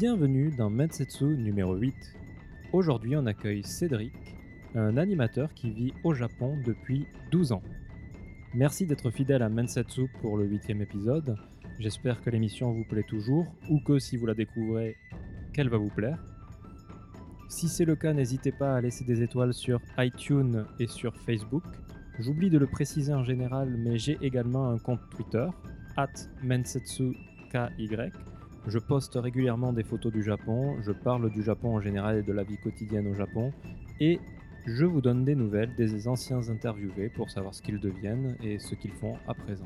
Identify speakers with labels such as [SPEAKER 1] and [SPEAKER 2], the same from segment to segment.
[SPEAKER 1] Bienvenue dans Mensetsu numéro 8. Aujourd'hui, on accueille Cédric, un animateur qui vit au Japon depuis 12 ans. Merci d'être fidèle à Mensetsu pour le huitième épisode. J'espère que l'émission vous plaît toujours ou que si vous la découvrez, qu'elle va vous plaire. Si c'est le cas, n'hésitez pas à laisser des étoiles sur iTunes et sur Facebook. J'oublie de le préciser en général, mais j'ai également un compte Twitter, at mensetsuky. Je poste régulièrement des photos du Japon, je parle du Japon en général et de la vie quotidienne au Japon, et je vous donne des nouvelles des anciens interviewés pour savoir ce qu'ils deviennent et ce qu'ils font à présent.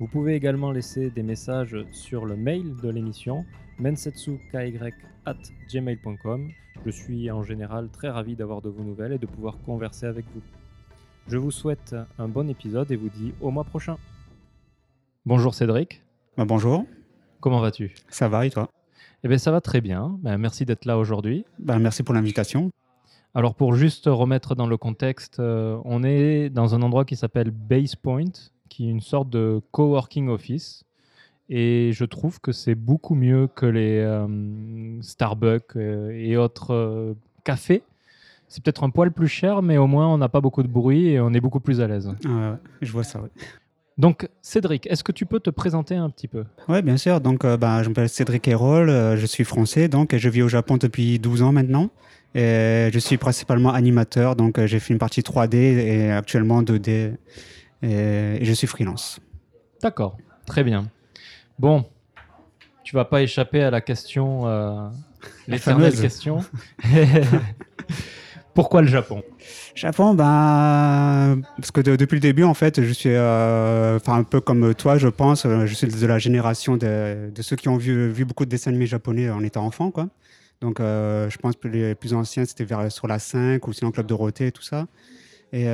[SPEAKER 1] Vous pouvez également laisser des messages sur le mail de l'émission mensetsuky@gmail.com. Je suis en général très ravi d'avoir de vos nouvelles et de pouvoir converser avec vous. Je vous souhaite un bon épisode et vous dis au mois prochain. Bonjour Cédric.
[SPEAKER 2] Bah, bonjour,
[SPEAKER 1] Comment vas-tu?
[SPEAKER 2] Ça va et toi?
[SPEAKER 1] Eh bien ça va très bien. Ben, merci d'être là aujourd'hui.
[SPEAKER 2] Bah, Merci pour l'invitation.
[SPEAKER 1] Alors pour juste remettre dans le contexte, euh, on est dans un endroit qui s'appelle Base Point, qui est une sorte de coworking office. Et je trouve que c'est beaucoup mieux que les euh, Starbucks euh, et autres cafés. C'est peut-être un poil plus cher, mais au moins on n'a pas beaucoup de bruit et on est beaucoup plus à l'aise.
[SPEAKER 2] Euh, je vois ça.
[SPEAKER 1] Donc Cédric, est-ce que tu peux te présenter un petit peu?
[SPEAKER 2] Oui, bien sûr. Donc, euh, bah, je m'appelle Cédric Hérol, euh, je suis français, donc et je vis au Japon depuis 12 ans maintenant. Et je suis principalement animateur, donc euh, j'ai fait une partie 3D et actuellement 2D. Et, et je suis freelance.
[SPEAKER 1] D'accord, très bien. Bon, tu vas pas échapper à la question, l'éternelle question. Pourquoi le Japon?
[SPEAKER 2] Japon, ben, parce que de- depuis le début, en fait, je suis, euh, un peu comme toi, je pense, euh, je suis de la génération de, ceux qui ont vu, beaucoup de dessins animés japonais en étant enfant, quoi. Donc, euh, je pense que les plus anciens, c'était vers sur la 5 ou sinon Club Dorothée et tout ça. Et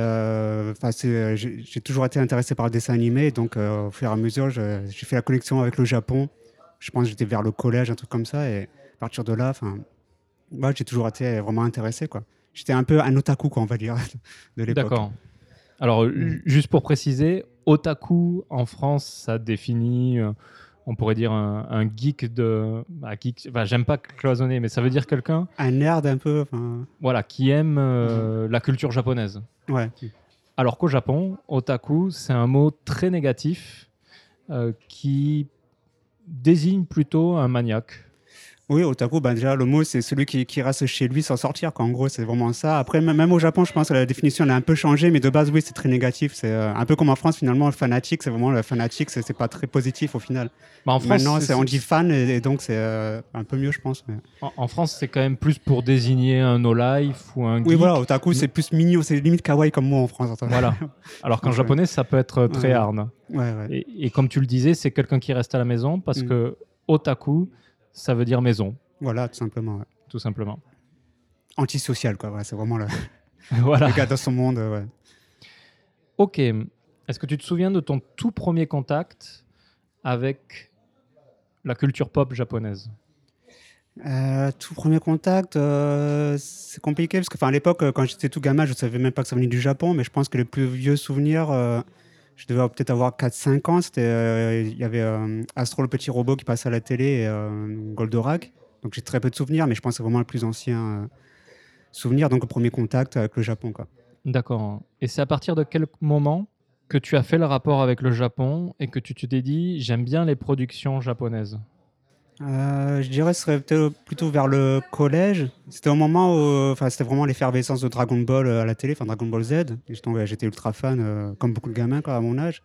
[SPEAKER 2] j'ai toujours été intéressé par le dessin animé, donc au fur et à mesure, j'ai fait la connexion avec le Japon. Je pense que j'étais vers le collège, un truc comme ça, et à partir de là, j'ai toujours été vraiment intéressé, quoi. J'étais un peu un otaku, quoi, on va dire, de l'époque.
[SPEAKER 1] D'accord. Alors, ju- juste pour préciser, otaku en France, ça définit, euh, on pourrait dire, un, un geek de. bah, geek, j'aime pas cloisonner, mais ça veut dire quelqu'un
[SPEAKER 2] Un nerd un peu,
[SPEAKER 1] voilà, qui aime euh, la culture japonaise.
[SPEAKER 2] ouais.
[SPEAKER 1] Alors qu'au Japon, otaku, c'est un mot très négatif euh, qui désigne plutôt un maniaque.
[SPEAKER 2] Oui, otaku, ben déjà, le mot, c'est celui qui, qui reste chez lui sans sortir, quoi. En gros, c'est vraiment ça. Après, même au Japon, je pense que la définition elle a un peu changé, mais de base, oui, c'est très négatif. C'est euh, un peu comme en France, finalement, le fanatique, c'est vraiment le fanatique, c'est pas très positif au final.
[SPEAKER 1] Bah, en France,
[SPEAKER 2] Maintenant, on dit fan, et, et donc c'est euh, un peu mieux, je pense. mais-
[SPEAKER 1] En, en France, c'est quand même plus pour désigner un no-life ou un geek.
[SPEAKER 2] Oui, voilà, otaku, c'est plus mignon, c'est limite kawaii comme mot en France.
[SPEAKER 1] Voilà. Alors qu'en japonais, ça peut être très
[SPEAKER 2] Ouais.
[SPEAKER 1] hard.
[SPEAKER 2] Ouais, ouais.
[SPEAKER 1] Et, et comme tu le disais, c'est quelqu'un qui reste à la maison parce
[SPEAKER 2] Mm.
[SPEAKER 1] que otaku, ça veut dire maison,
[SPEAKER 2] Voilà, tout simplement. ouais.
[SPEAKER 1] tout simplement.
[SPEAKER 2] Antisocial, quoi. ouais, c'est vraiment le,
[SPEAKER 1] voilà.
[SPEAKER 2] le gars dans son monde. euh, ouais.
[SPEAKER 1] Ok. Est-ce que tu te souviens de ton tout premier contact avec la culture pop japonaise?
[SPEAKER 2] Euh, tout premier contact, euh, c'est compliqué parce que, à l'époque, quand j'étais tout gamin, je savais même pas que ça venait du Japon, mais je pense que les plus vieux souvenirs, euh, je devais peut-être avoir 4-5 ans. Euh, il y avait euh, Astro le petit robot qui passait à la télé et euh, Goldorak. Donc j'ai très peu de souvenirs, mais je pense que c'est vraiment le plus ancien souvenir, donc le premier contact avec le Japon.
[SPEAKER 1] D'accord. Et c'est à partir de quel moment que tu as fait le rapport avec le Japon et que tu t'es dit j'aime bien les productions japonaises?
[SPEAKER 2] Euh, je dirais ce serait plutôt vers le collège. C'était au moment où, c'était vraiment l'effervescence de Dragon Ball euh, à la télé, enfin Dragon Ball Z. J'étais ultra fan, euh, comme beaucoup de gamins à mon âge.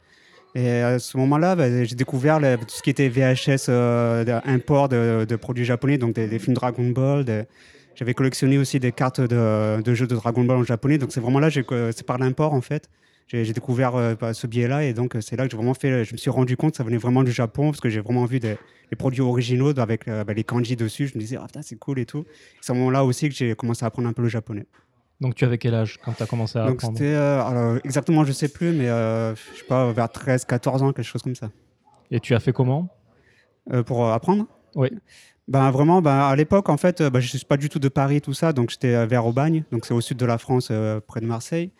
[SPEAKER 2] Et à ce moment-là, bah, j'ai découvert tout ce qui était VHS, euh, import de, produits japonais, donc des, films Dragon Ball. J'avais collectionné aussi des cartes de, de jeux de Dragon Ball en japonais. Donc c'est vraiment là, c'est par l'import en fait. J'ai découvert euh, bah, ce biais-là et donc euh, c'est là que j'ai vraiment fait. Je me suis rendu compte que ça venait vraiment du Japon parce que j'ai vraiment vu des, produits originaux avec euh, bah, les kanji dessus. Je me disais, ah putain, c'est cool et tout. C'est à ce moment-là aussi que j'ai commencé à apprendre un peu le japonais.
[SPEAKER 1] Donc tu avais quel âge quand tu as commencé à
[SPEAKER 2] Donc
[SPEAKER 1] apprendre?
[SPEAKER 2] euh, alors, exactement, je sais plus, mais je sais pas, vers 13, 14 ans, quelque chose comme ça.
[SPEAKER 1] Et tu as fait comment?
[SPEAKER 2] Pour apprendre?
[SPEAKER 1] Oui.
[SPEAKER 2] Ben vraiment, ben, à l'époque, en fait, ben, je suis pas du tout de Paris, tout ça, donc j'étais vers Aubagne, donc c'est au sud de la France, euh, près de Marseille.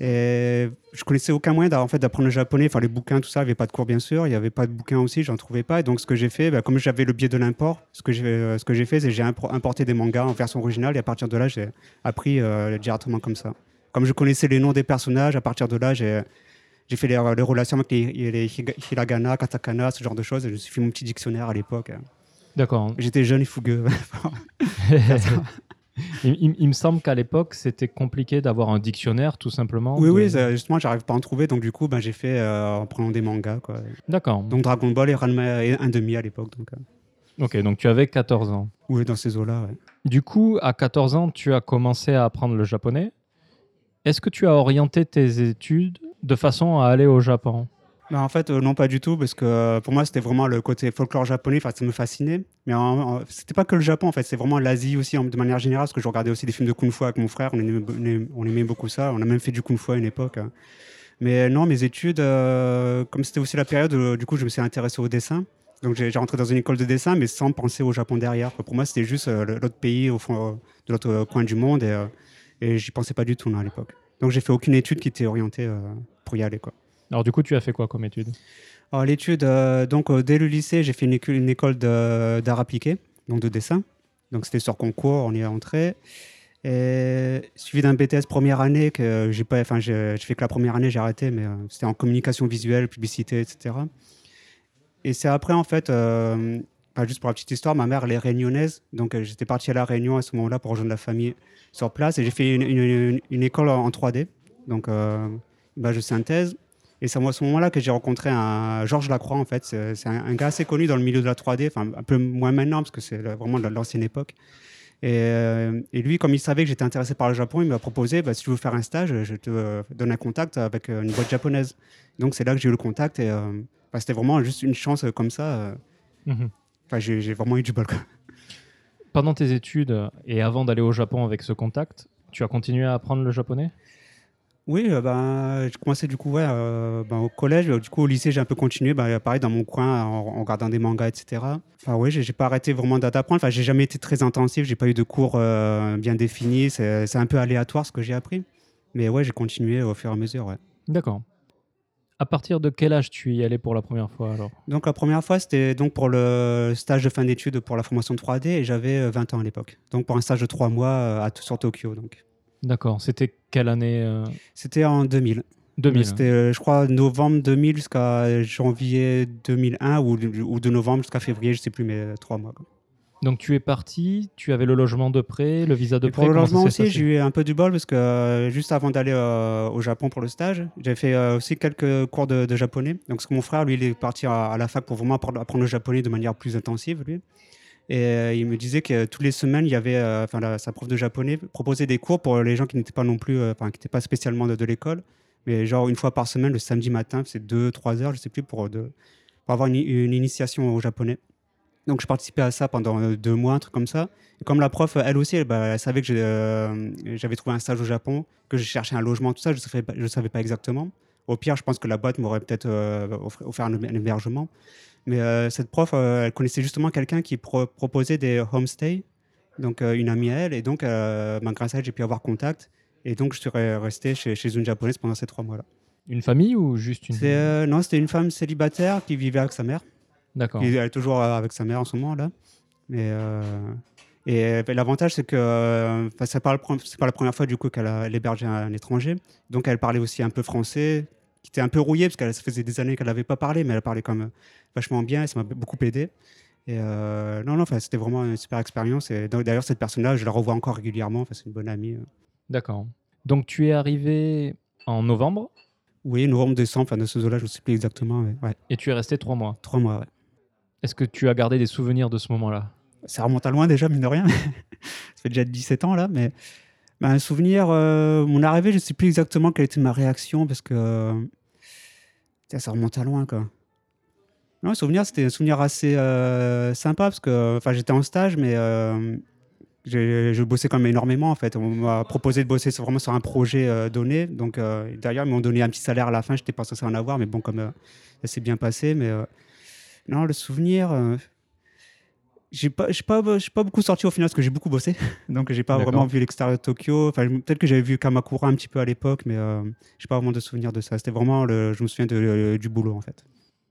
[SPEAKER 2] Et je connaissais aucun moyen d'a- en fait, d'apprendre le japonais, enfin les bouquins, tout ça, il n'y avait pas de cours bien sûr, il n'y avait pas de bouquins aussi, j'en trouvais pas. Et donc ce que j'ai fait, ben, comme j'avais le biais de l'import, ce que j'ai euh, ce fait, c'est que j'ai impor- importé des mangas en version originale et à partir de là, j'ai appris euh, directement comme ça. Comme je connaissais les noms des personnages, à partir de là, j'ai fait les, les relations avec les, les hiragana, katakana, ce genre de choses. et Je me suis fait mon petit dictionnaire à l'époque.
[SPEAKER 1] D'accord.
[SPEAKER 2] J'étais jeune et fougueux.
[SPEAKER 1] il, il- il me semble qu'à l'époque, c'était compliqué d'avoir un dictionnaire, tout simplement.
[SPEAKER 2] oui,
[SPEAKER 1] de-
[SPEAKER 2] oui, ça, justement, j'arrive pas à en trouver, donc du coup, ben, j'ai fait euh, en prenant des mangas. Quoi.
[SPEAKER 1] D'accord.
[SPEAKER 2] Donc Dragon Ball et Ranma et un demi à l'époque. Donc, euh,
[SPEAKER 1] Ok, donc tu avais 14 ans.
[SPEAKER 2] oui, dans ces eaux-là. ouais.
[SPEAKER 1] Du coup, à 14 ans, tu as commencé à apprendre le japonais. Est-ce que tu as orienté tes études de façon à aller au Japon?
[SPEAKER 2] Ben, en fait, euh, non, pas du tout, parce que euh, pour moi, c'était vraiment le côté folklore japonais, ça me fascinait. Mais c'était pas que le Japon, en fait, c'est vraiment l'Asie aussi, de manière générale, parce que je regardais aussi des films de kung-fu avec mon frère, on aimait, beaucoup ça, on a même fait du kung-fu à une époque. hein. Mais non, mes études, euh, comme c'était aussi la période, où, du coup, je me suis intéressé au dessin. Donc, j'ai rentré dans une école de dessin, mais sans penser au Japon derrière. Pour moi, c'était juste euh, l'autre pays, au fond, euh, de l'autre euh, coin du monde, et, euh, et j'y pensais pas du tout non, à l'époque. Donc, j'ai fait aucune étude qui était orientée euh, pour y aller, quoi.
[SPEAKER 1] Alors du coup, tu as fait quoi comme étude?
[SPEAKER 2] Alors, l'étude, euh, donc euh, dès le lycée, j'ai fait une, école- d'art appliqué, donc de dessin. Donc c'était sur concours, on y est entré. Et suivi d'un BTS première année que j'ai pas, enfin j'ai fait que la première année, j'ai arrêté, mais euh, c'était en communication visuelle, publicité, etc. Et c'est après en fait, juste pour la petite histoire, ma mère elle est réunionnaise, donc j'étais parti à la Réunion à ce moment-là pour rejoindre la famille sur place et j'ai fait une, école en 3D, donc bah, de synthèse. Et c'est à ce moment-là que j'ai rencontré un Georges Lacroix, en fait. C'est un, un gars assez connu dans le milieu de la 3D, enfin un peu moins maintenant, parce que c'est vraiment de l'ancienne époque. Et, euh, et lui, comme il savait que j'étais intéressé par le Japon, il m'a proposé bah, si tu veux faire un stage, je te euh, donne un contact avec euh, une boîte japonaise. Donc c'est là que j'ai eu le contact. Et euh, bah, c'était vraiment juste une chance comme ça. Enfin, j'ai j'ai vraiment eu du bol. quoi.
[SPEAKER 1] Pendant tes études et avant d'aller au Japon avec ce contact, tu as continué à apprendre le japonais?
[SPEAKER 2] Oui, euh, ben, j'ai commencé du coup ouais, euh, ben, au collège. Du coup, au lycée, j'ai un peu continué, ben, pareil, dans mon coin, en, en regardant des mangas, etc. Enfin, oui, j'ai pas arrêté vraiment d'apprendre. Enfin, j'ai jamais été très intensif. J'ai pas eu de cours euh, bien définis. C'est un peu aléatoire ce que j'ai appris. Mais ouais, j'ai continué au fur et à mesure. Ouais.
[SPEAKER 1] D'accord. À partir de quel âge tu y allais pour la première fois alors?
[SPEAKER 2] Donc, la première fois, c'était donc pour le stage de fin d'études pour la formation 3D et j'avais euh, 20 ans à l'époque. Donc, pour un stage de 3 mois euh, à, sur Tokyo. Donc,
[SPEAKER 1] D'accord. C'était quelle année euh,
[SPEAKER 2] c'était en 2000.
[SPEAKER 1] 2000.
[SPEAKER 2] C'était, euh, je crois, novembre 2000 jusqu'à janvier 2001 ou, ou de novembre jusqu'à février, je sais plus, mais euh, trois mois. quoi.
[SPEAKER 1] Donc tu es parti, tu avais le logement de prêt, le visa de
[SPEAKER 2] Et
[SPEAKER 1] prêt.
[SPEAKER 2] pour le logement aussi, j'ai eu un peu du bol parce que euh, juste avant d'aller euh, au Japon pour le stage, j'avais fait euh, aussi quelques cours de, de japonais. Donc, parce que mon frère, lui, il est parti à, à la fac pour vraiment apprendre, apprendre le japonais de manière plus intensive, lui. Et euh, il me disait que toutes les semaines, il y avait, euh, enfin, sa prof de japonais proposait des cours pour les gens qui n'étaient pas non plus, euh, qui n'étaient pas spécialement de, l'école, mais genre une fois par semaine, le samedi matin, c'est deux, trois heures, je sais plus, pour, pour avoir une, initiation au japonais. Donc, je participais à ça pendant euh, deux mois, un truc comme ça. Et comme la prof, elle aussi, elle, bah, savait que j'ai, euh, j'avais trouvé un stage au Japon, que je cherchais un logement, tout ça, je ne savais, savais pas exactement. Au pire, je pense que la boîte m'aurait peut-être euh, offert, un hébergement. Mais euh, cette prof, euh, elle connaissait justement quelqu'un qui pro- proposait des homestays, donc euh, une amie à elle. Et donc, bah, grâce à elle, j'ai pu avoir contact. Et donc, je suis re- resté chez, chez une japonaise pendant ces trois mois-là.
[SPEAKER 1] Une famille ou juste une
[SPEAKER 2] non, c'était une femme célibataire qui vivait avec sa mère.
[SPEAKER 1] D'accord.
[SPEAKER 2] Il est toujours avec sa mère en ce moment là. Mais et l'avantage c'est que c'est pas pas la première fois du coup qu'elle a- elle hébergeait un, étranger. Donc elle parlait aussi un peu français, qui était un peu rouillé parce qu'elle ça faisait des années qu'elle n'avait pas parlé, mais elle parlait quand même vachement bien et ça m'a beaucoup aidé. Et euh, non non, c'était vraiment une super expérience. Et d'ailleurs cette personne-là, je la revois encore régulièrement. C'est une bonne amie. euh.
[SPEAKER 1] D'accord. Donc tu es arrivé en novembre?
[SPEAKER 2] Oui, novembre, décembre, enfin de ce zoo-là, je ne sais plus exactement. mais ouais,
[SPEAKER 1] et tu es resté trois mois?
[SPEAKER 2] trois mois. Ouais.
[SPEAKER 1] Est-ce que tu as gardé des souvenirs de ce moment-là?
[SPEAKER 2] Ça remonte à loin déjà, mine de rien. ça fait déjà 17 ans là, mais bah, un souvenir, euh, mon arrivée, je ne sais plus exactement quelle était ma réaction parce que euh, ça remonte à loin quoi. Non, souvenir, c'était un souvenir assez euh, sympa parce que j'étais en stage, mais je bossais quand même énormément en fait. On m'a proposé de bosser vraiment sur un projet donné. Donc euh, d'ailleurs, ils m'ont donné un petit salaire à la fin. J'étais pas censé en avoir, mais bon, comme euh, ça s'est bien passé. Mais non, le souvenir, j'ai pas, j'ai pas, j'ai pas beaucoup sorti au final parce que j'ai beaucoup bossé. Donc, j'ai pas vraiment vu l'extérieur de Tokyo. Enfin, peut-être que j'avais vu Kamakura un petit peu à l'époque, mais euh, j'ai pas vraiment de souvenir de ça. C'était vraiment, le, je me souviens de, du boulot en fait.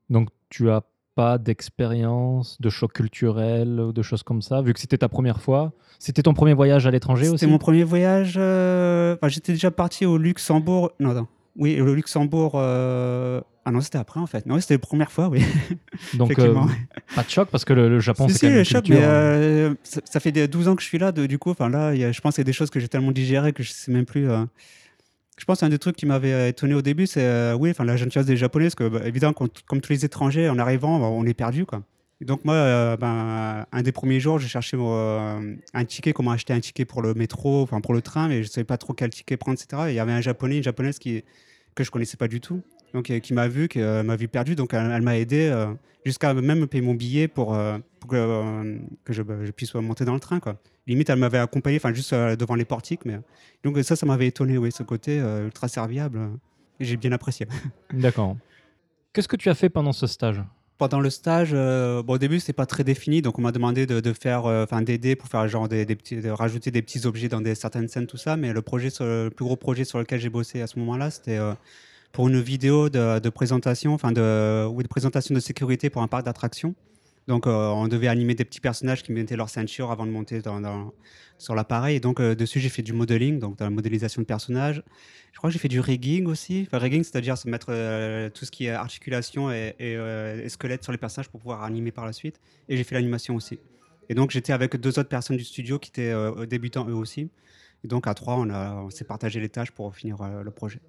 [SPEAKER 1] Donc, tu as pas d'expérience, de choc culturel ou de choses comme ça, vu que c'était ta première fois. C'était ton premier voyage à l'étranger aussi
[SPEAKER 2] C'était mon premier voyage. euh, enfin, j'étais déjà parti au Luxembourg. Non, non. Oui, au Luxembourg. euh, Ah non, c'était après en fait. Non, c'était la première fois, oui.
[SPEAKER 1] Donc, euh, pas de choc parce que le, le Japon,
[SPEAKER 2] Si,
[SPEAKER 1] c'est
[SPEAKER 2] si,
[SPEAKER 1] quand même
[SPEAKER 2] le
[SPEAKER 1] une
[SPEAKER 2] choc,
[SPEAKER 1] culture,
[SPEAKER 2] mais
[SPEAKER 1] euh,
[SPEAKER 2] euh, ça, ça fait des 12 ans que je suis là, de- du coup, enfin là, il y a- je pense qu'il y a des choses que j'ai tellement digérées que je sais même plus. Je pense un des trucs qui m'avait étonné au début, c'est oui, enfin la gentillesse des Japonais, parce que bah, évidemment, comme tous les étrangers, en arrivant, bah, on est perdu, quoi. Donc moi, euh, ben, un des premiers jours, j'ai cherché euh, un ticket, comment acheter un ticket pour le métro, enfin pour le train, mais je savais pas trop quel ticket prendre, etc. Et il y avait un Japonais, une Japonaise qui que je connaissais pas du tout, donc euh, qui m'a vu, qui m'a vu perdu, donc elle, m'a aidé jusqu'à même me payer mon billet pour, que, je, bah, puisse monter dans le train. Limite, elle m'avait accompagné, enfin juste devant les portiques, mais donc ça, ça m'avait étonné, oui, ce côté ultra serviable. j'ai bien apprécié.
[SPEAKER 1] D'accord. Qu'est-ce que tu as fait pendant ce stage?
[SPEAKER 2] Pendant le stage, euh, bon, au début, c'était pas très défini, donc on m'a demandé de, faire, euh, enfin, d'aider pour faire genre des, petits, de rajouter des petits objets dans des certaines scènes, tout ça. Mais le projet, le plus gros projet sur lequel j'ai bossé à ce moment-là, c'était euh, pour une vidéo de, présentation, enfin de, oui, de présentation de sécurité pour un parc d'attractions. Donc, euh, on devait animer des petits personnages qui mettaient leur ceinture avant de monter dans, dans- sur l'appareil. Et donc, euh, dessus, j'ai fait du modeling, donc de la modélisation de personnages. Je crois que j'ai fait du rigging aussi. Enfin, rigging, c'est-à-dire se mettre euh, tout ce qui est articulation et, et, et squelette sur les personnages pour pouvoir animer par la suite. Et j'ai fait l'animation aussi. Et donc, j'étais avec deux autres personnes du studio qui étaient euh, débutants eux aussi. Et donc, à trois, on, a- on s'est partagé les tâches pour finir euh, le projet.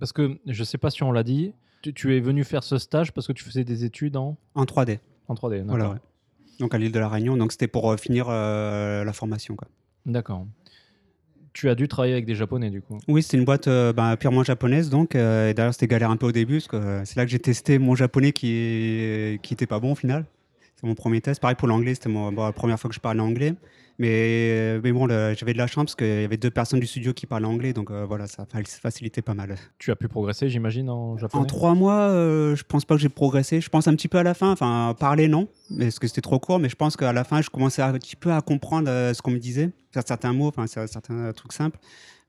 [SPEAKER 1] Parce que je sais pas si on l'a dit, tu, tu es venu faire ce stage parce que tu faisais des études en,
[SPEAKER 2] En 3D.
[SPEAKER 1] En 3D. D'accord.
[SPEAKER 2] Voilà, ouais. Donc, à l'île de la Réunion. Donc, c'était pour euh, finir euh, la formation. Quoi.
[SPEAKER 1] D'accord. Tu as dû travailler avec des Japonais du coup.
[SPEAKER 2] Oui, c'est une boîte euh, bah, purement japonaise, donc. euh, et d'ailleurs, c'était galère un peu au début, parce que euh, c'est là que j'ai testé mon japonais qui, qui était pas bon au final. Mon premier test. Pareil pour l'anglais, c'était bon, la première fois que je parlais anglais. Mais, mais bon, j'avais de la chance parce qu'il y avait deux personnes du studio qui parlaient anglais, donc euh, voilà, ça fa- facilitait pas mal.
[SPEAKER 1] Tu as pu progresser, j'imagine, en japonais?
[SPEAKER 2] En trois mois, euh, je pense pas que j'ai progressé. Je pense un petit peu à la fin, enfin, parler non, parce que c'était trop court, mais je pense qu'à la fin, je commençais un petit peu à comprendre euh, ce qu'on me disait, certains mots, enfin, cer- certains trucs simples.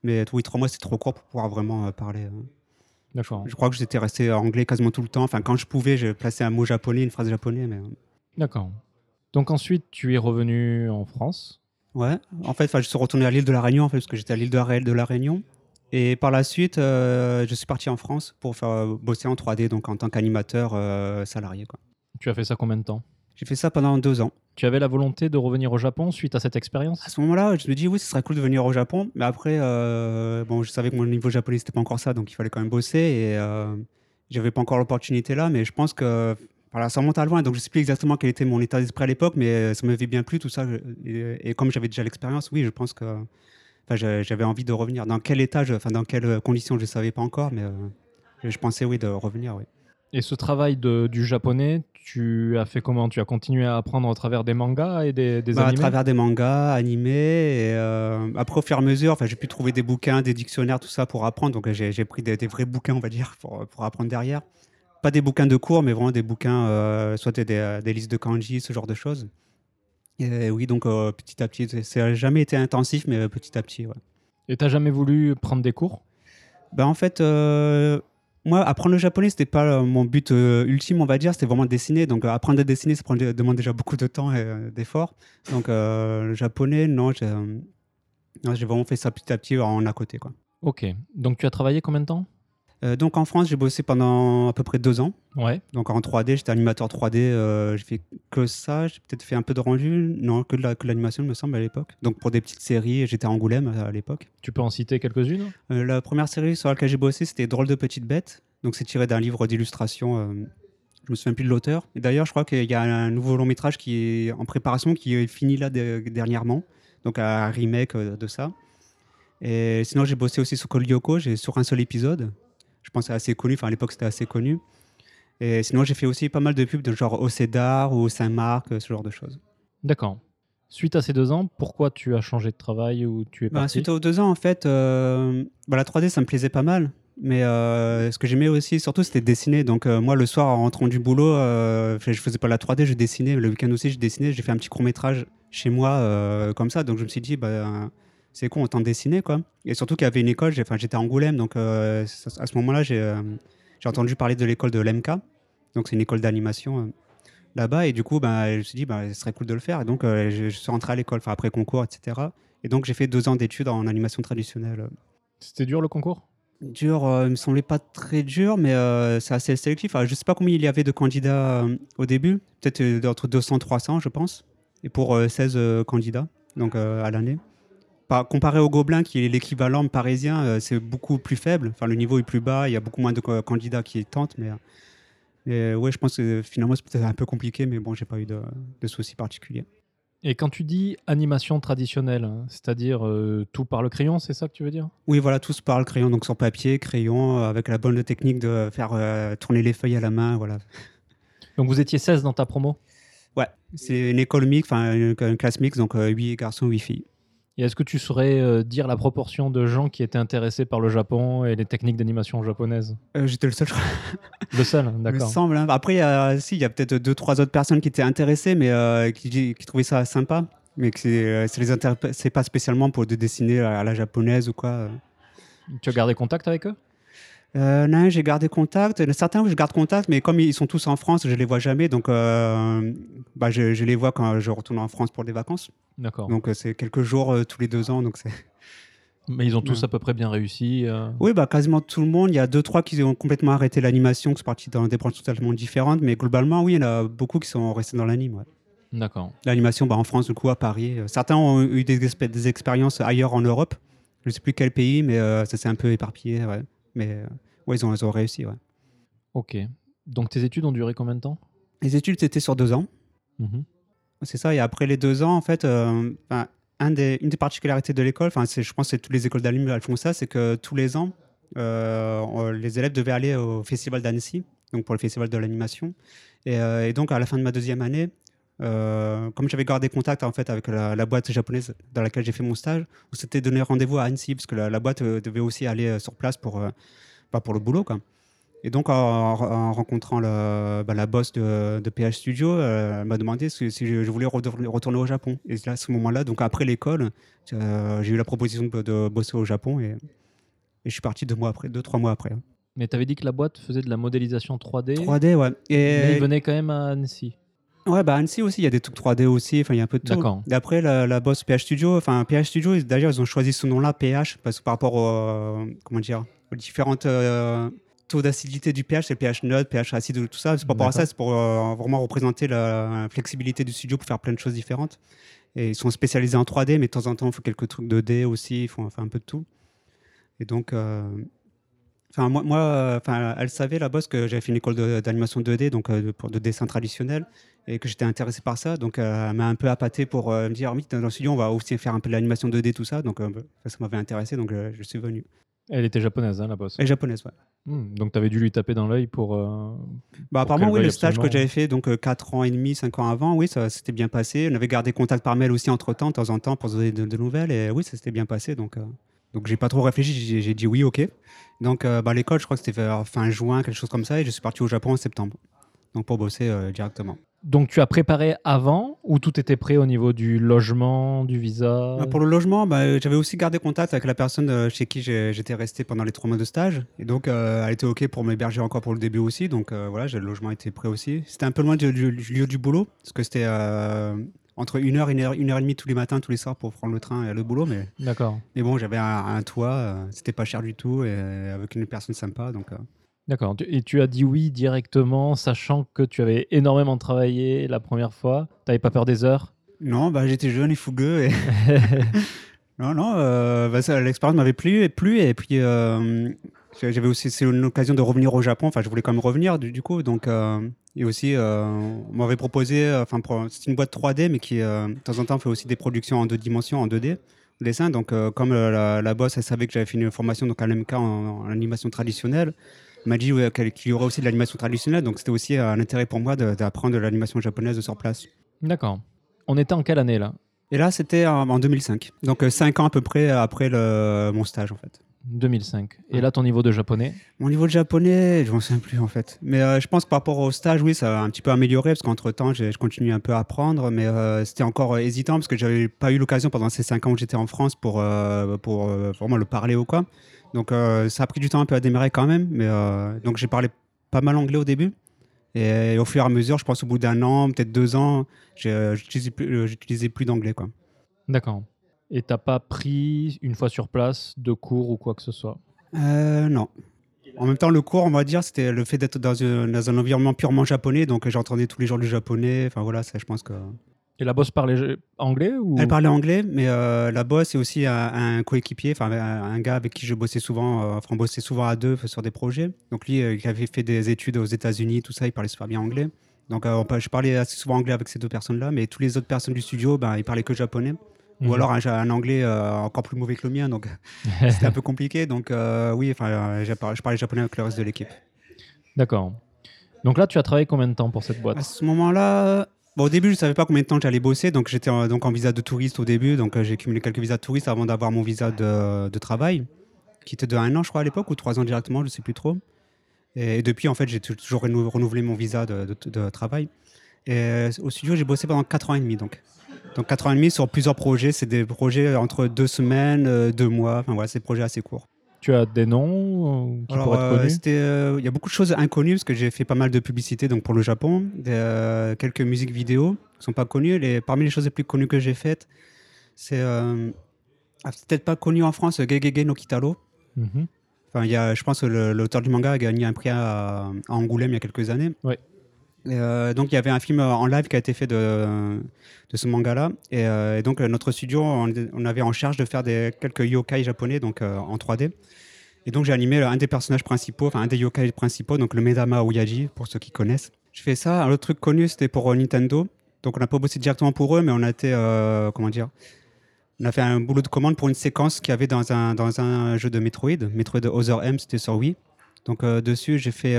[SPEAKER 2] Mais oui, trois mois, c'est trop court pour pouvoir vraiment euh, parler. euh.
[SPEAKER 1] D'accord.
[SPEAKER 2] Je crois que j'étais resté anglais quasiment tout le temps. Enfin, quand je pouvais, je plaçais un mot japonais, une phrase japonais. Mais...
[SPEAKER 1] D'accord. Donc ensuite, tu es revenu en France.
[SPEAKER 2] Ouais, en fait, je suis retourné à l'île de la Réunion, en fait, parce que j'étais à l'île de, la- de la Réunion. Et par la suite, euh, je suis parti en France pour faire euh, bosser en 3D, donc en tant qu'animateur euh, salarié. quoi.
[SPEAKER 1] Tu as fait ça combien de temps?
[SPEAKER 2] J'ai fait ça pendant deux ans.
[SPEAKER 1] Tu avais la volonté de revenir au Japon suite à cette expérience?
[SPEAKER 2] À ce moment-là, je me dis oui, ce serait cool de venir au Japon. Mais après, euh, bon, je savais que mon niveau japonais, c'était pas encore ça, donc il fallait quand même bosser. Et j'avais pas encore l'opportunité là, mais je pense que voilà, ça remonte à loin. Donc je sais plus exactement quel était mon état d'esprit à l'époque, mais euh, ça m'avait bien plu tout ça. Et, et comme j'avais déjà l'expérience, oui, je pense que j'avais envie de revenir. Dans quel état, enfin dans quelles conditions, je savais pas encore, mais euh, je pensais oui de revenir. Oui.
[SPEAKER 1] Et ce travail de- du japonais, tu as fait comment? Tu as continué à apprendre à travers des mangas et des, des
[SPEAKER 2] Bah, à
[SPEAKER 1] animés?
[SPEAKER 2] travers des mangas, animés. Et, euh, après, au fur et à mesure, j'ai pu trouver des bouquins, des dictionnaires, tout ça pour apprendre. Donc, j'ai j'ai pris des, des vrais bouquins, on va dire, pour, pour apprendre derrière. Pas des bouquins de cours, mais vraiment des bouquins, euh, soit des, des- des listes de kanji, ce genre de choses. Et oui, donc euh, petit à petit, c'est- ça n'a jamais été intensif, mais euh, petit à petit, ouais.
[SPEAKER 1] Et t'as jamais voulu prendre des cours?
[SPEAKER 2] Ben, en fait, moi, apprendre le japonais, c'était pas mon but euh, ultime, on va dire. C'était vraiment de dessiner. Donc, euh, apprendre à dessiner, ça prend- demande déjà beaucoup de temps et euh, d'efforts. Donc, le japonais, non, j'ai non, j'ai vraiment fait ça petit à petit en à côté. Quoi.
[SPEAKER 1] Ok. Donc tu as travaillé combien de temps?
[SPEAKER 2] Euh, donc, en France, j'ai bossé pendant à peu près deux ans.
[SPEAKER 1] Ouais.
[SPEAKER 2] Donc, en 3D, j'étais animateur 3D. euh, j'ai fait que ça. J'ai peut-être fait un peu de rendu. Non, que de la- l'animation, il me semble, à l'époque. Donc, pour des petites séries, j'étais à Angoulême à l'époque.
[SPEAKER 1] Tu peux en citer quelques-unes?
[SPEAKER 2] Euh, la première série sur laquelle j'ai bossé, c'était Drôle de petite bête. Donc, c'est tiré d'un livre d'illustration. euh, je me souviens plus de l'auteur. D'ailleurs, je crois qu'il y a un nouveau long métrage qui est en préparation, qui est fini là de- dernièrement. Donc, un remake de ça. Et sinon, j'ai bossé aussi sur Code Lyoko. J'ai sur un seul épisode. Je pense assez connu. Enfin, à l'époque, c'était assez connu. Et sinon, j'ai fait aussi pas mal de pubs de genre au Cédar ou au Saint-Marc, euh, ce genre de choses.
[SPEAKER 1] D'accord. Suite à ces deux ans, pourquoi tu as changé de travail ou tu es
[SPEAKER 2] Bah,
[SPEAKER 1] parti
[SPEAKER 2] suite aux deux ans, en fait, euh, bah, la 3D, ça me plaisait pas mal. Mais euh, ce que j'aimais aussi, surtout, c'était dessiner. Donc, euh, moi, le soir, en rentrant du boulot, je faisais pas la 3D, je dessinais. Le week-end aussi, je dessinais. J'ai fait un petit court-métrage chez moi, comme ça. Donc, je me suis dit, bah, c'est con, autant dessiner, quoi. Et surtout qu'il y avait une école, j'étais à Angoulême. Donc, euh, à ce moment-là, j'ai euh, j'ai entendu parler de l'école de l'EMK. Donc, c'est une école d'animation euh, là-bas. Et du coup, bah, je me suis dit, bah, ce serait cool de le faire. Et donc, euh, je, suis rentré à l'école, après concours, etc. Et donc, j'ai fait deux ans d'études en animation traditionnelle.
[SPEAKER 1] C'était dur le concours?
[SPEAKER 2] Dur, euh, il me semblait pas très dur, mais euh, c'est assez sélectif. Alors, je sais pas combien il y avait de candidats au début, peut-être entre 200 300, je pense, et pour euh, 16 euh, candidats donc à l'année. Par- Comparé au Gobelin, qui est l'équivalent parisien, euh, c'est beaucoup plus faible. Enfin, le niveau est plus bas, il y a beaucoup moins de candidats qui tentent, mais, euh, mais ouais, je pense que finalement c'est peut-être un peu compliqué, mais bon, j'ai pas eu de, de soucis particuliers.
[SPEAKER 1] Et quand tu dis animation traditionnelle, hein, c'est-à-dire euh, tout par le crayon, c'est ça que tu veux dire?
[SPEAKER 2] Oui, voilà, tous par le crayon, donc sur papier, crayon, euh, avec la bonne technique de faire euh, tourner les feuilles à la main, voilà.
[SPEAKER 1] Donc vous étiez 16 dans ta promo?
[SPEAKER 2] Ouais, c'est une école mixte, enfin une, une classe mixte, donc 8 garçons, 8 filles.
[SPEAKER 1] Et est-ce que tu saurais euh, dire la proportion de gens qui étaient intéressés par le Japon et les techniques d'animation japonaises?
[SPEAKER 2] Euh, J'étais le seul, je crois.
[SPEAKER 1] Le seul,
[SPEAKER 2] il me
[SPEAKER 1] d'accord.
[SPEAKER 2] semble. hein. Après, il y a, si, il y a peut-être deux, trois autres personnes qui étaient intéressées, mais euh, qui, qui trouvaient ça sympa, mais que c'est, euh, pas spécialement pour de dessiner à la japonaise ou quoi.
[SPEAKER 1] Tu as gardé contact avec eux?
[SPEAKER 2] Euh, non, j'ai gardé contact. Certains, je garde contact, mais comme ils sont tous en France, je les vois jamais, donc euh, bah, je, je les vois quand je retourne en France pour des vacances.
[SPEAKER 1] D'accord.
[SPEAKER 2] Donc euh, c'est quelques jours euh, tous les deux ans, donc c'est.
[SPEAKER 1] Mais ils ont tous
[SPEAKER 2] Ouais.
[SPEAKER 1] à peu près bien réussi.
[SPEAKER 2] Oui, bah, quasiment tout le monde. Il y a deux, trois qui ont complètement arrêté l'animation, qui sont partis dans des branches totalement différentes. Mais globalement, oui, il y en a beaucoup qui sont restés dans l'anime. ouais.
[SPEAKER 1] D'accord.
[SPEAKER 2] L'animation, bah, en France, du coup, à Paris. Certains ont eu des, expé- des expériences ailleurs en Europe. Je ne sais plus quel pays, mais ça s'est un peu éparpillé. ouais. Mais ouais, ils, ont, ils ont réussi. ouais.
[SPEAKER 1] Ok. Donc tes études ont duré combien de temps?
[SPEAKER 2] Les études, c'était sur deux ans.
[SPEAKER 1] Mhm.
[SPEAKER 2] C'est ça. Et après les deux ans, en fait, euh, enfin, un des, une des particularités de l'école, je pense que toutes les écoles d'anime elles font ça, c'est que tous les ans, euh, les élèves devaient aller au festival d'Annecy, donc pour le festival de l'animation. Et, euh, et donc, à la fin de ma deuxième année, comme j'avais gardé contact en fait avec la, la boîte japonaise dans laquelle j'ai fait mon stage, on s'était donné rendez-vous à Annecy parce que la, la boîte devait aussi aller sur place pour, bah, pour le boulot, quoi. Et donc, en, en rencontrant le- bah, la boss de, de PH Studio, euh, elle m'a demandé si, si je, voulais retourner au Japon. Et là, à ce moment-là, donc après l'école, euh, j'ai eu la proposition de, de bosser au Japon et, et je suis parti deux mois après, deux trois mois après. hein.
[SPEAKER 1] Mais tu avais dit que la boîte faisait de la modélisation 3D.
[SPEAKER 2] 3D, ouais.
[SPEAKER 1] Mais
[SPEAKER 2] Et
[SPEAKER 1] ils venaient quand même à Annecy.
[SPEAKER 2] ouais, bah Annecy aussi, il y a des trucs 3D aussi. Enfin, il y a un peu de tout.
[SPEAKER 1] D'accord.
[SPEAKER 2] Et après, la, la boss PH Studio, enfin PH Studio, d'ailleurs, ils ont choisi ce nom-là, PH, parce que par rapport au, comment dire, aux différentes euh, taux d'acidité du pH, c'est le pH neutre, pH acide, tout ça. C'est rapport à ça, c'est pour euh, vraiment représenter la flexibilité du studio pour faire plein de choses différentes. Et ils sont spécialisés en 3D, mais de temps en temps, il faut quelques trucs 2D aussi, ils font enfin, un peu de tout. Et donc, euh, moi, moi euh, elle savait, la boss, que j'avais fait une école d'animation 2D, donc euh, de, pour, de dessin traditionnel, et que j'étais intéressé par ça. Donc, euh, elle m'a un peu appâté pour euh, me dire, dans le studio, on va aussi faire un peu de l'animation 2D, tout ça. Donc, euh, ça m'avait intéressé, donc euh, je suis venu.
[SPEAKER 1] Elle était japonaise, hein, la boss.
[SPEAKER 2] Et japonaise, ouais.
[SPEAKER 1] Hmm, Donc tu avais dû lui taper dans l'œil pour. euh,
[SPEAKER 2] Bah, apparemment, oui, le stage que j'avais fait, donc 4 ans et demi, 5 ans avant, oui, ça s'était bien passé. On avait gardé contact par mail aussi entre temps, de temps en temps, pour se donner de, de nouvelles. Et oui, ça s'était bien passé. Donc, euh, donc j'ai pas trop réfléchi, j'ai j'ai dit oui, ok. Donc, euh, bah, l'école, je crois que c'était vers fin juin, quelque chose comme ça. Et je suis parti au Japon en septembre. Donc, pour bosser euh, directement.
[SPEAKER 1] Donc tu as préparé avant ou tout était prêt au niveau du logement, du visa?
[SPEAKER 2] Ah, Pour le logement, bah, j'avais aussi gardé contact avec la personne euh, chez qui j'étais resté pendant les trois mois de stage. Et donc, euh, elle était OK pour m'héberger encore pour le début aussi. Donc, euh, voilà, le logement était prêt aussi. C'était un peu loin du, du- du lieu du boulot, parce que c'était euh, entre une heure et une heure, une heure et demie tous les matins, tous les soirs pour prendre le train et aller au boulot. Mais,
[SPEAKER 1] D'accord.
[SPEAKER 2] mais bon, j'avais un, un toit, euh, c'était pas cher du tout, et avec une personne sympa. Donc, euh,
[SPEAKER 1] D'accord. Et tu as dit oui directement, sachant que tu avais énormément travaillé la première fois. Tu n'avais pas peur des heures?
[SPEAKER 2] Non, bah, j'étais jeune et fougueux. Et... Non, non, euh, bah, l'expérience m'avait plu et plu. Et puis, euh, j'avais aussi, c'est une occasion de revenir au Japon. Enfin, je voulais quand même revenir, du, du coup. Donc, euh, et aussi, euh, on m'avait proposé, enfin, c'est une boîte 3D, mais qui, de temps en temps, fait aussi des productions en deux dimensions, en 2D, au dessin. Donc, euh, comme euh, la, la boss, elle savait que j'avais fait une formation donc, à l'MK en, en animation traditionnelle, elle m'a dit qu'il y aurait aussi de l'animation traditionnelle. Donc, c'était aussi un intérêt pour moi d'apprendre de l'animation japonaise sur place.
[SPEAKER 1] D'accord. On était en quelle année là?
[SPEAKER 2] Et là, c'était en, en 2005. Donc, 5 ans à peu près après le, mon stage, en fait.
[SPEAKER 1] 2005. Et là, ton niveau de japonais?
[SPEAKER 2] Mon niveau de japonais, je m'en souviens plus en fait. Mais euh, je pense que par rapport au stage, oui, ça a un petit peu amélioré parce qu'entre temps, je continue un peu à apprendre, mais euh, c'était encore euh, hésitant parce que j'avais pas eu l'occasion pendant ces cinq ans où j'étais en France pour, euh, pour euh, vraiment le parler ou quoi. Donc euh, ça a pris du temps un peu à démarrer quand même. Mais euh, donc j'ai parlé pas mal anglais au début. Et au fur et à mesure, je pense au bout d'un an, peut-être deux ans, euh, j'utilisais plus, plus d'anglais quoi.
[SPEAKER 1] D'accord. Et t'as pas pris, une fois sur place, de cours ou quoi que ce soit?
[SPEAKER 2] Euh, non. En même temps, le cours, on va dire, c'était le fait d'être dans, un- dans un environnement purement japonais. Donc, j'entendais tous les jours du japonais. Enfin, voilà, ça, je pense que.
[SPEAKER 1] Et la boss parlait anglais ou...
[SPEAKER 2] Elle parlait anglais, mais euh, la boss est aussi un, un coéquipier, enfin, un, gars avec qui je bossais souvent. euh, enfin, on bossait souvent à deux sur des projets. Donc, lui, euh, il avait fait des études aux États-Unis, tout ça, il parlait super bien anglais. Donc, je parlais assez souvent anglais avec ces deux personnes-là, mais tous les autres personnes du studio, ben, ils parlaient que japonais.
[SPEAKER 1] Mhm.
[SPEAKER 2] Ou alors un, un anglais encore plus mauvais que le mien, donc c'était un peu compliqué. Donc, oui, enfin, je parlais japonais avec le reste de l'équipe.
[SPEAKER 1] D'accord. Donc là, tu as travaillé combien de temps pour cette boîte?
[SPEAKER 2] À ce moment-là, au début, je savais pas combien de temps j'allais bosser, donc j'étais en, donc en visa de touriste au début, donc euh, j'ai cumulé quelques visas de touriste avant d'avoir mon visa de, travail, qui était de un an, je crois, à l'époque, ou trois ans directement, je sais plus trop. Et, depuis, en fait, j'ai tou- toujours renou- renouvelé mon visa de, travail. Euh, au studio, j'ai bossé pendant quatre ans et demi, donc. Donc quatre ans et demi sur plusieurs projets, c'est des projets entre deux semaines, euh, deux mois, enfin voilà, c'est des projets assez courts.
[SPEAKER 1] Tu as des noms euh, qui
[SPEAKER 2] Alors,
[SPEAKER 1] pourraient être
[SPEAKER 2] euh,
[SPEAKER 1] connus?
[SPEAKER 2] euh, il y a beaucoup de choses inconnues parce que j'ai fait pas mal de publicité donc pour le Japon, des, quelques musiques vidéo qui sont pas connues. Les, parmi les choses les plus connues que j'ai faites, c'est ah, peut-être pas connu en France, Gegege no Kitaro. Enfin, il y a, je pense que l'auteur du manga a gagné un prix à, à Angoulême il y a quelques années.
[SPEAKER 1] Ouais.
[SPEAKER 2] Euh, donc il y avait un film en live qui a été fait de, ce manga-là. Et, euh, donc euh, notre studio, on, avait en charge de faire des, quelques yokai japonais donc euh, en 3D. Et donc j'ai animé un des personnages principaux, enfin un des yokai principaux, donc le Medama Oyaji, pour ceux qui connaissent. Je fais ça. Un autre truc connu, c'était pour euh, Nintendo. Donc on n'a pas bossé directement pour eux, mais on a été, euh, comment dire, on a fait un boulot de commande pour une séquence qu'il y avait dans un, dans un jeu de Metroid, Metroid Other M, c'était sur Wii. Donc euh, dessus, j'ai fait.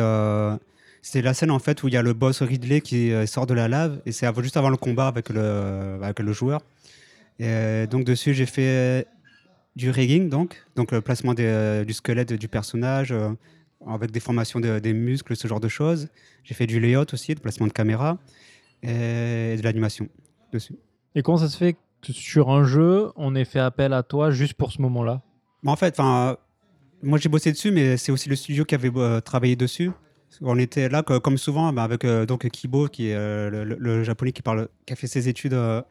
[SPEAKER 2] C'est la scène en fait où il y a le boss Ridley qui euh, sort de la lave et c'est juste avant le combat avec le, avec le joueur. Et euh, donc dessus, j'ai fait du rigging, donc, donc le placement des, euh, du squelette du personnage euh, avec des formations de- des muscles, ce genre de choses. J'ai fait du layout aussi, de placement de caméra et de l'animation dessus.
[SPEAKER 1] Et comment ça se fait que sur un jeu, on ait fait appel à toi juste pour ce moment-là?
[SPEAKER 2] En fait, enfin, moi j'ai bossé dessus, mais c'est aussi le studio qui avait euh, travaillé dessus. On était là, comme souvent, bah, avec euh, donc Kibo, qui est euh, le, japonais qui parle, qui a fait ses études euh,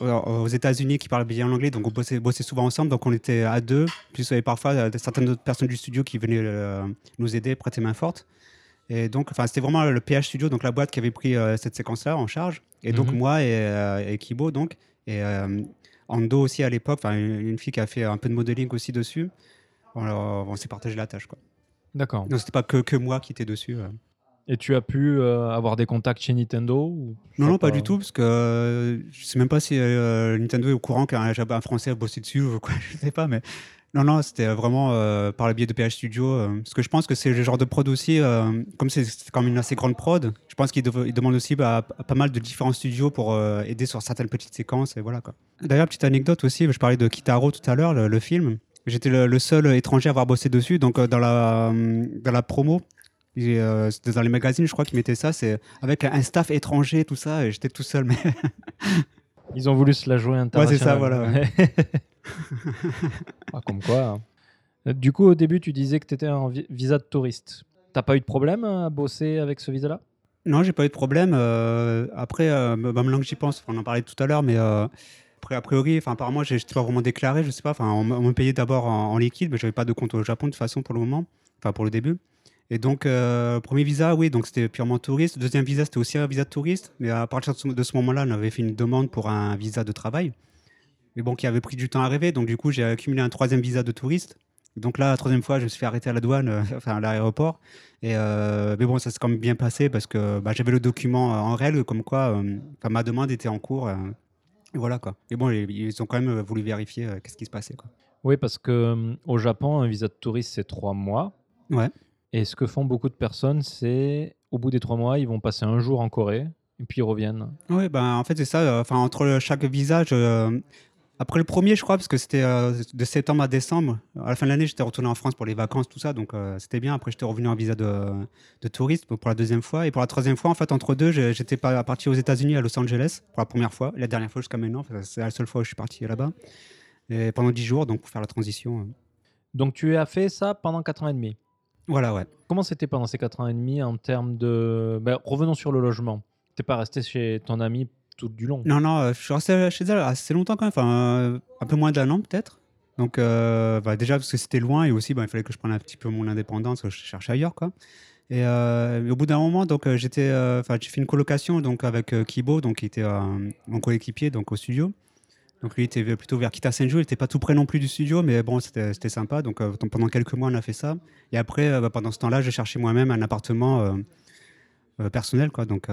[SPEAKER 2] aux- États-Unis, qui parle bien l'anglais, donc on bossait, bossait souvent ensemble. Donc on était à deux, plus il y avait parfois certaines autres personnes du studio qui venaient nous aider, prêter main forte. Et donc, enfin, c'était vraiment le PH Studio, donc la boîte qui avait pris euh, cette séquence-là en charge. Et donc
[SPEAKER 1] Mhm.
[SPEAKER 2] moi et, euh, et Kibo, donc, et euh, Ando aussi à l'époque, enfin une, une fille qui a fait un peu de modeling aussi dessus. On, on s'est partagé la tâche, quoi.
[SPEAKER 1] D'accord.
[SPEAKER 2] Donc c'était pas que, que moi qui étais dessus.
[SPEAKER 1] Et tu as pu euh, avoir des contacts chez Nintendo ou...
[SPEAKER 2] Non, non, pas du tout, parce que euh, je sais même pas si euh, Nintendo est au courant qu'un un Français a bossé dessus ou quoi, je sais pas, mais non, non, c'était vraiment euh, par le biais de PH Studio, parce que je pense que c'est le genre de prod aussi, comme c'est quand même une assez grande prod, je pense qu'ils ils demandent aussi bah, à pas mal de différents studios pour aider sur certaines petites séquences, et voilà quoi. D'ailleurs, petite anecdote aussi, je parlais de Kitaro tout à l'heure, le, le film, j'étais le, le seul étranger à avoir bossé dessus, donc euh, dans, la, euh, dans la promo, et, euh, c'était dans les magazines, je crois qu'ils mettaient ça, c'est avec un staff étranger, tout ça, et j'étais tout seul, mais
[SPEAKER 1] Ils ont voulu se la jouer internationale.
[SPEAKER 2] c'est ça, voilà, ouais.
[SPEAKER 1] Ah, comme quoi. hein. Du coup, au début, tu disais que tu étais en vi- visa de touriste. T'as pas eu de problème à bosser avec ce visa-là?
[SPEAKER 2] Non, j'ai pas eu de problème. euh, après, euh, bah, maintenant que j'y pense, on en parlait tout à l'heure, mais après, a priori, enfin, apparemment, j'ai- j'étais pas vraiment déclaré, je sais pas. Enfin, on, me payait d'abord en, liquide, mais j'avais pas de compte au Japon de toute façon pour le moment, enfin pour le début. Et donc, euh, premier visa, oui, donc c'était purement touriste. Deuxième visa, c'était aussi un visa de touriste, mais à partir de ce, moment-là, on avait fait une demande pour un visa de travail, mais bon, qui avait pris du temps à arriver. Donc, du coup, j'ai accumulé un troisième visa de touriste. Donc là, la troisième fois, je me suis fait arrêter à la douane, euh, enfin à l'aéroport. Et euh, mais bon, ça s'est quand même bien passé parce que bah, j'avais le document en règle, comme quoi ma demande était en cours. Et voilà quoi. Et bon, ils, ont quand même euh, voulu vérifier euh, qu'est-ce qui se passait. Quoi.
[SPEAKER 1] Oui, parce que euh, au Japon, un visa de touriste, c'est trois mois.
[SPEAKER 2] Ouais.
[SPEAKER 1] Et ce que font beaucoup de personnes, c'est au bout des trois mois, ils vont passer un jour en Corée et puis ils reviennent.
[SPEAKER 2] Oui, ben, en fait, c'est ça. Enfin, entre chaque visa, je- euh, Après le premier, je crois, parce que c'était euh, de septembre à décembre. À la fin de l'année, j'étais retourné en France pour les vacances, tout ça, donc euh, c'était bien. Après, j'étais revenu en visa de, de touriste pour la deuxième fois. Et pour la troisième fois, en fait, entre deux, j'étais parti aux États-Unis, à Los Angeles, pour la première fois. La dernière fois jusqu'à maintenant, c'est la seule fois où je suis parti là-bas. Et pendant dix jours, donc pour faire la transition. euh.
[SPEAKER 1] Donc tu as fait ça pendant 4 ans et demi?
[SPEAKER 2] Voilà, ouais.
[SPEAKER 1] Comment c'était pendant ces 4 ans et demi en termes de... Ben, revenons sur le logement. T'es pas resté chez ton ami du long.
[SPEAKER 2] Non, non, euh, je suis resté chez elle assez longtemps quand même, enfin, euh, un peu moins d'un an peut-être. Donc, euh, bah, déjà parce que c'était loin et aussi, bah, il fallait que je prenne un petit peu mon indépendance, que je cherchais ailleurs, quoi. Et, au bout d'un moment, donc, j'étais, enfin, j'ai fait une colocation donc avec Kibo, donc qui était mon coéquipier, donc au studio. Donc lui était plutôt vers Kita Senju, il n'était pas tout près non plus du studio, mais bon, c'était sympa. Donc pendant quelques mois, on a fait ça. Et après, bah, pendant ce temps-là, je cherchais moi-même un appartement personnel, quoi. Donc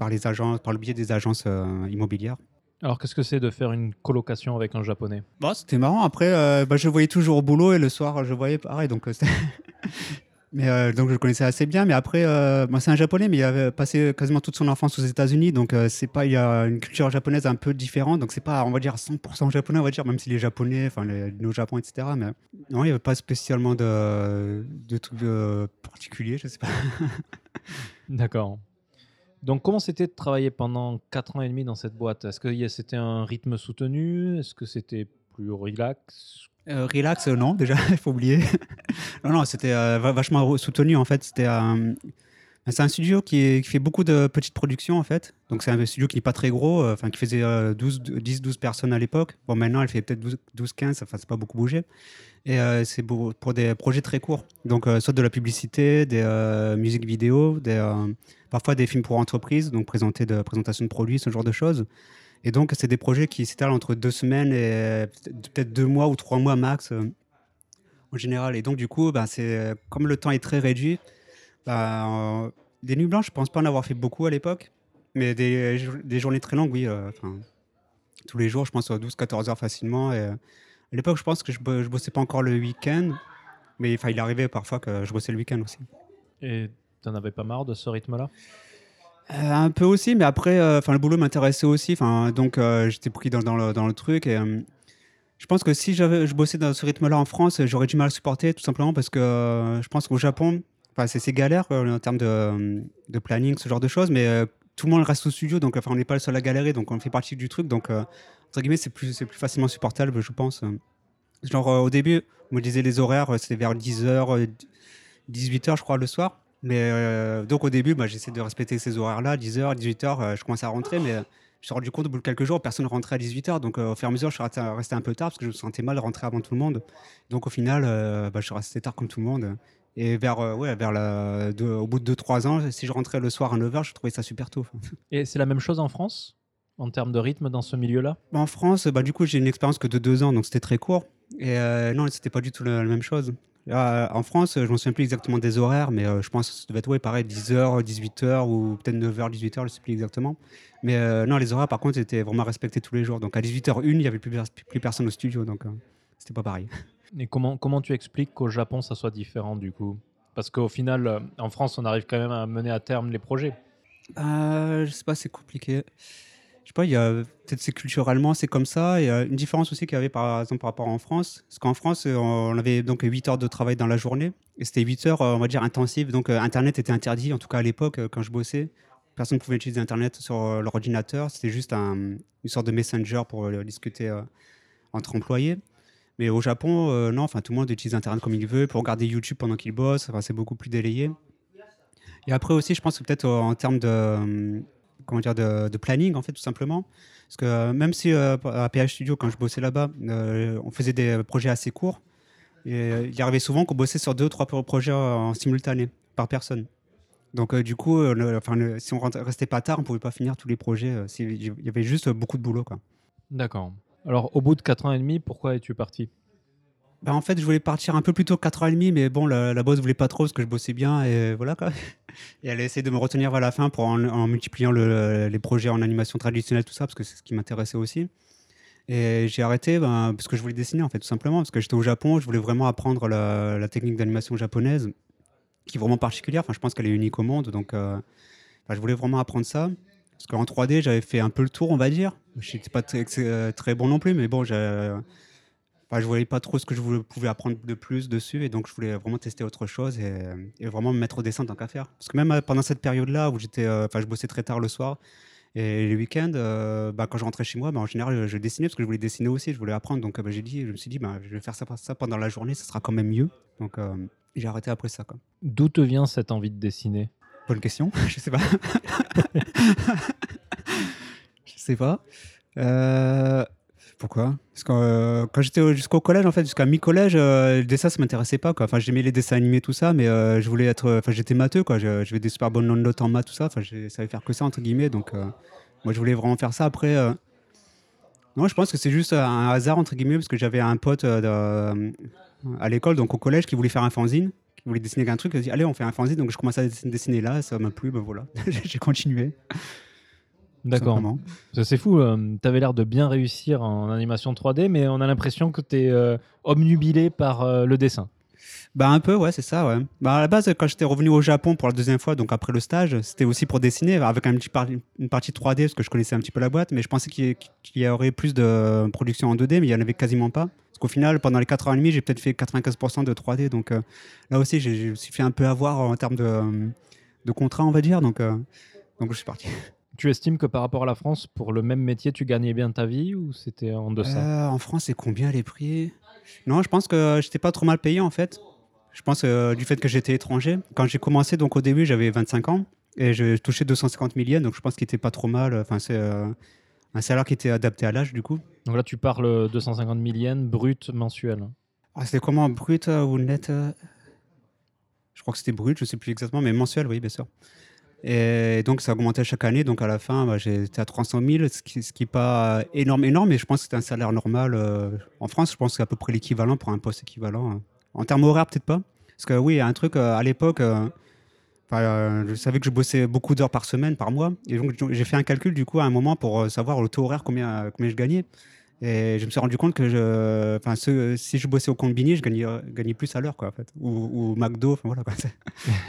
[SPEAKER 2] par les agences, par le biais des agences euh, immobilières.
[SPEAKER 1] Alors qu'est-ce que c'est de faire une colocation avec un japonais?
[SPEAKER 2] Bon, c'était marrant. Après, euh, bah, je voyais toujours au boulot et le soir, je voyais pareil. Donc, euh, mais euh, donc je le connaissais assez bien. Mais après, euh, moi, c'est un japonais, mais il avait passé quasiment toute son enfance aux États-Unis. Donc, c'est pas, il y a une culture japonaise un peu différente. Donc, c'est pas, on va dire, 100% japonais, on va dire, même si les japonais, enfin, les, nos Japon, etc. Mais non, il n'y avait pas spécialement de, de trucs particuliers, je sais pas.
[SPEAKER 1] D'accord. Donc comment c'était de travailler pendant 4 ans et demi dans cette boîte? Est-ce que c'était un rythme soutenu? Est-ce que c'était plus relax?
[SPEAKER 2] Euh, relax, euh, non, déjà, il faut oublier. non, non, c'était euh, va- vachement soutenu en fait. C'était euh, c'est un studio qui, fait beaucoup de petites productions en fait. Donc c'est un studio qui n'est pas très gros, enfin qui faisait 10-12 personnes à l'époque. Bon, maintenant, elle fait peut-être 12-15, enfin, c'est pas beaucoup bougé. Et c'est pour, des projets très courts. Donc, soit de la publicité, des musiques vidéo, des, parfois des films pour entreprises, donc présenter de, présentation de produits, ce genre de choses. Et donc, c'est des projets qui s'étalent entre deux semaines et peut-être peut-être deux mois ou trois mois max euh, en général. Et donc, du coup, ben, c'est, comme le temps est très réduit, euh, des nuits blanches, je pense pas en avoir fait beaucoup à l'époque. Mais des, des journées très longues, oui. euh, tous les jours, je pense à 12-14 heures facilement. Euh, à l'époque, je pense que je, je bossais pas encore le week-end. Mais il arrivait parfois que je bossais le week-end aussi.
[SPEAKER 1] T'en avais pas marre de ce rythme-là?
[SPEAKER 2] Euh, un peu aussi, mais après, euh, le boulot m'intéressait aussi. Donc, euh, j'étais pris dans, le, truc. Et, je pense que si je bossais dans ce rythme-là en France, j'aurais du mal à supporter, tout simplement parce que je pense qu'au Japon, c'est, galère en termes de, planning, ce genre de choses, mais tout le monde reste au studio, donc on n'est pas le seul à galérer, donc on fait partie du truc. Donc, entre guillemets, c'est plus, plus facilement supportable, je pense. Genre, au début, on me disait les horaires, c'était vers 10h, 18h, je crois, le soir. Mais euh, donc au début, bah, j'essaie de respecter ces horaires-là, 10h, 18h, euh, je commençais à rentrer, mais euh, je me suis rendu compte au bout de quelques jours, personne ne rentrait à 18h. Donc euh, au fur et à mesure, je suis resté, un peu tard parce que je me sentais mal de rentrer avant tout le monde. Donc au final, bah, je suis resté tard comme tout le monde. Et vers, ouais, vers la, de- au bout de 2-3 ans, si je rentrais le soir à 9h, je trouvais ça super tôt.
[SPEAKER 1] Et c'est la même chose en France En termes de rythme dans ce milieu-là?
[SPEAKER 2] En France, bah, du coup, j'ai une expérience que de 2 ans, donc c'était très court. Et euh, non, c'était pas du tout la, la même chose. Euh, en France, je ne me souviens plus exactement des horaires, mais euh, je pense que ça devait être ouais, pareil, 10h, 18h ou peut-être 9h, 18h, je ne sais plus exactement. Mais euh, non, les horaires, par contre, étaient vraiment respectés tous les jours. Donc à 18h01, il n'y avait plus, plus personne au studio, donc euh, c'était pas pareil.
[SPEAKER 1] Et comment, comment tu expliques qu'au Japon, ça soit différent du coup? Parce qu'au final, en France, on arrive quand même à mener à terme les projets.
[SPEAKER 2] Euh, je sais pas, c'est compliqué. Je sais pas, il y a peut-être c'est culturellement, c'est comme ça. Il y a une différence aussi qu'il y avait par exemple par rapport en France. Parce qu'en France, euh, on avait donc 8 heures de travail dans la journée. Et c'était 8 heures, euh, on va dire, intensives. Donc euh, Internet était interdit, en tout cas à l'époque, quand je bossais. Personne ne pouvait utiliser Internet sur leur ordinateur. C'était juste un- une sorte de messenger pour discuter entre employés. Mais au Japon, non, enfin tout le monde utilise Internet comme il veut pour regarder YouTube pendant qu'il bosse. Enfin, c'est beaucoup plus délayé. Et après aussi, je pense que peut-être en termes de, euh, comment dire, de, planning, en fait, tout simplement. Parce que euh, même si euh, à PH Studio, quand je bossais là-bas, euh, on faisait des projets assez courts, et il arrivait souvent qu'on bossait sur deux, trois pro- projets en simultané, par personne. Donc du coup, si on restait pas tard, on pouvait pas finir tous les projets. Il y avait juste beaucoup de boulot.
[SPEAKER 1] D'accord. Alors, au bout de 4 ans et demi, pourquoi es-tu parti?
[SPEAKER 2] Bah, en fait, je voulais partir un peu plus tôt, 4h30, mais bon, la, la boss voulait pas trop parce que je bossais bien et voilà quoi. Et elle a essayé de me retenir vers la fin pour en, multipliant le- les projets en animation traditionnelle, tout ça, parce que c'est ce qui m'intéressait aussi. Et j'ai arrêté ben, parce que je voulais dessiner en fait, tout simplement, parce que j'étais au Japon, je voulais vraiment apprendre la, technique d'animation japonaise, qui est vraiment particulière. Enfin, je pense qu'elle est unique au monde, donc euh, je voulais vraiment apprendre ça. Parce qu'en 3D, j'avais fait un peu le tour, on va dire. Je n'étais pas très, euh, très bon non plus, mais bon, je ne voyais pas trop ce que je voulais, pouvais apprendre de plus dessus. Et donc, je voulais vraiment tester autre chose et, vraiment me mettre au dessin tant qu'à faire. Parce que même euh, pendant cette période-là où j'étais, euh, je bossais très tard le soir, et les week-ends, bah, quand je rentrais chez moi, bah, en général, je dessinais parce que je voulais dessiner aussi, je voulais apprendre. Donc, bah, j'ai dit, je me suis dit, bah, je vais faire ça, ça pendant la journée, ça sera quand même mieux. Donc, j'ai arrêté après ça.
[SPEAKER 1] D'où te vient cette envie de dessiner?
[SPEAKER 2] Bonne question, je sais pas. je sais pas. Euh, pourquoi? Parce que euh, quand j'étais jusqu'au collège, en fait, jusqu'à mi-collège, euh, le dessin, ça m'intéressait pas. Enfin, j'aimais les dessins animés, tout ça, mais je voulais être. Enfin, j'étais matheux, quoi. J'avais des super bonnes notes en maths, tout ça. Enfin, je savais faire que ça, entre guillemets. Donc, moi, je voulais vraiment faire ça. Après, non, je pense que c'est juste un hasard, entre guillemets, parce que j'avais un pote à l'école, donc au collège, qui voulait faire un fanzine qui voulait dessiner un truc, dit allez on fait un fanzine, donc je commençais à dessiner là, ça m'a plu, ben voilà, j'ai continué.
[SPEAKER 1] D'accord. C'est fou, euh, tu avais l'air de bien réussir en animation 3D, mais on a l'impression que tu es euh, omnubilé par euh, le dessin.
[SPEAKER 2] Bah un peu, ouais, c'est ça, ouais. Bah à la base, quand j'étais revenu au Japon pour la deuxième fois, donc après le stage, c'était aussi pour dessiner, avec un petit une partie 3D, parce que je connaissais un petit peu la boîte, mais je pensais qu'il y, aurait plus de production en 2D, mais il n'y en avait quasiment pas. Parce qu'au final, pendant les 4 ans et demi, j'ai peut-être fait 95% de 3D, donc euh, là aussi, me suis fait un peu avoir en termes de, de contrat, on va dire, donc, euh, donc je suis parti.
[SPEAKER 1] Tu estimes que par rapport à la France, pour le même métier, tu gagnais bien ta vie ou c'était en deçà?
[SPEAKER 2] Euh, En France, c'est combien les prix? Non, je pense que j'étais pas trop mal payé en fait. Je pense euh, du fait que j'étais étranger. Quand j'ai commencé, donc au début, j'avais 25 ans et je touchais 250 000 yens, donc je pense qu'il n'était pas trop mal. Enfin, c'est euh, un salaire qui était adapté à l'âge, du coup.
[SPEAKER 1] Donc là, tu parles 250 000 yens brut mensuel.
[SPEAKER 2] Ah, c'était comment brut euh, ou net Je crois que c'était brut, je ne sais plus exactement, mais mensuel, oui, bien sûr. Et donc, ça augmentait chaque année. Donc, à la fin, bah, j'étais à 300 000, ce qui n'est pas énorme, énorme, mais je pense que c'était un salaire normal. en France, je pense que c'est à peu près l'équivalent pour un poste équivalent. Hein. En termes horaires, peut-être pas. Parce que oui, un truc euh, à l'époque, euh, euh, je savais que je bossais beaucoup d'heures par semaine, par mois. Et donc, j'ai fait un calcul du coup à un moment pour savoir le taux horaire, combien, combien je gagnais. Et je me suis rendu compte que je, si je bossais au combini, je gagnais, gagnais plus à l'heure, quoi, en fait. Ou, ou McDo, voilà, quoi.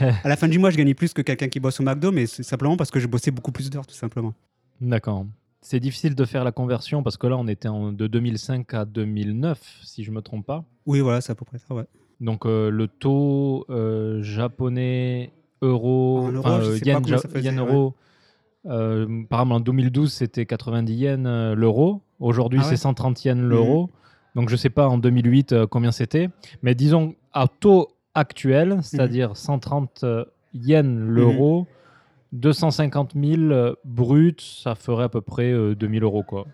[SPEAKER 2] à la fin du mois, je gagnais plus que quelqu'un qui bosse au McDo, mais simplement parce que je bossais beaucoup plus d'heures, tout simplement.
[SPEAKER 1] D'accord. C'est difficile de faire la conversion parce que là, on était en, de 2005 à 2009, si je ne me trompe pas.
[SPEAKER 2] Oui, voilà, c'est à peu près ça, ouais.
[SPEAKER 1] Donc euh, le taux euh, japonais euro,
[SPEAKER 2] euh, yen,
[SPEAKER 1] yen euro, par exemple en 2012 c'était 90 yens l'euro, aujourd'hui ah c'est 130 yens l'euro. Mhm. Donc je ne sais pas en 2008 combien c'était, mais disons à taux actuel, c'est-à-dire 130 mhm. yens l'euro. 250 000 brut, ça ferait à peu près 2000 euros, quoi.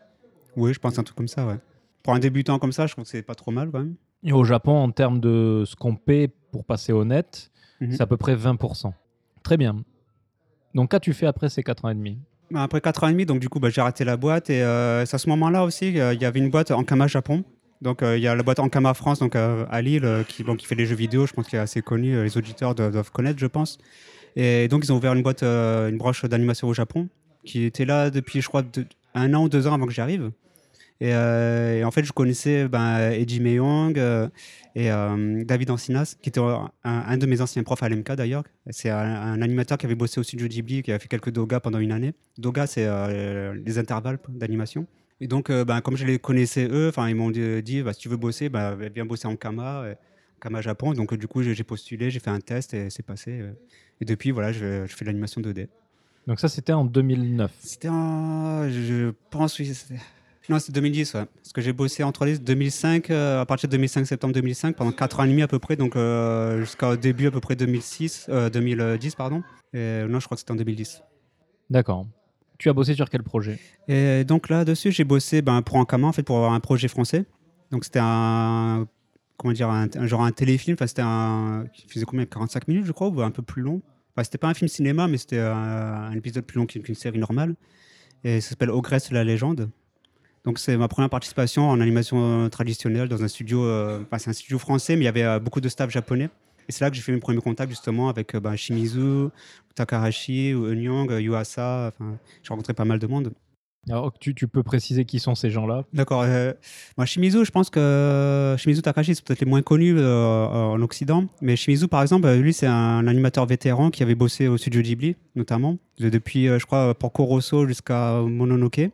[SPEAKER 2] Oui, je pense un truc comme ça, ouais. Pour un débutant comme ça, je trouve que c'est pas trop mal, quand même.
[SPEAKER 1] Et au Japon, en termes de ce qu'on paie pour passer au net, mhm. c'est à peu près 20%. Très bien. Donc, qu'as-tu fait après ces 4 ans et demi?
[SPEAKER 2] Bah, Après 4 ans et demi, donc du coup, bah, j'ai arrêté la boîte. Et euh, c'est à ce moment-là aussi, il y avait une boîte en Kama Japon. Donc, euh, il y a la boîte Ankama France, donc euh, à Lille, qui, fait les jeux vidéo. Je pense qu'il est assez connu. Les auditeurs doivent, connaître, je pense. Et donc, ils ont ouvert une boîte, une branche d'animation au Japon, qui était là depuis, je crois, un an ou deux ans avant que j'arrive. Euh, et, en fait, je connaissais ben, Eddie Meyong euh, et euh, David Ancinas, qui était un, de mes anciens profs à l'MK d'ailleurs. C'est un, animateur qui avait bossé au studio Ghibli, qui a fait quelques doga pendant une année. Doga, c'est les intervalles d'animation. Et donc, ben, comme je les connaissais eux, ils m'ont dit, bah, si tu veux bosser, ben, viens bosser en Kama, Kama Japon. Donc, du coup, j'ai postulé, j'ai fait un test et c'est passé. Et depuis, voilà, je, je fais l'animation 2D.
[SPEAKER 1] Donc ça, c'était en 2009
[SPEAKER 2] C'était en... Je pense, oui, non, c'est 2010, ouais. Parce que j'ai bossé en 3D 2005, euh, à partir de 2005, septembre 2005, pendant 4 ans et demi à peu près, donc euh, jusqu'au début à peu près 2006, 2010, euh, pardon. Et non, je crois que c'était en 2010.
[SPEAKER 1] D'accord. Tu as bossé sur quel projet?
[SPEAKER 2] Et donc là-dessus, j'ai bossé ben, pour Ankama, en fait, pour un projet français. Donc c'était un, comment dire, un, genre un téléfilm, enfin, c'était un, qui faisait combien? 45 minutes, je crois, ou un peu plus long. Enfin, c'était pas un film cinéma, mais c'était un, un, épisode plus long qu'une série normale. Et ça s'appelle Ogress la légende. Donc c'est ma première participation en animation euh, traditionnelle dans un studio, euh, enfin c'est un studio français, mais il y avait euh, beaucoup de staff japonais. Et c'est là que j'ai fait mes premiers contacts justement avec bah, Shimizu, Takarashi, Enyang, Yuasa. Enfin, j'ai rencontré pas mal de monde.
[SPEAKER 1] Alors, tu, tu peux préciser qui sont ces gens-là?
[SPEAKER 2] D'accord. euh, moi, Shimizu, je pense que Shimizu Takashi, c'est peut-être les moins connus euh, en Occident. Mais Shimizu, par exemple, lui, c'est un animateur vétéran qui avait bossé au studio Ghibli, notamment, de- depuis, je crois, Porco Rosso jusqu'à Mononoke.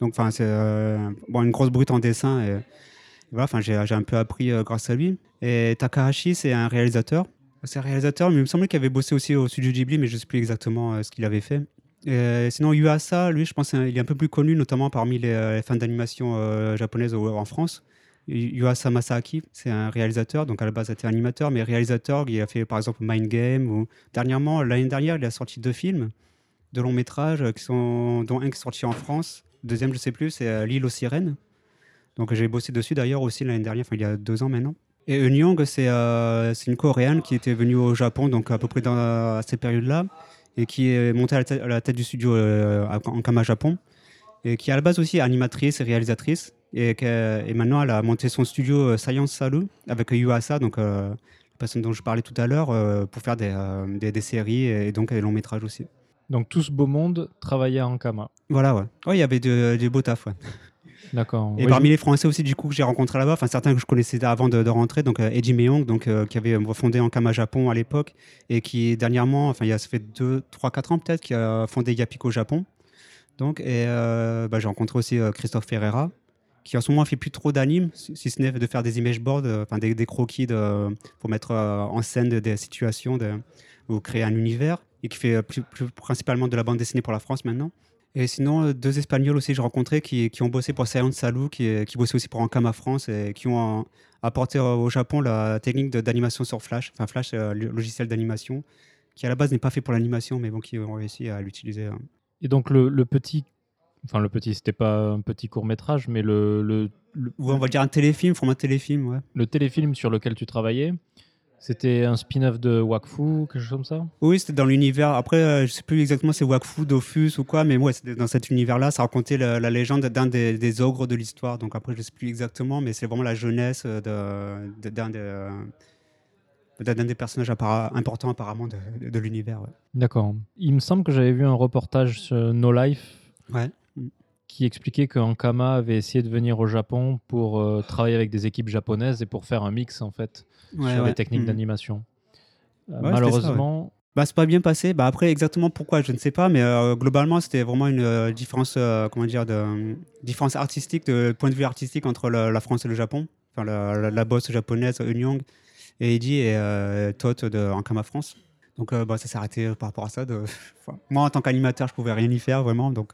[SPEAKER 2] Donc, enfin, c'est euh, bon, une grosse brute en dessin. Et, voilà, j'ai un peu appris euh, grâce à lui. Et Takahashi, c'est un réalisateur. C'est un réalisateur, mais il me semblait qu'il avait bossé aussi au studio Ghibli, mais je ne sais plus exactement euh, ce qu'il avait fait. Et sinon, Yuasa, lui, je pense qu'il est un peu plus connu, notamment parmi les, fans d'animation japonaises en France. Yu- Yuasa Masaaki, c'est un réalisateur, donc à la base, c'était animateur, mais réalisateur, il a fait par exemple Mind Game, ou dernièrement, l'année dernière, il a sorti deux films, deux longs métrages, dont un qui est sorti en France, deuxième, je sais plus, c'est euh, L'île aux sirènes. Donc j'ai bossé dessus d'ailleurs aussi l'année dernière, enfin il y a deux ans maintenant. Et Eun euh, c'est une coréenne qui était venue au Japon, donc à peu près dans, à cette période-là, et qui est montée à la tête, du studio euh, en Kama Japon, et qui est à la base aussi animatrice et réalisatrice. Et, et maintenant, elle a monté son studio euh, Science Salu avec Yuasa, donc euh, la personne dont je parlais tout à l'heure, euh, pour faire euh, des séries et donc des longs métrages aussi.
[SPEAKER 1] Donc, tout ce beau monde travaillait en Kama.
[SPEAKER 2] Voilà, ouais. Ouais, il y avait de- du beau taf, ouais.
[SPEAKER 1] D'accord.
[SPEAKER 2] Et
[SPEAKER 1] Oui,
[SPEAKER 2] parmi les Français aussi, du coup, que j'ai rencontrés là-bas, enfin certains que je connaissais avant de, de rentrer, donc euh, Eiji Meong, donc euh, qui avait euh, fondé en Kama Japon à l'époque, et qui dernièrement, enfin il y a ça fait 2, 3, 4 ans peut-être, qui a fondé Yapiko Japon. Donc, et euh, bah, j'ai rencontré aussi Christophe Ferreira, qui en ce moment fait plus trop d'anime, si ce n'est de faire des image boards, enfin des, des croquis de, pour mettre en scène de- des situations de, ou créer un univers, et qui fait euh, plus, plus principalement de la bande dessinée pour la France maintenant. Et sinon, euh, deux Espagnols aussi que j'ai rencontrés qui, qui ont bossé pour Science Salou, qui, est- qui bossaient aussi pour Ankama France et qui ont euh, apporté euh, au Japon la technique d'animation sur Flash. Enfin, Flash, euh, le logiciel d'animation qui à la base n'est pas fait pour l'animation, mais bon, qui ont réussi à l'utiliser. euh.
[SPEAKER 1] Et donc, le, le petit. Enfin, le petit, c'était pas un petit court-métrage, mais le, le, le,
[SPEAKER 2] Ou on va dire un téléfilm, format téléfilm, ouais.
[SPEAKER 1] le téléfilm sur lequel tu travaillais, c'était un spin-off de Wakfu, quelque chose comme ça?
[SPEAKER 2] Oui, c'était dans l'univers. Après, euh, je sais plus exactement c'est Wakfu, Dofus ou quoi, mais ouais, c'était dans cet univers-là. Ça racontait la, la légende d'un des, des ogres de l'histoire. Donc après, je sais plus exactement, mais c'est vraiment la jeunesse euh, de- de- d'un des, euh, d'un des personnages appara- importants apparemment de, de- de l'univers. Ouais.
[SPEAKER 1] D'accord. Il me semble que j'avais vu un reportage sur No Life
[SPEAKER 2] Ouais.
[SPEAKER 1] qui expliquait qu'Ankama avait essayé de venir au Japon pour euh, travailler avec des équipes japonaises et pour faire un mix en fait
[SPEAKER 2] Ouais,
[SPEAKER 1] sur
[SPEAKER 2] ouais.
[SPEAKER 1] les techniques
[SPEAKER 2] Mhm.
[SPEAKER 1] d'animation. Euh,
[SPEAKER 2] ouais.
[SPEAKER 1] malheureusement,
[SPEAKER 2] Bah, c'est pas bien passé. Bah, après, exactement pourquoi, je ne sais pas, mais euh, globalement, c'était vraiment une euh, différence, comment dire, de, différence artistique, de point de vue artistique entre le- la France et le Japon. Enfin, la, la, la boss japonaise, Eun et Eddie et Tot de Ankama France. Donc, bah, ça s'est arrêté par rapport à ça. De... enfin, moi, en tant qu'animateur, je pouvais rien y faire vraiment. Donc,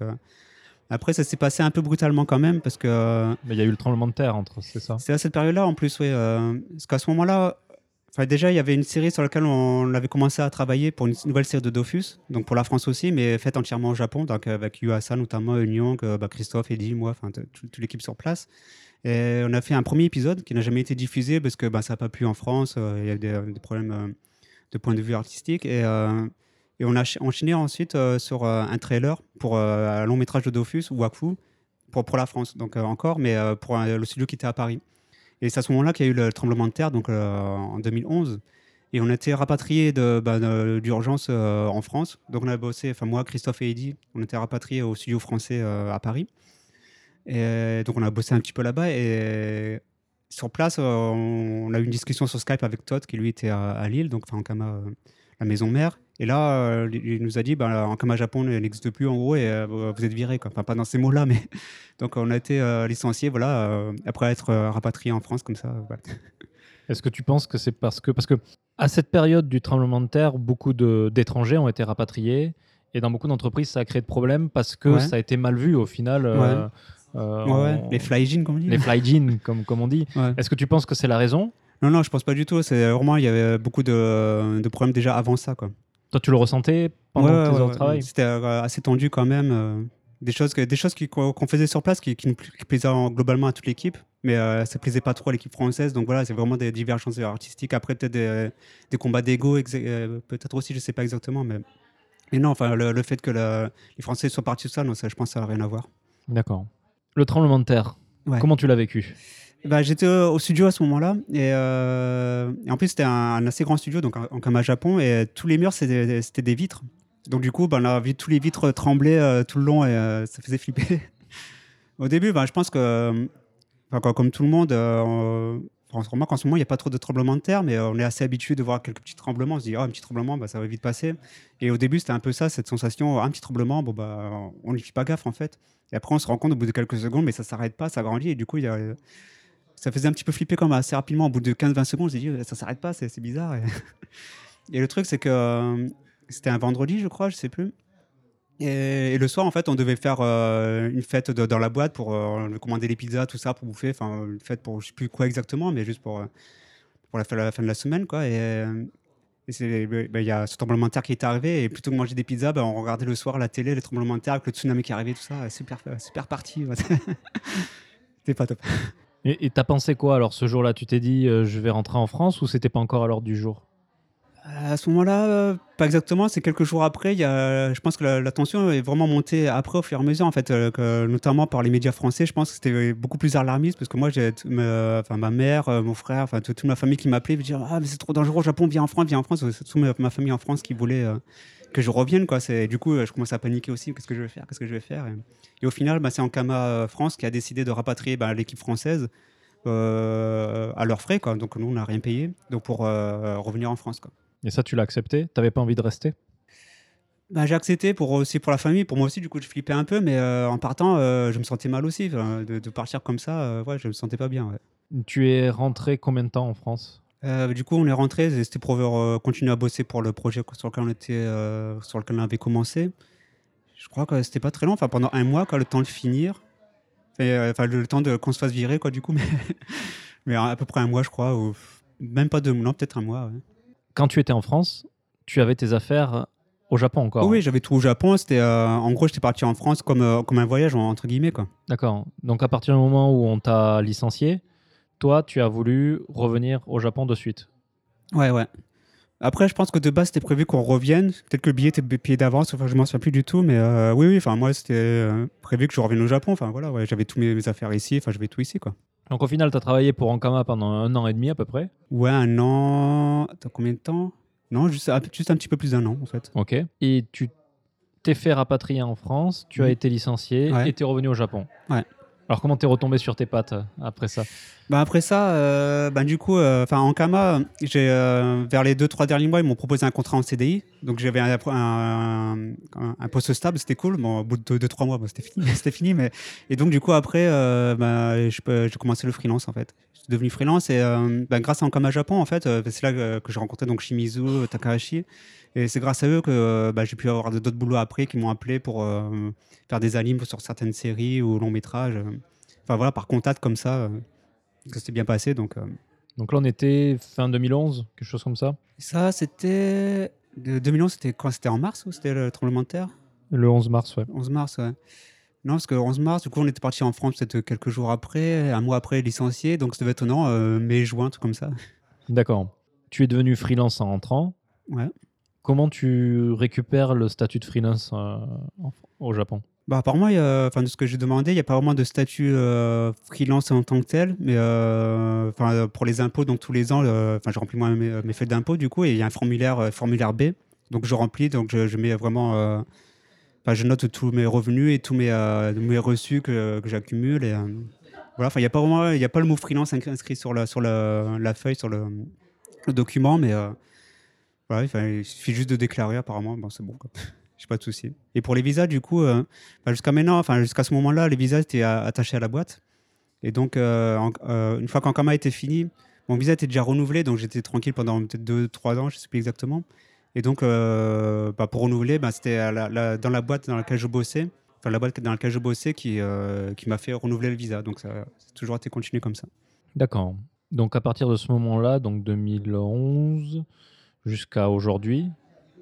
[SPEAKER 2] après, ça s'est passé un peu brutalement quand même, parce que euh,
[SPEAKER 1] mais il y a eu le tremblement de terre entre, c'est ça?
[SPEAKER 2] C'est à cette période-là, en plus, oui. euh, parce qu'à ce moment-là, enfin, déjà, il y avait une série sur laquelle on avait commencé à travailler pour une nouvelle série de Dofus, donc pour la France aussi, mais faite entièrement au Japon, donc avec Yuasa notamment, Eun euh, bah, Christophe, Eddie, moi, enfin, toute l'équipe sur place. Et on a fait un premier épisode qui n'a jamais été diffusé parce que bah, ça n'a pas plu en France, euh, il y a eu des, des problèmes euh, de point de vue artistique. Et, euh, et on a ch- enchaîné ensuite euh, sur euh, un trailer pour euh, un long métrage de Dofus, ou Wakfu, pour, pour la France, donc encore, mais pour le studio qui était à Paris. Et c'est à ce moment-là qu'il y a eu le tremblement de terre, donc en 2011. Et on a été rapatriés bah, d'urgence en France. Donc on a bossé, enfin moi, Christophe et Eddy, on était rapatriés au studio français à Paris. Et donc on a bossé un petit peu là-bas. Et sur place, on a eu une discussion sur Skype avec Todd, qui lui était à, Lille, donc enfin, en Kama, la maison mère. Et là, euh, il nous a dit, bah, en Kama Japon elle n'existe plus en gros, et euh, vous êtes virés. Quoi. Enfin, pas dans ces mots-là, mais donc on a été euh, licenciés, voilà, après être rapatriés en France comme ça. voilà.
[SPEAKER 1] Est-ce que tu penses que c'est parce que parce que à cette période du tremblement de terre, beaucoup de- d'étrangers ont été rapatriés et dans beaucoup d'entreprises, ça a créé de problèmes parce que
[SPEAKER 2] Ouais.
[SPEAKER 1] ça a été mal vu au final. euh, euh,
[SPEAKER 2] Ouais, ouais,
[SPEAKER 1] on-
[SPEAKER 2] Les fly jeans, comme on dit.
[SPEAKER 1] les fly jeans, comme, comme on dit.
[SPEAKER 2] Ouais.
[SPEAKER 1] Est-ce que tu penses que c'est la raison?
[SPEAKER 2] Non, non, je pense pas du tout. C'est vraiment, il y avait beaucoup de, de problèmes déjà avant ça, quoi.
[SPEAKER 1] Toi, tu le ressentais pendant
[SPEAKER 2] Ouais,
[SPEAKER 1] tes
[SPEAKER 2] ouais,
[SPEAKER 1] heures de
[SPEAKER 2] ouais,
[SPEAKER 1] travail
[SPEAKER 2] C'était euh, assez tendu quand même. euh, des choses, que, des choses qu'on faisait sur place qui, nous plaisaient en- globalement à toute l'équipe, mais euh, ça plaisait pas trop à l'équipe française. Donc voilà, c'est vraiment des divergences artistiques. Après, peut-être des, des combats d'ego, euh, peut-être aussi, je sais pas exactement. Mais, mais non, enfin, le, le fait que les Français soient partis de ça, non, ça, je pense que ça n'a rien à voir.
[SPEAKER 1] D'accord. Le tremblement de terre,
[SPEAKER 2] Ouais.
[SPEAKER 1] comment tu l'as vécu?
[SPEAKER 2] Bah, J'étais au studio à ce moment-là. Et, euh, en plus, c'était un, assez grand studio, donc en, en Kama Japon. Et tous les murs, c'était des, vitres. Donc, du coup, bah, on a vu tous les vitres trembler euh, tout le long et euh, ça faisait flipper. Au début, ben, je pense que, quoi, comme tout le monde, euh, on, enfin, remarque qu'en ce moment, il n'y a pas trop de tremblements de terre, mais on est assez habitué de voir quelques petits tremblements. On se dit, oh, un petit tremblement, bah, ça va vite passer. Et au début, c'était un peu ça, cette sensation, un petit tremblement, bon, bah, on n'y fait pas gaffe en fait. Et après, on se rend compte au bout de quelques secondes, mais ça s'arrête pas, ça grandit. Et du coup, il y a, ça faisait un petit peu flipper comme assez rapidement. Au bout de 15-20 secondes, suis dit, ça s'arrête pas, c'est bizarre. Et, le truc, c'est que euh, c'était un vendredi, je crois, je sais plus. Et, le soir, en fait, on devait faire euh, une fête dans la boîte pour euh, commander les pizzas, tout ça, pour bouffer. Enfin, une fête pour je sais plus quoi exactement, mais juste pour, euh, pour la, fin, de la semaine, quoi. Et, euh, c'est- ben, il y a ce tremblement de terre qui est arrivé. Et plutôt que manger des pizzas, ben, on regardait le soir la télé, les tremblements de terre, avec le tsunami qui arrivait, tout ça. Super, super parti. C'était pas top.
[SPEAKER 1] Et t'as pensé quoi alors ce jour-là? Tu t'es dit euh, je vais rentrer en France ou c'était pas encore à l'ordre du jour?
[SPEAKER 2] À ce moment-là, euh, pas exactement. C'est quelques jours après. Y a, je pense que la, tension est vraiment montée après au fur et à mesure, en fait, euh, notamment par les médias français. Je pense que c'était beaucoup plus alarmiste parce que moi, j'ai ma mère, mon frère, enfin toute ma famille qui m'appelait, me dire ah mais c'est trop dangereux au Japon, viens en France, viens en France. C'est toute ma, famille en France qui voulait que je revienne, quoi. C'est du coup, euh, je commence à paniquer aussi. Qu'est-ce que je vais faire? Qu'est-ce que je vais faire? Et, et au final, bah, c'est Ankama euh, France qui a décidé de rapatrier bah, l'équipe française. euh, à leurs frais quoi donc nous on n'a rien payé donc pour euh, revenir en France quoi
[SPEAKER 1] Et ça, tu l'as accepté? T'avais pas envie de rester?
[SPEAKER 2] Bah, j'ai accepté pour aussi pour la famille, pour moi aussi du coup je flippais un peu, mais euh, en partant je me sentais mal aussi de, de partir comme ça, ouais je me sentais pas bien. ouais.
[SPEAKER 1] Tu es rentré combien de temps en France?
[SPEAKER 2] Euh, du coup on est rentré, c'était pour euh, continuer à bosser pour le projet sur lequel on était, euh, sur lequel on avait commencé. Je crois que c'était pas très long, enfin pendant un mois quoi, le temps de finir, Enfin, euh, enfin le, temps qu'on se fasse virer quoi du coup, mais, mais à peu près un mois je crois, ou même pas deux mois, peut-être un mois. ouais.
[SPEAKER 1] Quand tu étais en France, tu avais tes affaires au Japon encore
[SPEAKER 2] Oui, j'avais tout au Japon. C'était euh, en gros j'étais parti en France comme euh, comme un voyage entre guillemets quoi.
[SPEAKER 1] D'accord. Donc à partir du moment où on t'a licencié, toi, tu as voulu revenir au Japon de suite.
[SPEAKER 2] Ouais, ouais. Après, je pense que de base, c'était prévu qu'on revienne. Peut-être que le billet était payé d'avance, enfin, je m'en souviens plus du tout. Mais euh, oui, oui, enfin, moi, c'était euh, prévu que je revienne au Japon. Enfin, voilà, ouais, j'avais tous mes, mes affaires ici. Enfin, j'avais tout ici, quoi.
[SPEAKER 1] Donc au final, tu as travaillé pour Ankama pendant un an et demi à peu près?
[SPEAKER 2] Ouais, un an. Attends, combien de temps? Non, juste, un- juste un petit peu plus d'un an, en fait.
[SPEAKER 1] Ok. Et tu t'es fait rapatrier en France, tu as été licencié
[SPEAKER 2] Ouais.
[SPEAKER 1] et tu es revenu au Japon.
[SPEAKER 2] Ouais.
[SPEAKER 1] Alors comment t'es retombé sur tes pattes euh, après ça
[SPEAKER 2] Bah après ça, euh, bah, du coup, euh, en Kama, j'ai euh, vers les deux trois derniers mois, ils m'ont proposé un contrat en CDI, donc j'avais un, poste stable, c'était cool. Bon, au bout de deux, deux, trois mois, c'était fini, fini. Mais et donc du coup après, bah, j'ai commencé le freelance en fait. Je suis devenu freelance et euh, bah, grâce à Ankama Japon en fait, euh, c'est là que, que j'ai rencontré donc Shimizu, Takahashi. Et c'est grâce à eux que euh, bah, j'ai pu avoir d'autres boulots après qui m'ont appelé pour euh, faire des animes sur certaines séries ou longs métrages. Enfin voilà, par contact comme ça, euh, ça s'est bien passé. Donc euh.
[SPEAKER 1] Donc là, on était fin 2011, quelque chose comme ça.
[SPEAKER 2] ça, c'était de 2011, c'était quand C'était en mars ou c'était le tremblement de terre?
[SPEAKER 1] Le 11 mars, ouais.
[SPEAKER 2] 11 mars, ouais. Non, parce que 11 mars, du coup, on était parti en France peut-être quelques jours après, un mois après, licencié. Donc, ça devait être non, euh, mai, juin, truc comme ça.
[SPEAKER 1] D'accord. Tu es devenu freelance en rentrant.
[SPEAKER 2] Ouais.
[SPEAKER 1] Comment tu récupères le statut de freelance euh, en- au Japon?
[SPEAKER 2] Bah, apparemment, enfin, de ce que j'ai demandé, il n'y a pas vraiment de statut euh, freelance en tant que tel, mais enfin, pour les impôts, donc tous les ans, enfin, je remplis moi mes, mes feuilles d'impôt, du coup, et il y a un formulaire, formulaire B, donc je remplis, donc je, je mets vraiment, je note tous mes revenus et tous mes, euh, mes reçus que, j'accumule, euh, voilà, enfin, il n'y a pas vraiment, il a pas le mot freelance inscrit sur la, sur la, feuille, sur le, document, mais euh, voilà, il suffit juste de déclarer, apparemment, bon, c'est bon. J'ai pas de souci. Et pour les visas, du coup, jusqu'à maintenant, enfin jusqu'à ce moment-là, les visas étaient attachés à la boîte. Et donc, une fois qu'Ankama était fini, mon visa était déjà renouvelé, donc j'étais tranquille pendant peut-être 2-3 ans, je sais plus exactement. Et donc, euh, bah, pour renouveler, bah, c'était à la- la- dans la boîte dans laquelle je bossais, enfin la boîte dans laquelle je bossais qui, euh, qui m'a fait renouveler le visa. Donc, ça, ça a toujours été continué comme ça.
[SPEAKER 1] D'accord. Donc à partir de ce moment-là, donc 2011 jusqu'à aujourd'hui,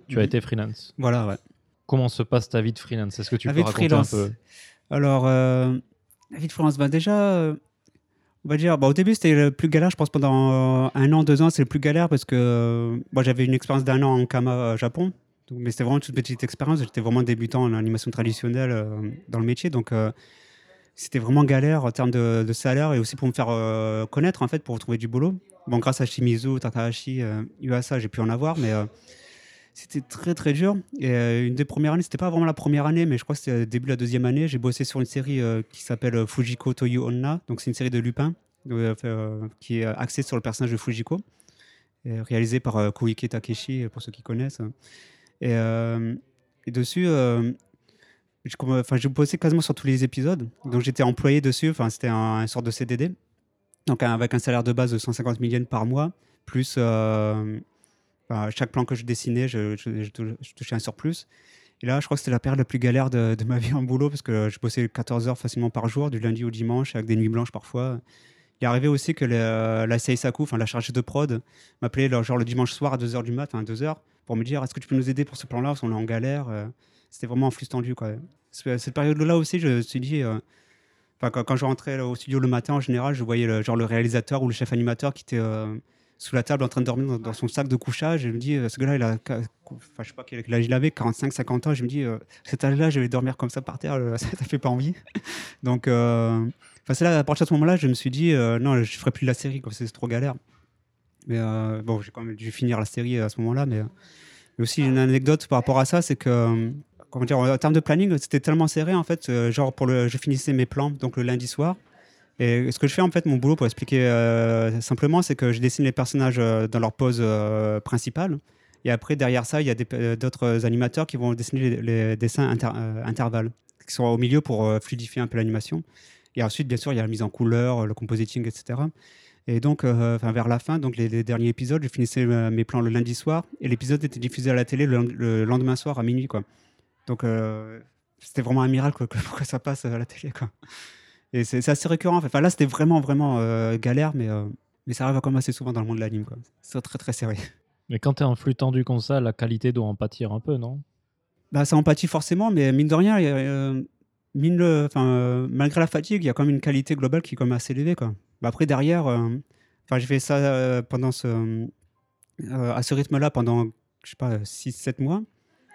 [SPEAKER 1] tu as été freelance.
[SPEAKER 2] Voilà, ouais.
[SPEAKER 1] Comment se passe ta vie de freelance? Est-ce que tu
[SPEAKER 2] La
[SPEAKER 1] peux raconter
[SPEAKER 2] freelance.
[SPEAKER 1] un peu?
[SPEAKER 2] Alors, euh, la vie de freelance, bah déjà, on va dire, bah, au début, c'était le plus galère, je pense, pendant euh, un an, deux ans, c'est le plus galère parce que euh, j'avais une expérience d'un an en Kama euh, Japon. Mais c'était vraiment une toute petite expérience. J'étais vraiment débutant en animation traditionnelle dans le métier. Donc, c'était vraiment galère en termes de, de salaire et aussi pour me faire connaître, en fait, pour trouver du boulot. Bon, grâce à Shimizu, Takahashi, Yuasa, j'ai pu en avoir, mais. Euh, c'était très très dur. Et euh, une des premières années, c'était pas vraiment la première année, mais je crois que c'était début de la deuxième année. J'ai bossé sur une série euh, qui s'appelle euh, Fujiko Toyu Onna. Donc c'est une série de Lupin euh, euh, qui est axée sur le personnage de Fujiko, réalisée par euh, Koike Takeshi pour ceux qui connaissent. Et, euh, dessus, euh, enfin, j'ai bossé quasiment sur tous les épisodes. Donc j'étais employé dessus. C'était un, une sorte de CDD. Donc avec un salaire de base de 150 000 yens par mois, plus euh, chaque plan que je dessinais, je, je- je tou- je touchais un surplus. Et là, je crois que c'était la période la plus galère de, ma vie en boulot parce que je bossais 14 heures facilement par jour, du lundi au dimanche, avec des nuits blanches parfois. Il arrivé aussi que la Seisaku, enfin la chargée de prod, m'appelait genre le dimanche soir à 2h du mat, enfin 2h, pour me dire est-ce que tu peux nous aider pour ce plan-là parce qu'on est en galère. euh. C'était vraiment en flux tendu. Quoi. Ce- Cette période-là aussi, je me suis dit. euh, quand, quand je rentrais au studio le matin, en général, je voyais le, genre le réalisateur ou le chef animateur qui était euh, sous la table en train de dormir dans, son sac de couchage. Je me dis, euh, ce gars-là, il a, enfin, je sais pas quel âge il avait, 45, 50 ans. Je me dis, euh, cet âge-là, je vais dormir comme ça par terre, euh, ça, ça fait pas envie. Donc, c'est là, à partir de ce moment-là, je me suis dit, non, je ferai plus la série, quoi, c'est trop galère. Mais bon, j'ai quand même dû finir la série à ce moment-là. Mais, mais aussi, une anecdote par rapport à ça, c'est que, comment dire, en termes de planning, c'était tellement serré, en fait, genre, pour le, je finissais mes plans, donc le lundi soir. Et ce que je fais en fait, mon boulot pour expliquer euh, simplement, c'est que je dessine les personnages euh, dans leur pose euh, principale. Et après, derrière ça, il y a d'autres animateurs qui vont dessiner les, dessins inter- intervalles, qui sont au milieu pour fluidifier un peu l'animation. Et ensuite, bien sûr, il y a la mise en couleur, le compositing, etc. Et donc, vers la fin, donc les, derniers épisodes, je finissais mes plans le lundi soir. Et l'épisode était diffusé à la télé le, le lendemain soir à minuit. Donc, c'était vraiment un miracle que, que ça passe à la télé. Et c'est assez récurrent. en. Enfin, là, c'était vraiment, vraiment euh, galère, mais, euh, mais ça arrive quand même assez souvent dans le monde de l'anime. C'est très, très serré.
[SPEAKER 1] Mais quand t'es en flux tendu comme ça, la qualité doit en pâtir un peu, non?
[SPEAKER 2] Bah, ça empathie forcément, mais mine de rien, y a, euh, mine le- enfin, euh, malgré la fatigue, il y a quand même une qualité globale qui est quand même assez élevée. Quoi. Bah, après, derrière, enfin, j'ai fait ça pendant ce, à ce rythme-là pendant, je sais pas, 6-7 mois.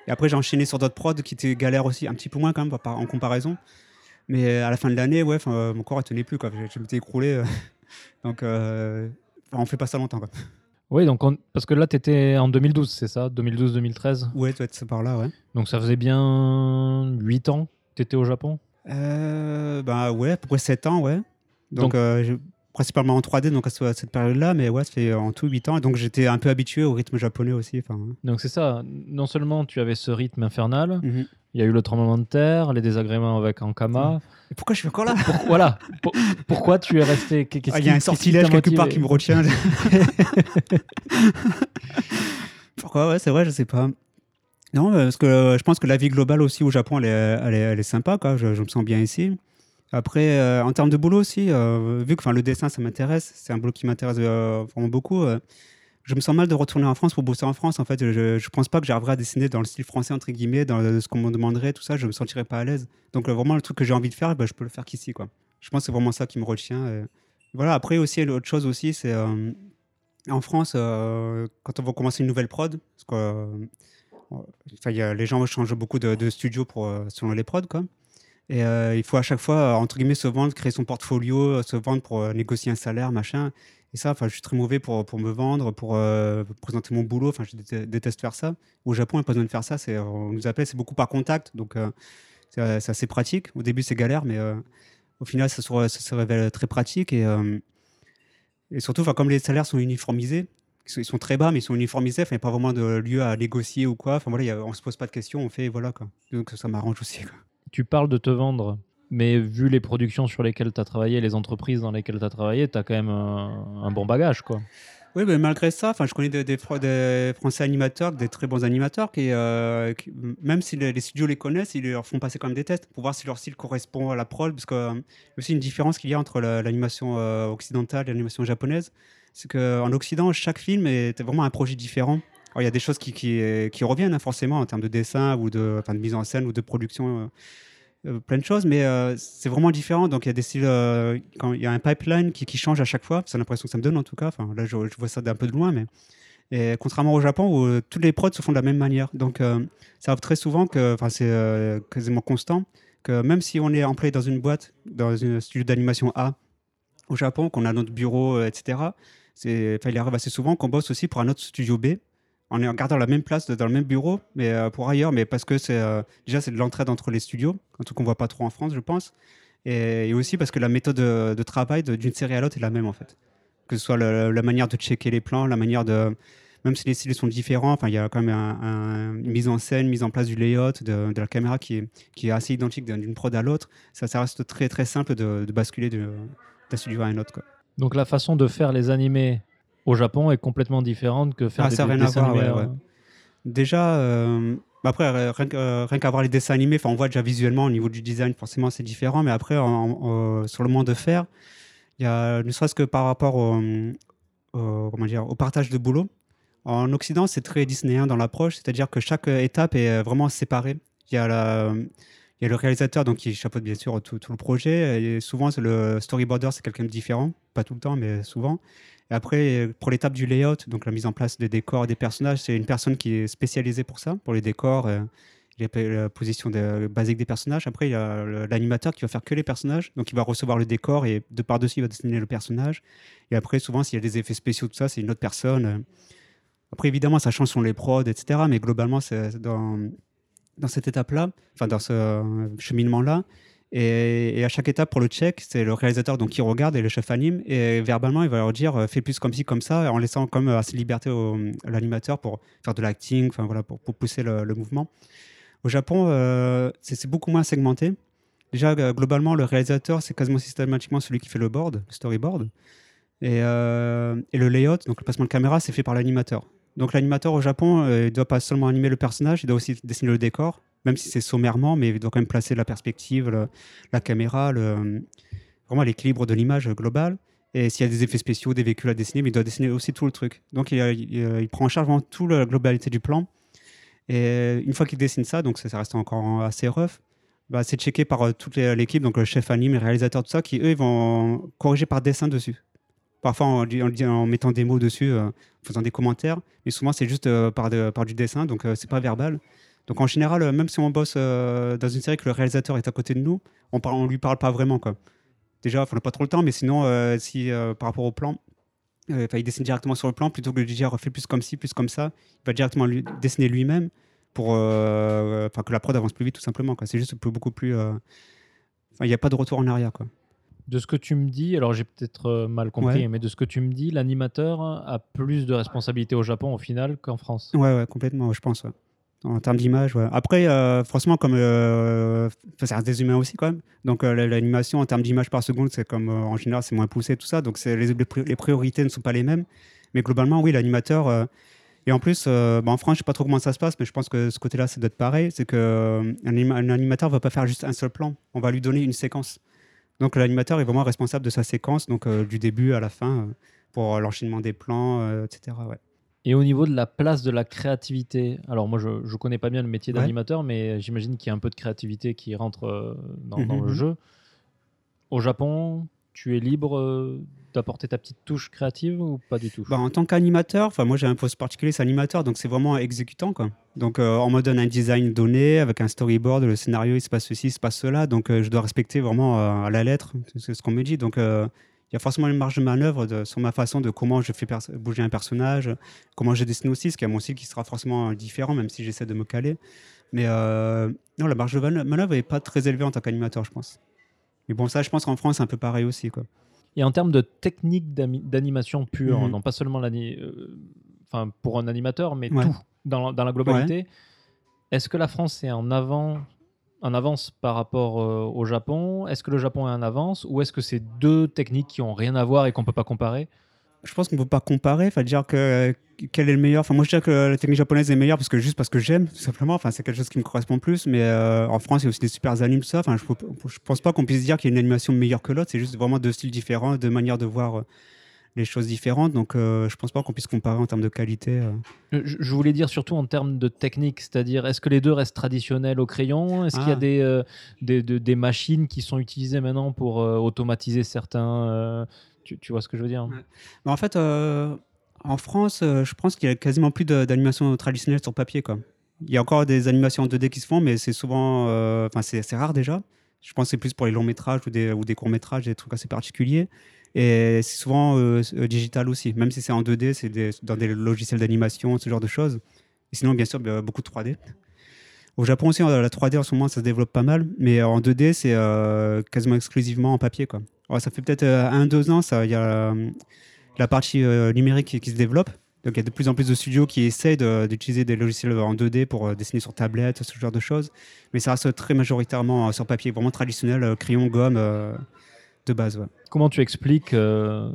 [SPEAKER 2] Et après, j'ai enchaîné sur d'autres prods qui étaient galères aussi, un petit peu moins quand même en comparaison. Mais à la fin de l'année, ouais, euh, mon corps ne tenait plus. Quoi. Je, je m'étais écroulé. euh. donc, euh, enfin, on fait pas ça longtemps. Quoi.
[SPEAKER 1] Oui, donc on- parce que là, t'étais en 2012, c'est ça? 2012-2013
[SPEAKER 2] Ouais, doit être par là, ouais.
[SPEAKER 1] Donc ça faisait bien 8 ans que t'étais au Japon?
[SPEAKER 2] Euh, bah ouais, à peu près 7 ans, ouais. Donc,
[SPEAKER 1] Donc-
[SPEAKER 2] euh, principalement en 3D, donc à ce- à cette période-là, mais ouais, ça fait en tout 8 ans. Et donc j'étais un peu habitué au rythme japonais aussi. hein.
[SPEAKER 1] Donc c'est ça, non seulement tu avais ce rythme infernal,
[SPEAKER 2] Mhm.
[SPEAKER 1] il y a eu le tremblement de terre, les désagréments avec Ankama.
[SPEAKER 2] Et pourquoi je suis encore là?
[SPEAKER 1] Pour- voilà, pour- pourquoi tu es resté?
[SPEAKER 2] Ah, Il y a un sortilège quelque part qui me retient. Pourquoi? Ouais, c'est vrai, je sais pas. Non, euh, parce que euh, je pense que la vie globale aussi au Japon, elle est, elle est, elle est sympa, quoi. Je, je me sens bien ici. Après, euh, en termes de boulot aussi, euh, vu que le dessin, ça m'intéresse, c'est un boulot qui m'intéresse euh, vraiment beaucoup. je me sens mal de retourner en France pour bosser en France. En fait, je, je pense pas que j'arriverai à dessiner dans le style français entre guillemets, dans ce qu'on me demanderait, tout ça. Je me sentirais pas à l'aise. Donc vraiment, le truc que j'ai envie de faire, ben, je peux le faire qu'ici, quoi. Je pense que c'est vraiment ça qui me retient. et- Voilà. Après aussi, l'autre chose aussi, c'est en France, quand on va commencer une nouvelle prod, parce que euh, y a- les gens changent beaucoup de, studio pour, selon les prods, quoi. Et euh, il faut à chaque fois, euh, entre guillemets, se vendre, créer son portfolio, euh, se vendre pour négocier un salaire, machin. Et ça, je suis très mauvais pour, pour me vendre, pour présenter mon boulot. Enfin, je déteste, faire ça. Au Japon, il n'y a pas besoin de faire ça. On nous appelle, c'est beaucoup par contact. Donc, c'est, assez pratique. Au début, c'est galère, mais au final, ça se, révèle très pratique. Et, et surtout, comme les salaires sont uniformisés, ils sont, très bas, mais ils sont uniformisés. Il n'y a pas vraiment de lieu à négocier ou quoi. Enfin, voilà, on ne se pose pas de questions, on fait, voilà, quoi. Donc, ça m'arrange aussi.
[SPEAKER 1] Tu parles de te vendre, mais vu les productions sur lesquelles tu as travaillé, les entreprises dans lesquelles tu as travaillé, tu as quand même un, bon bagage, quoi.
[SPEAKER 2] Oui, mais malgré ça, je connais des, Français animateurs, des très bons animateurs, qui, euh, même si les, studios les connaissent, ils leur font passer quand même des tests pour voir si leur style correspond à la prod, parce y a aussi une différence qu'il y a entre la- l'animation euh, occidentale et l'animation japonaise, c'est qu'en Occident, chaque film est vraiment un projet différent. Il y a des choses qui, qui reviennent hein, forcément en termes de dessin ou de, mise en scène ou de production. euh, euh, plein de choses, mais euh, c'est vraiment différent. Donc il y a euh, un pipeline qui, change à chaque fois. C'est l'impression que ça me donne en tout cas. Là, je, vois ça d'un peu de loin, mais contrairement au Japon où euh, toutes les prods se font de la même manière. Donc euh, ça arrive très souvent que, enfin, c'est euh, quasiment constant que même si on est employé dans une boîte, dans un studio d'animation A au Japon, qu'on a notre bureau, euh, etc. Il arrive assez souvent qu'on bosse aussi pour un autre studio B en gardant la même place dans le même bureau, mais euh, pour ailleurs, mais parce que c'est euh, déjà c'est de l'entraide entre les studios, un truc qu'on voit pas trop en France, je pense, et, aussi parce que la méthode de, travail d'une série à l'autre est la même en fait, que ce soit la manière de checker les plans, la manière de même si les styles sont différents, enfin il y a quand même un- un- une mise en scène, mise en place du layout, de, de la caméra qui est, qui est assez identique d'une prod à l'autre. Ça, reste très très simple de, basculer d'un studio à un autre. Quoi.
[SPEAKER 1] Donc la façon de faire les animés au Japon est complètement différente que faire
[SPEAKER 2] Ah,
[SPEAKER 1] des,
[SPEAKER 2] ça
[SPEAKER 1] des
[SPEAKER 2] rien à
[SPEAKER 1] dessins
[SPEAKER 2] voir,
[SPEAKER 1] animés.
[SPEAKER 2] ouais, ouais. Déjà, euh, bah après, euh, rien euh, rien qu'à voir les dessins animés, on voit déjà visuellement au niveau du design, forcément, c'est différent. Mais après, en- en- euh, sur le monde de faire, il y a, ne serait-ce que par rapport au, au- comment dire, au partage de boulot. En Occident, c'est très disneyen dans l'approche, c'est-à-dire que chaque étape est vraiment séparée. Il y a la, il y a le réalisateur donc, qui chapeaute bien sûr tout, tout le projet. Et souvent, le storyboarder, c'est quelqu'un de différent. Pas tout le temps, mais souvent. Après, pour l'étape du layout, donc la mise en place des décors et des personnages, c'est une personne qui est spécialisée pour ça, pour les décors, euh, les- la position basique des personnages. Après, il y a l'animateur qui va faire que les personnages, donc il va recevoir le décor et de par-dessus, il va dessiner le personnage. Et après, souvent, s'il y a des effets spéciaux, tout ça, c'est une autre personne. euh. Après, évidemment, ça change sur les prods, etc. Mais globalement, c'est dans, dans cette étape-là, enfin dans ce euh, cheminement-là. Et, à chaque étape, pour le check, c'est le réalisateur donc, qui regarde et le chef anime. Et verbalement, il va leur dire euh, fais plus comme ci, comme ça, en laissant comme euh, assez de liberté à l'animateur pour faire de l'acting, voilà, pour, pousser le, mouvement. Au Japon, euh, c'est beaucoup moins segmenté. Déjà, globalement, le réalisateur, c'est quasiment systématiquement celui qui fait le board, le storyboard. Et, le layout, donc le placement de caméra, c'est fait par l'animateur. Donc l'animateur au Japon, il ne doit pas seulement animer le personnage, il doit aussi dessiner le décor, même si c'est sommairement, mais il doit quand même placer la perspective, le- la caméra, le, vraiment l'équilibre de l'image globale. Et s'il y a des effets spéciaux, des véhicules à dessiner, mais il doit dessiner aussi tout le truc. Donc il, prend en charge vraiment toute la globalité du plan. Et une fois qu'il dessine ça, donc ça, reste encore assez rough, bah, c'est checké par euh, toute l'équipe, donc le chef anime, les réalisateurs, tout ça, qui eux, ils vont corriger par dessin dessus. Parfois en, mettant des mots dessus, euh, en faisant des commentaires, mais souvent c'est juste euh, par, par du dessin, donc c'est pas verbal. Donc en général, euh, même si on bosse euh, dans une série que le réalisateur est à côté de nous, on, parle, on lui parle pas vraiment. Quoi. Déjà, on n'a pas trop le temps, mais sinon, euh, si euh, par rapport au plan, il dessine directement sur le plan plutôt que de dire fais plus comme ci, plus comme ça. Il va directement lui, dessiner lui-même pour que la prod avance plus vite, tout simplement. C'est juste beaucoup plus. Il n'y a pas de retour en arrière. Quoi.
[SPEAKER 1] De ce que tu me dis, alors j'ai peut-être mal compris,
[SPEAKER 2] Ouais.
[SPEAKER 1] mais de ce que tu me dis, l'animateur a plus de responsabilités au Japon au final qu'en France.
[SPEAKER 2] Ouais, ouais, complètement, je pense. ouais. En termes d'image. Après, euh, franchement, comme euh, ça reste des humains aussi quand même. Donc euh, la- l'animation en termes d'image par seconde, c'est comme euh, en général, c'est moins poussé, tout ça. Donc les, les pri- les priorités ne sont pas les mêmes. Mais globalement, oui, l'animateur. euh, et en plus, bah, en France, je sais pas trop comment ça se passe, mais je pense que ce côté-là, c'est d'être pareil. C'est que euh, un, anima- un animateur va pas faire juste un seul plan. On va lui donner une séquence. Donc l'animateur est vraiment responsable de sa séquence, donc du début à la fin, pour l'enchaînement des plans, etc. Ouais.
[SPEAKER 1] Et au niveau de la place de la créativité, alors moi je ne connais pas bien le métier
[SPEAKER 2] Ouais.
[SPEAKER 1] d'animateur, mais j'imagine qu'il y a un peu de créativité qui rentre euh, dans, dans
[SPEAKER 2] Mhm,
[SPEAKER 1] le
[SPEAKER 2] mhm.
[SPEAKER 1] jeu. Au Japon, tu es libre euh, d'apporter ta petite touche créative ou pas du tout?
[SPEAKER 2] Bah, en tant qu'animateur, moi j'ai un poste particulier, c'est animateur, donc c'est vraiment exécutant quoi. Donc euh, on me donne un design donné avec un storyboard, le scénario il se passe ceci, il se passe cela, donc euh, je dois respecter vraiment euh, à la lettre, c'est ce qu'on me dit. Donc y a forcément une marge de manœuvre de- sur ma façon de comment je fais bouger un personnage, comment je dessine aussi, ce qui est mon style qui sera forcément différent, même si j'essaie de me caler. Mais euh, non, la marge de manœuvre n'est pas très élevée en tant qu'animateur, je pense. Mais bon, ça, je pense qu'en France, c'est un peu pareil aussi. Quoi.
[SPEAKER 1] Et en termes de technique d'animation pure,
[SPEAKER 2] Mhm.
[SPEAKER 1] non pas seulement euh, pour un animateur, mais
[SPEAKER 2] Ouais.
[SPEAKER 1] tout dans, dans la globalité, est-ce que la France est en avant en avance par rapport euh, au Japon? Est-ce que le Japon est en avance Ou est-ce que c'est deux techniques qui ont rien à voir et qu'on peut pas comparer?
[SPEAKER 2] Je pense qu'on ne peut pas comparer. Enfin, dire que quel est le meilleur. Enfin, moi, je dirais que la technique japonaise est meilleure parce que juste parce que j'aime, tout simplement. Enfin, c'est quelque chose qui me correspond plus. Mais euh, en France, il y a aussi des super animes, ça. Enfin, je, je pense pas qu'on puisse dire qu'il y a une animation meilleure que l'autre. C'est juste vraiment deux styles différents, deux manières de voir euh, les choses différentes. Donc, euh, je pense pas qu'on puisse comparer en termes de qualité. euh.
[SPEAKER 1] Je je voulais dire surtout en termes de technique, c'est-à-dire est-ce que les deux restent traditionnels au crayon? Est-ce qu'il y a
[SPEAKER 2] Ah.
[SPEAKER 1] des, euh, des, de- des machines qui sont utilisées maintenant pour euh, automatiser certains tu, tu vois ce que je veux dire?
[SPEAKER 2] Ouais. Mais en fait, en France, je pense qu'il y a quasiment plus d'animations traditionnelles sur papier. Quoi. Il y a encore des animations en 2D qui se font, mais c'est souvent. Enfin, c'est c'est rare déjà. Je pense que c'est plus pour les longs métrages ou des, ou des courts métrages, des trucs assez particuliers. Et c'est souvent euh, euh, digital aussi, même si c'est en 2D, c'est dans des logiciels d'animation, ce genre de choses. Sinon, bien sûr, bah, beaucoup de 3D. Au Japon aussi, euh, la 3D en ce moment, ça se développe pas mal, mais en 2D, c'est euh, quasiment exclusivement en papier. Quoi. Ça fait peut-être euh, un, deux ans, ça, il y a euh, la partie euh, numérique qui, se développe. Donc, il y a de plus en plus de studios qui essayent d'utiliser des logiciels en 2D pour euh, dessiner sur tablette, ce genre de choses. Mais ça reste très majoritairement euh, sur papier, vraiment traditionnel, euh, crayon, gomme, euh, de base.
[SPEAKER 1] Comment tu expliques euh,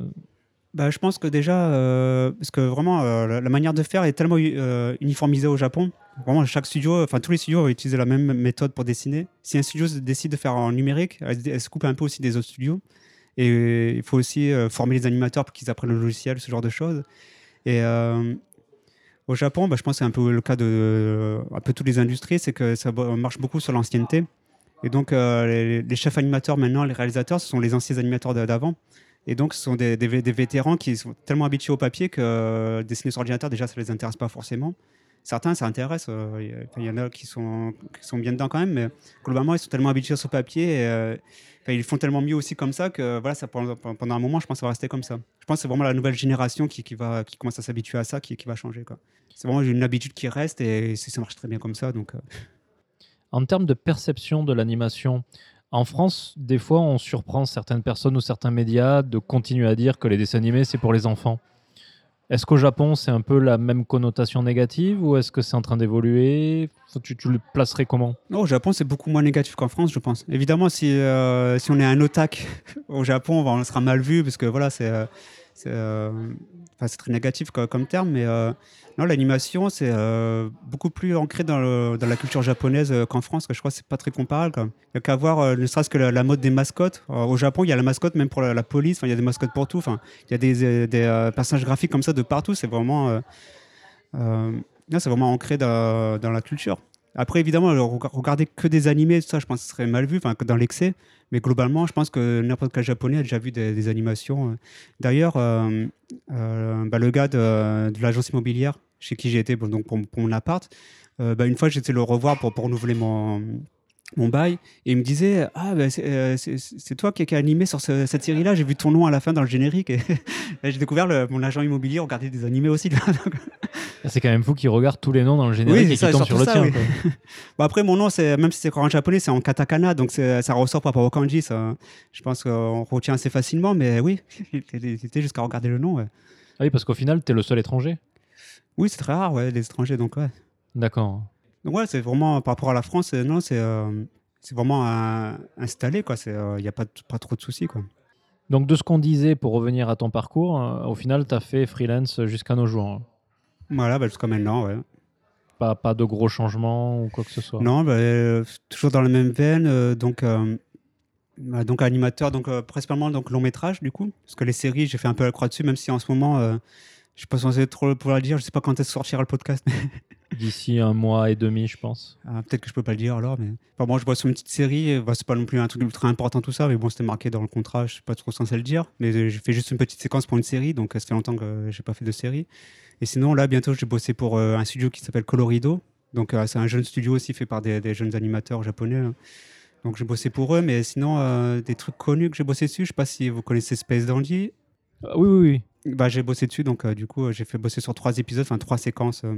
[SPEAKER 2] Bah, je pense que déjà, euh, parce que vraiment, euh, la, manière de faire est tellement uniformisée au Japon. Vraiment, chaque studio, enfin tous les studios vont utiliser la même méthode pour dessiner. Si un studio décide de faire en numérique, elle, se coupe un peu aussi des autres studios. Et il faut aussi former les animateurs pour qu'ils apprennent le logiciel, ce genre de choses. Et au Japon, bah, je pense que c'est un peu le cas de un peu toutes les industries, c'est que ça marche beaucoup sur l'ancienneté. Et donc, euh, les, chefs animateurs maintenant, les réalisateurs, ce sont les anciens animateurs d'avant. Et donc, ce sont des, des vé- des vétérans qui sont tellement habitués au papier que euh, dessiner sur ordinateur, déjà, ça ne les intéresse pas forcément. Certains, ça intéresse. euh, Il y en a qui sont, qui sont bien dedans quand même, mais globalement, ils sont tellement habitués sur papier euh, ils font tellement mieux aussi comme ça que voilà, ça, pendant, un moment, je pense que ça va rester comme ça. Je pense que c'est vraiment la nouvelle génération qui, qui, va, qui commence à s'habituer à ça, qui, va changer. C'est vraiment une habitude qui reste et ça marche très bien comme ça. Donc,
[SPEAKER 1] En termes de perception de l'animation, en France, des fois, on surprend certaines personnes ou certains médias de continuer à dire que les dessins animés, c'est pour les enfants. Est-ce qu'au Japon, c'est un peu la même connotation négative ou est-ce que c'est en train d'évoluer? Tu, le placerais comment?
[SPEAKER 2] Au Japon, c'est beaucoup moins négatif qu'en France, je pense. Évidemment, si, euh, si on est un otak au Japon, on, sera mal vu parce que voilà, c'est euh, euh, très négatif co- comme, terme. Mais non, l'animation, c'est euh, beaucoup plus ancré dans, la culture japonaise euh, qu'en France. Je crois que c'est pas très comparable. Il n'y a qu'à voir, euh, ne serait-ce que la, mode des mascottes. Au Japon, il y a la mascotte même pour la, police. Enfin, il y a des mascottes pour tout. Enfin, il y a des, personnages graphiques comme ça de partout. C'est vraiment, c'est vraiment ancré dans, la culture. Après, évidemment, regarder que des animés, ça, je pense que ce serait mal vu, enfin, dans l'excès. Mais globalement, je pense que n'importe quel japonais a déjà vu des, animations. D'ailleurs, bah, le gars de l'agence immobilière chez qui j'ai été pour, donc pour, pour mon appart, euh, bah, une fois, j'étais le revoir pour, pour renouveler mon, mon bail. Et il me disait Ah, bah, c'est euh, c'est- toi qui as animé sur ce- cette série-là. J'ai vu ton nom à la fin dans le générique. Et, et j'ai découvert le- mon agent immobilier regarder des animés aussi.
[SPEAKER 1] C'est quand même fou qu'ils regardent tous les noms dans le générique
[SPEAKER 2] Oui,
[SPEAKER 1] et
[SPEAKER 2] ça,
[SPEAKER 1] tombent sur le
[SPEAKER 2] ça,
[SPEAKER 1] tien.
[SPEAKER 2] oui.
[SPEAKER 1] quoi.
[SPEAKER 2] Bon, après, mon nom, c'est même si c'est encore en japonais, c'est en katakana, donc ça ressort par rapport au kanji. Ça, je pense qu'on retient assez facilement, mais oui, c'était jusqu'à regarder le nom. ouais.
[SPEAKER 1] Ah oui, parce qu'au final, tu es le seul étranger.
[SPEAKER 2] Oui, c'est très rare, ouais, les étrangers, donc ouais.
[SPEAKER 1] D'accord.
[SPEAKER 2] Donc ouais, c'est vraiment par rapport à la France, euh, non, c'est euh, c'est vraiment euh, installé, quoi. Il n'y a pas, pas trop de soucis, quoi.
[SPEAKER 1] Donc, de ce qu'on disait pour revenir à ton parcours, euh, au final, tu as fait freelance jusqu'à nos jours. hein.
[SPEAKER 2] Voilà, bah, jusqu'à maintenant, ouais.
[SPEAKER 1] Pas, pas de gros changements ou quoi que ce soit?
[SPEAKER 2] Non, bah, euh, toujours dans la même veine, euh, donc. euh, bah, donc animateur, donc euh, principalement donc long métrage du coup, parce que les séries j'ai fait un peu la croix dessus, même si en ce moment euh, je suis pas censé trop pouvoir le dire, je sais pas quand est-ce que sortira le podcast,
[SPEAKER 1] D'ici un mois et demi, je pense.
[SPEAKER 2] Ah, peut-être que je peux pas le dire alors, mais enfin, bon, je bosse sur une petite série, euh, bah, c'est pas non plus un truc ultra important tout ça, mais bon, c'était marqué dans le contrat, je suis pas trop censé le dire, mais euh, j'ai fait juste une petite séquence pour une série, donc euh, ça fait longtemps que euh, j'ai pas fait de série. Et sinon, là, bientôt, j'ai bossé pour euh, un studio qui s'appelle Colorido, donc euh, c'est un jeune studio aussi fait par des, des jeunes animateurs japonais. hein. Donc j'ai bossé pour eux, mais sinon, euh, des trucs connus que j'ai bossé dessus, je sais pas si vous connaissez Space Dandy.
[SPEAKER 1] Ah oui, oui, oui.
[SPEAKER 2] Bah, j'ai bossé dessus, donc euh, du coup, euh, j'ai fait bosser sur trois épisodes, enfin trois séquences. euh,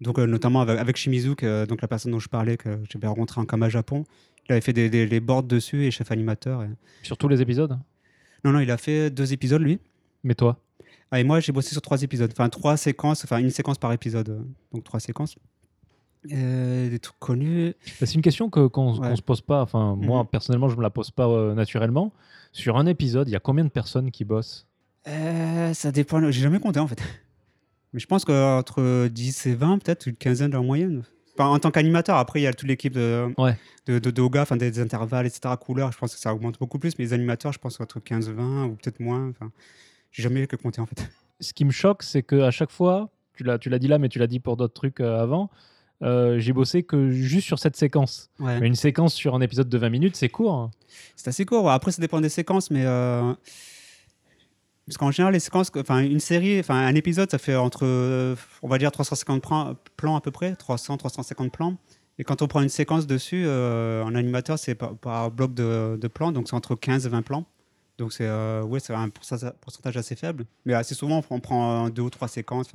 [SPEAKER 2] donc, notamment avec, avec Shimizu, que, donc la personne dont je parlais, que j'avais rencontré en Kama Japon. Il avait fait des, des- les boards dessus et chef animateur. et-
[SPEAKER 1] Sur tous les épisodes?
[SPEAKER 2] Non, non, il a fait deux épisodes, lui.
[SPEAKER 1] Mais toi?
[SPEAKER 2] Ah, et moi, j'ai bossé sur trois épisodes, enfin trois séquences, enfin une séquence par épisode, donc trois séquences. Euh, des trucs connus.
[SPEAKER 1] Bah, C'est une question que- qu'on
[SPEAKER 2] Ouais.
[SPEAKER 1] qu'on se pose pas. Enfin, moi,
[SPEAKER 2] Mhm.
[SPEAKER 1] personnellement, je me la pose pas euh, naturellement. Sur un épisode, il y a combien de personnes qui bossent?
[SPEAKER 2] Euh, ça dépend, j'ai jamais compté en fait. Mais je pense qu'entre 10 et 20, peut-être une quinzaine en moyenne. Enfin, en tant qu'animateur, après, il y a toute l'équipe de,
[SPEAKER 1] Ouais.
[SPEAKER 2] de, de Doga, enfin, des intervalles, etc., couleurs. Je pense que ça augmente beaucoup plus. Mais les animateurs, je pense entre 15 et 20 ou peut-être moins. Enfin, j'ai jamais que compter en fait.
[SPEAKER 1] Ce qui me choque, c'est qu'à chaque fois, tu l'as tu l'as dit là, mais tu l'as dit pour d'autres trucs euh, avant, euh, j'ai bossé que juste sur cette séquence.
[SPEAKER 2] Ouais.
[SPEAKER 1] Mais une séquence sur un épisode de 20 minutes, c'est court. hein.
[SPEAKER 2] C'est assez court. Après, ça dépend des séquences, mais. euh, Parce qu'en général, les séquences, enfin, une série, enfin, un épisode, ça fait entre, on va dire, 350 plans, à peu près, 300, 350 plans. Et quand on prend une séquence dessus, euh, en animateur, c'est par, par bloc de, plans, donc c'est entre 15 et 20 plans. Donc c'est euh, ouais, un pourcentage assez faible. Mais assez souvent, on prend- deux ou trois séquences.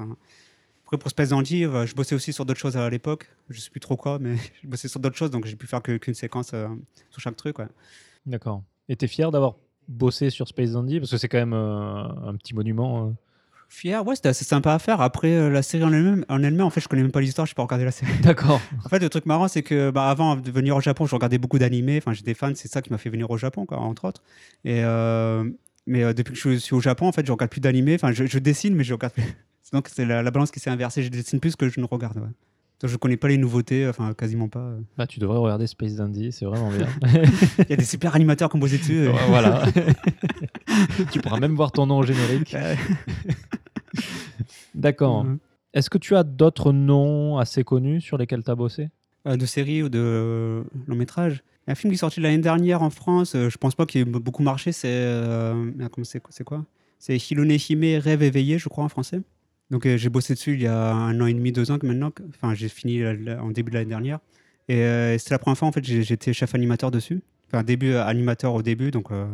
[SPEAKER 2] Après, pour Space Dandy, euh, je bossais aussi sur d'autres choses à l'époque. Je sais plus trop quoi, mais je bossais sur d'autres choses, donc j'ai pu faire qu'une séquence euh, sur chaque truc.
[SPEAKER 1] D'accord. Et t'es fier d'avoir bossé sur Space Dandy Parce que c'est quand même euh, un petit monument. euh.
[SPEAKER 2] Fier, ouais, c'était assez sympa à faire. Après, euh, la série en elle-même, en elle-même, en fait, je connais même pas l'histoire, je n'ai pas regardé la série.
[SPEAKER 1] D'accord.
[SPEAKER 2] En fait, le truc marrant, c'est que bah, avant de venir au Japon, je regardais beaucoup d'animés. Enfin, j'étais fan, c'est ça qui m'a fait venir au Japon, quoi, entre autres. Et, euh, mais euh, depuis que je suis au Japon, en fait, je regarde plus d'animés. Enfin, je, je dessine, mais je regarde plus. Donc, c'est la, la balance qui s'est inversée. Je dessine plus que je ne regarde. Ouais. Je connais pas les nouveautés, enfin, quasiment pas. euh.
[SPEAKER 1] Bah, tu devrais regarder Space Dandy, c'est vraiment bien.
[SPEAKER 2] Il y a des super animateurs qui ont bossé dessus. euh.
[SPEAKER 1] voilà. tu pourras même voir ton nom au générique. D'accord.
[SPEAKER 2] Mhm.
[SPEAKER 1] Est-ce que tu as d'autres noms assez connus sur lesquels tu as bossé?
[SPEAKER 2] Euh, de séries ou de euh, long métrage. Il y a un film qui est sorti l'année dernière en France, euh, je pense pas qu'il ait beaucoup marché, c'est. euh, c'est quoi? C'est Hilone Hime, Rêve éveillé, je crois, en français. Donc euh, j'ai bossé dessus il y a un an et demi, deux ans que maintenant. Enfin, j'ai fini la- la- en début de l'année dernière. Et euh, c'était la première fois, en fait, j'étais chef animateur dessus. Enfin, début euh, animateur au début, donc euh,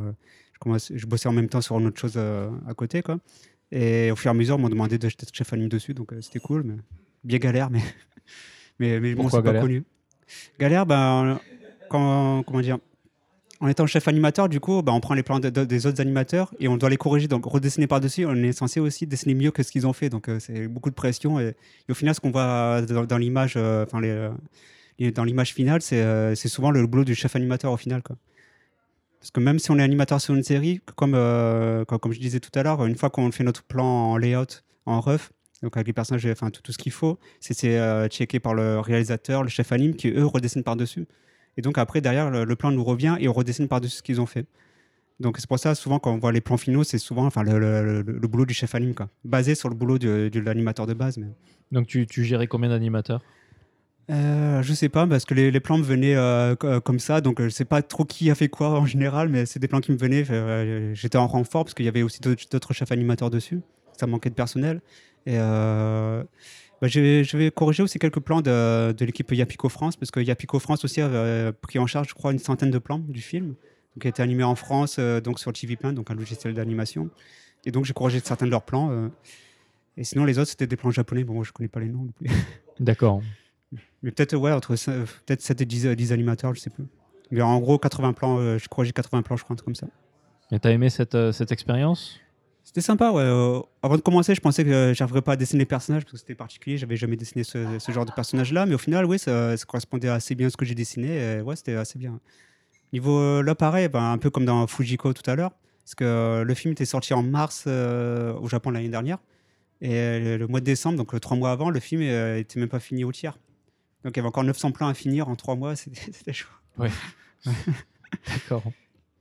[SPEAKER 2] je, commence, je bossais en même temps sur une autre chose euh, à côté, quoi. Et au fur et à mesure, on m'a demandé d'être chef anim dessus, donc euh, c'était cool, mais bien galère, mais, mais, mais bon, c'est pas connu. Galère, ben, quand, comment dire, en étant chef animateur, du coup, ben, on prend les plans de- de- des autres animateurs et on doit les corriger, donc redessiner par-dessus. On est censé aussi dessiner mieux que ce qu'ils ont fait, donc euh, c'est beaucoup de pression. Et, au final, ce qu'on voit dans, l'image, euh, enfin, dans l'image finale, c'est euh, c'est souvent le boulot du chef animateur au final. Parce que même si on est animateur sur une série, comme, comme, je disais tout à l'heure, une fois qu'on fait notre plan en layout, en rough, donc avec les personnages, enfin tout, tout ce qu'il faut, c'est checké par le réalisateur, le chef anime, qui eux redessinent par-dessus. Et donc après, derrière, le, le plan nous revient et on redessine par-dessus ce qu'ils ont fait. Donc c'est pour ça, souvent, quand on voit les plans finaux, c'est souvent enfin, le, le- le- le boulot du chef anime, quoi. basé sur le boulot de, de l'animateur de base. Mais...
[SPEAKER 1] Donc tu, tu gérais combien d'animateurs?
[SPEAKER 2] Euh, je sais pas, parce que les, les plans me venaient euh, co- comme ça, donc je sais pas trop qui a fait quoi en général, mais c'est des plans qui me venaient. euh, J'étais en renfort parce qu'il y avait aussi d'autres d'autres chefs animateurs dessus. Ça manquait de personnel. Et euh, bah, je, vais, je vais corriger aussi quelques plans de, de l'équipe Yapiko France, parce que Yapiko France aussi avait pris en charge, je crois, une centaine de plans du film, qui a été animé en France, euh, donc sur TV Paint, donc un logiciel d'animation. Et donc j'ai corrigé certains de leurs plans. euh, et sinon, les autres, c'était des plans japonais. Bon, moi, je connais pas les noms non plus.
[SPEAKER 1] D'accord.
[SPEAKER 2] Mais peut-être ouais, entre euh, peut-être 7 et 10, euh, 10 animateurs, je sais plus. Mais en gros, 80 plans, euh, je crois que j'ai 80 plans, je crois, un truc comme ça.
[SPEAKER 1] Et t'as aimé cette, euh, cette expérience?
[SPEAKER 2] C'était sympa, ouais. euh, avant de commencer, je pensais que j'arriverais pas à dessiner les personnages parce que c'était particulier, j'avais jamais dessiné ce, ce genre de personnage-là, mais au final, oui, ça, ça correspondait assez bien à ce que j'ai dessiné, et ouais, c'était assez bien. Niveau euh, là, pareil, ben, un peu comme dans Fujiko tout à l'heure, parce que euh, le film était sorti en mars euh, au Japon l'année dernière, et euh, le mois de décembre, donc euh, trois mois avant, le film euh, était même pas fini au tiers. Donc il y avait encore 900 plans à finir en trois mois, c'était chaud.
[SPEAKER 1] D'accord.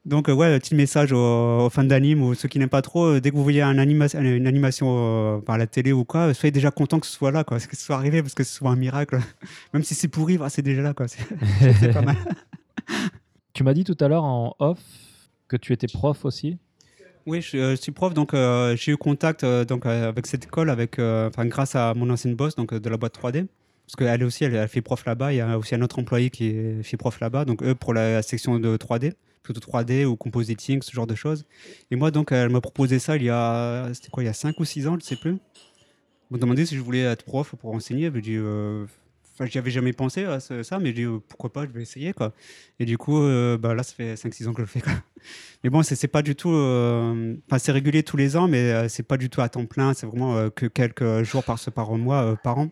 [SPEAKER 2] Donc, euh, ouais, petit message aux, aux fans d'anime ou ceux qui n'aiment pas trop, euh, dès que vous voyez un anima- une animation euh, par la télé ou quoi, soyez déjà content que ce soit là, quoi, que ce soit arrivé, parce que c'est souvent un miracle. Même si c'est pourri, bah, c'est déjà là, quoi. C'est pas mal.
[SPEAKER 1] Tu m'as dit tout à l'heure en off que tu étais prof aussi.
[SPEAKER 2] Oui, je, je suis prof, donc euh, j'ai eu contact euh, donc, euh, avec cette école avec, grâce à mon ancienne boss donc, de la boîte 3D. Parce qu'elle aussi, elle, elle fait prof là-bas. Il y a aussi un autre employé qui fait prof là-bas. Donc, eux, pour la section de 3D, plutôt 3D ou compositing, ce genre de choses. Et moi, donc, elle m'a proposé ça il y a, c'était quoi, il y a 5 ou 6 ans, je ne sais plus. Elle m'a demandé si je voulais être prof pour enseigner. J'ai dit, euh, j'y avais jamais pensé à ça, mais j'ai dit, euh, pourquoi pas, je vais essayer, quoi. Et du coup, euh, bah, là, ça fait 5-6 ans que je le fais. Mais bon, c'est pas du tout. euh, Enfin, c'est régulier tous les ans, mais euh, c'est pas du tout à temps plein. C'est vraiment que quelques jours par, par mois, par an.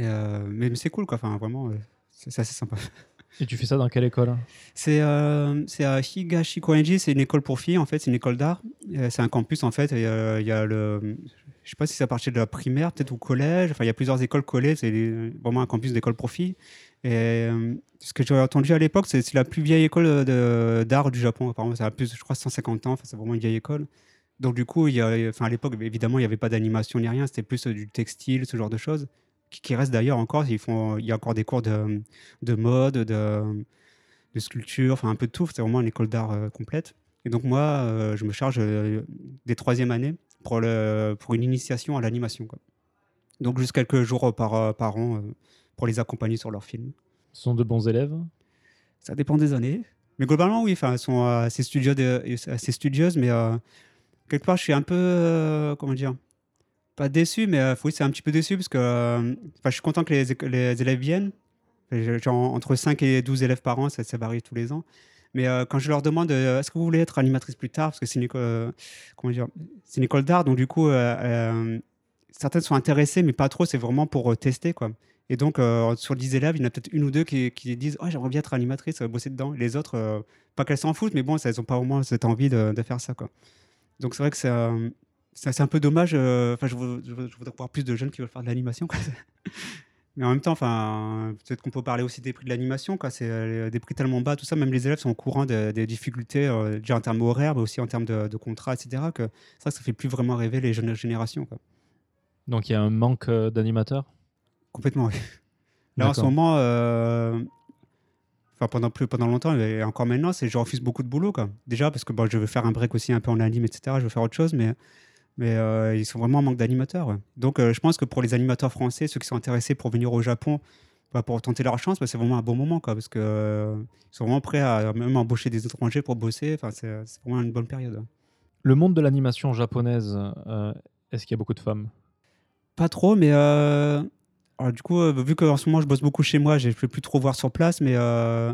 [SPEAKER 2] Et, euh, mais c'est cool, quoi. Enfin, vraiment, euh, c'est assez sympa.
[SPEAKER 1] Et tu fais ça dans quelle école
[SPEAKER 2] C'est euh, à Higashikoenji, c'est une école pour filles, en fait, c'est une école d'art. Euh, C'est un campus, en fait. et, euh, Il y a le. Je sais pas si c'est à partir de la primaire, peut-être au collège. Enfin, il y a plusieurs écoles collées. C'est vraiment un campus d'école pour filles. Et euh, ce que j'avais entendu à l'époque, c'est la plus vieille école d'art du Japon. Apparemment, ça a plus, je crois, 150 ans. Enfin, c'est vraiment une vieille école. Donc, du coup, il y a, enfin, à l'époque, évidemment, il n'y avait pas d'animation ni rien. C'était plus du textile, ce genre de choses. Qui, qui reste d'ailleurs encore. Ils font, il y a encore des cours de, de mode, de, de sculpture, enfin un peu de tout. C'est vraiment une école d'art euh, complète. Et donc, moi, euh, je me charge euh, des troisième années pour, le, pour une initiation à l'animation. Donc, juste quelques jours par, par an pour les accompagner sur leurs films.
[SPEAKER 1] Ce sont de bons élèves?
[SPEAKER 2] Ça dépend des années. Mais globalement, oui, enfin, elles sont assez, studieuses, assez studieuses, mais quelque part, je suis un peu, comment dire, pas déçu, mais euh, oui, c'est un petit peu déçu parce que euh, je suis content que les, les élèves viennent. Genre, entre 5 et 12 élèves par an, ça, varie tous les ans. Mais euh, quand je leur demande euh, est-ce que vous voulez être animatrice plus tard, parce que c'est une une école d'art, donc du coup, certaines sont intéressées, mais pas trop, c'est vraiment pour tester, quoi. Et donc, sur 10 élèves, il y en a peut-être une ou deux qui, disent oh, J'aimerais bien être animatrice, bosser dedans. Les autres, pas qu'elles s'en foutent, mais bon, elles n'ont pas vraiment cette envie de, de faire ça. Quoi. Donc, c'est vrai que c'est c'est c'est un peu dommage. euh, Enfin, je, vou- je vou- je voudrais voir plus de jeunes qui veulent faire de l'animation. mais en même temps, enfin, peut-être qu'on peut parler aussi des prix de l'animation. C'est euh, des prix tellement bas, tout ça. Même les élèves sont au courant de- des difficultés, euh, déjà en termes horaires, mais aussi en termes de, de contrats, etc. Que ça, ça fait plus vraiment rêver les jeunes générations. Quoi.
[SPEAKER 1] Donc il y a un manque euh, d'animateurs?
[SPEAKER 2] Complètement, oui. Là, en ce moment, euh, enfin, pendant, plus, pendant longtemps et encore maintenant, c'est je refuse beaucoup de boulot. Quoi. Déjà, parce que bon, je veux faire un break aussi un peu en anime, etc. Je veux faire autre chose, mais, mais euh, ils sont vraiment en manque d'animateurs. ouais. Donc, euh, je pense que pour les animateurs français, ceux qui sont intéressés pour venir au Japon, bah, pour tenter leur chance, bah, c'est vraiment un bon moment, quoi, parce qu'ils sont vraiment prêts à même embaucher des étrangers pour bosser. Enfin, c'est c'est vraiment une bonne période. ouais.
[SPEAKER 1] Le monde de l'animation japonaise, euh, est-ce qu'il y a beaucoup de femmes?
[SPEAKER 2] Pas trop, mais euh, alors, du coup, euh, vu qu'en ce moment je bosse beaucoup chez moi, je ne peux plus trop voir sur place, mais euh,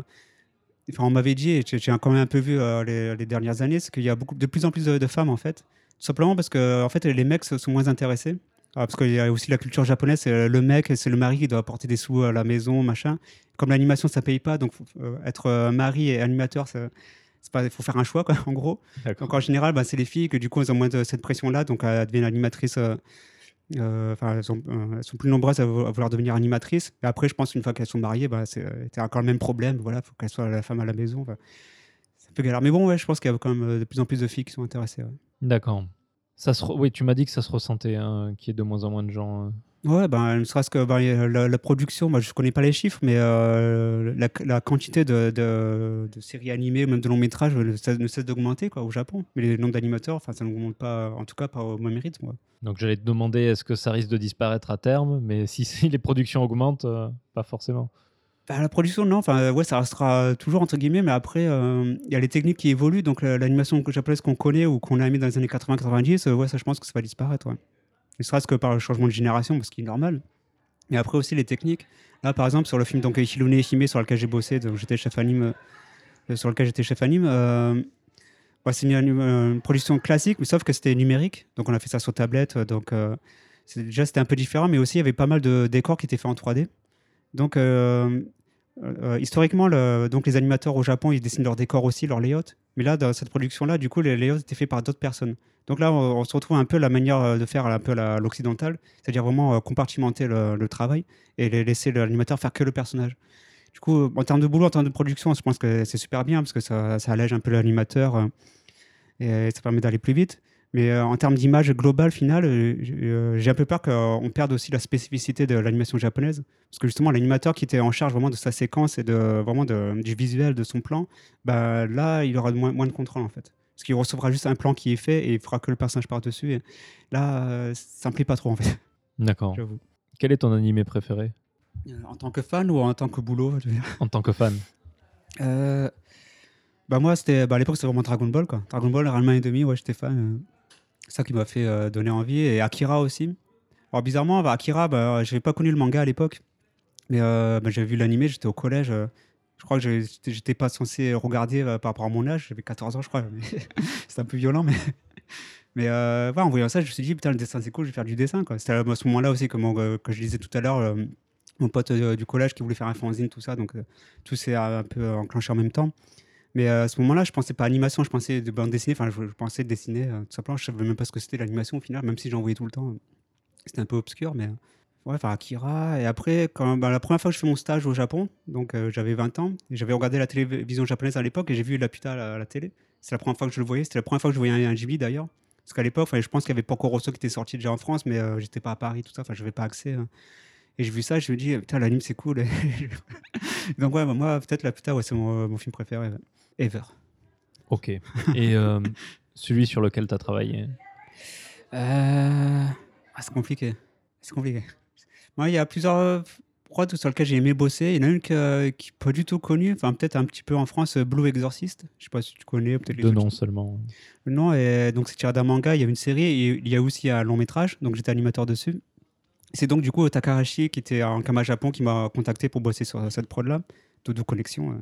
[SPEAKER 2] enfin, on m'avait dit, et j'ai j'ai quand même un peu vu euh, les, les dernières années, c'est qu'il y a beaucoup, de plus en plus de, de femmes en fait. Tout simplement parce que en fait, les mecs sont moins intéressés. Ah, parce qu'il y a aussi la culture japonaise, c'est euh, le mec, c'est le mari qui doit apporter des sous à la maison, machin. Comme l'animation, ça paye pas, donc euh, être euh, mari et animateur, ça- il faut faire un choix, quoi, en gros. Donc en général, bah, c'est les filles que du coup elles ont moins de cette pression-là, donc elles deviennent animatrices. euh, euh, Enfin, elles, sont, euh, elles sont plus nombreuses à, vou- à vouloir devenir animatrices. Et après, je pense une fois qu'elles sont mariées, bah, c'est euh, encore le même problème. Voilà, faut qu'elle soit la femme à la maison. enfin, c'est un peu galère. Mais bon, ouais, je pense qu'il y a quand même euh, de plus en plus de filles qui sont intéressées. ouais.
[SPEAKER 1] D'accord. Ça se re- Oui, tu m'as dit que ça se ressentait, hein, qu'il y ait de moins en moins de gens. euh.
[SPEAKER 2] Ouais, ben, ne serait-ce que ben, a la, la production, moi je connais pas les chiffres, mais euh, la, la quantité de, de- de séries animées, même de longs métrages, ne cesse, ne cesse d'augmenter quoi, au Japon. Mais les nombres d'animateurs, enfin, ça n'augmente pas, en tout cas pas au même rythme. ouais.
[SPEAKER 1] Donc j'allais te demander est-ce que ça risque de disparaître à terme, mais si, si les productions augmentent, euh, pas forcément.
[SPEAKER 2] Bah, la production, non, enfin, ouais, ça restera toujours entre guillemets, mais après, euh, il y a les techniques qui évoluent, donc la- l'animation japonaise qu'on connaît ou qu'on a aimée dans les années 80-90, euh, ça je pense que ça va disparaître. Ne serait-ce que par le changement de génération, ce qui est normal. Mais après aussi les techniques. Là, par exemple, sur le film donc, Hirone Hime, sur lequel j'ai bossé, donc j'étais chef anime, euh, sur lequel j'étais chef anime, bah, c'est une, production classique, mais sauf que c'était numérique, donc on a fait ça sur tablette, donc déjà c'était un peu différent, mais aussi il y avait pas mal de décors qui étaient faits en 3D. Donc, euh, historiquement, le- donc les animateurs au Japon, ils dessinent leurs décors aussi, leurs layouts. Mais là, dans cette production-là, du coup, les layouts étaient faits par d'autres personnes. Donc là, on, se retrouve un peu la manière euh, de faire un peu la- l'occidentale, c'est-à-dire vraiment euh, compartimenter le, travail et laisser l'animateur faire que le personnage. Du coup, en termes de boulot, en termes de production, je pense que c'est super bien parce que ça, allège un peu l'animateur euh, et ça permet d'aller plus vite. Mais euh, en termes d'image globale, finale, euh, j'ai euh, j'ai un peu peur qu'on perde aussi la spécificité de l'animation japonaise. Parce que justement, l'animateur qui était en charge vraiment de sa séquence et de, vraiment de- du visuel de son plan, bah, là, il aura moins, moins de contrôle en fait. Parce qu'il recevra juste un plan qui est fait et il fera que le personnage par-dessus. Et là, euh, ça me plaît pas trop en fait,
[SPEAKER 1] D'accord. Quel est ton animé préféré?
[SPEAKER 2] En tant que fan ou en tant que boulot je veux dire?
[SPEAKER 1] En tant que fan
[SPEAKER 2] Euh, bah moi, c'était, bah à l'époque, c'était vraiment Dragon Ball. Quoi. Dragon Ball, Ranma et demi, ouais, j'étais fan. C'est ça qui m'a fait euh, donner envie. Et Akira aussi. Alors bizarrement, bah, Akira, bah, je n'avais pas connu le manga à l'époque. Mais euh, bah, j'avais vu l'animé, j'étais au collège. euh. je crois que j'étais pas censé regarder par rapport à mon âge. J'avais 14 ans, je crois. C'était un peu violent, mais... Mais en voyant ça, je me suis dit, putain, le dessin, c'est cool, je vais faire du dessin. C'était à ce moment-là aussi, comme que je disais tout à l'heure, mon pote du collège qui voulait faire un fanzine, tout ça. Donc tout s'est un peu enclenché en même temps. Mais euh, à ce moment-là, je pensais pas animation, je pensais de bande dessinée. Enfin, je, je pensais dessiner euh, tout simplement. Je savais même pas ce que c'était l'animation au final, même si j'en voyais tout le temps. C'était un peu obscur, mais euh, ouais, enfin Akira. Et après, bah, la première fois que je fais mon stage au Japon, donc j'avais 20 ans, j'avais regardé la télévision japonaise à l'époque et j'ai vu la puta à la, à la télé. C'est la première fois que je le voyais. C'était la première fois que je voyais un, un d'ailleurs. Parce qu'à l'époque, je pense qu'il y avait Porco Rosso qui était sorti déjà en France, mais euh, j'étais pas à Paris, tout ça. Enfin, je n'avais pas accès. hein. Et j'ai vu ça, je me dis, putain, l'anime c'est cool. donc ouais, bah, moi, peut-être la puta, ouais, c'est mon, mon film préféré. Ever.
[SPEAKER 1] Ok. Et euh, celui sur lequel tu as travaillé?
[SPEAKER 2] Euh, ah, c'est compliqué. C'est compliqué. Moi, il y a plusieurs. euh, prod sur lesquelles j'ai aimé bosser. Il y en a une qui n'est pas du tout connue, enfin peut-être un petit peu en France, Blue Exorcist. Je sais pas si tu connais, peut-être
[SPEAKER 1] Deux noms seulement.
[SPEAKER 2] Le nom est donc c'est tiré d'un manga. Il y a une série et il y a aussi un long métrage. Donc j'étais animateur dessus. C'est donc du coup Takarashi qui était en Kama Japon qui m'a contacté pour bosser sur cette prod là, Dodo Connexion. euh.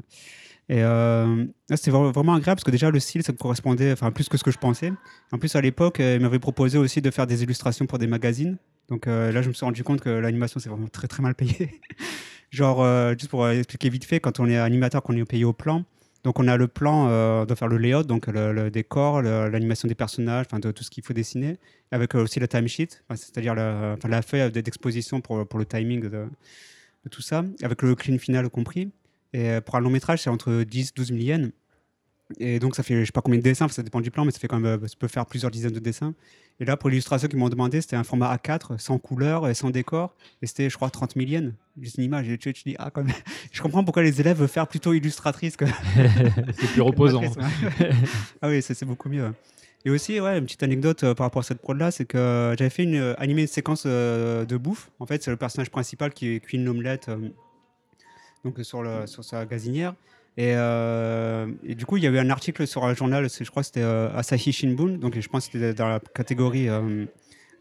[SPEAKER 2] Et euh, c'était vra- vraiment agréable parce que déjà le style ça me correspondait, enfin plus que ce que je pensais. En plus à l'époque, euh, il m'avait proposé aussi de faire des illustrations pour des magazines. Donc euh, là, je me suis rendu compte que l'animation c'est vraiment très très mal payé. Genre juste pour expliquer vite fait, quand on est animateur, qu'on est payé au plan. Donc on a le plan euh, de faire le layout, donc le, décor, l'animation des personnages, enfin de tout ce qu'il faut dessiner, avec euh, aussi le timesheet, c'est-à-dire la, la feuille d'exposition pour, le timing de, tout ça, avec le clean final compris. Et euh, pour un long métrage, c'est entre 10 12 000 yens. Et donc ça fait, je sais pas combien de dessins, ça dépend du plan, mais ça fait quand même, euh, ça peut faire plusieurs dizaines de dessins. Et là, pour l'illustration qu'ils m'ont demandé, c'était un format A4, sans couleur et sans décor. Et c'était, je crois, 30 000 yens. Juste une image. Et tu, tu dis, ah, quand même. Je comprends pourquoi les élèves veulent faire plutôt illustratrice que,
[SPEAKER 1] c'est plus reposant.
[SPEAKER 2] Ah oui, c'est beaucoup mieux. Et aussi, ouais, une petite anecdote euh, par rapport à cette prod-là, c'est que j'avais fait une, euh, animé une séquence euh, de bouffe. En fait, c'est le personnage principal qui cuit une omelette euh, donc, sur, le, sur sa gazinière. Et, euh, et du coup, il y avait un article sur un journal, je crois que c'était euh, Asahi Shinbun, donc je pense que c'était dans la catégorie euh,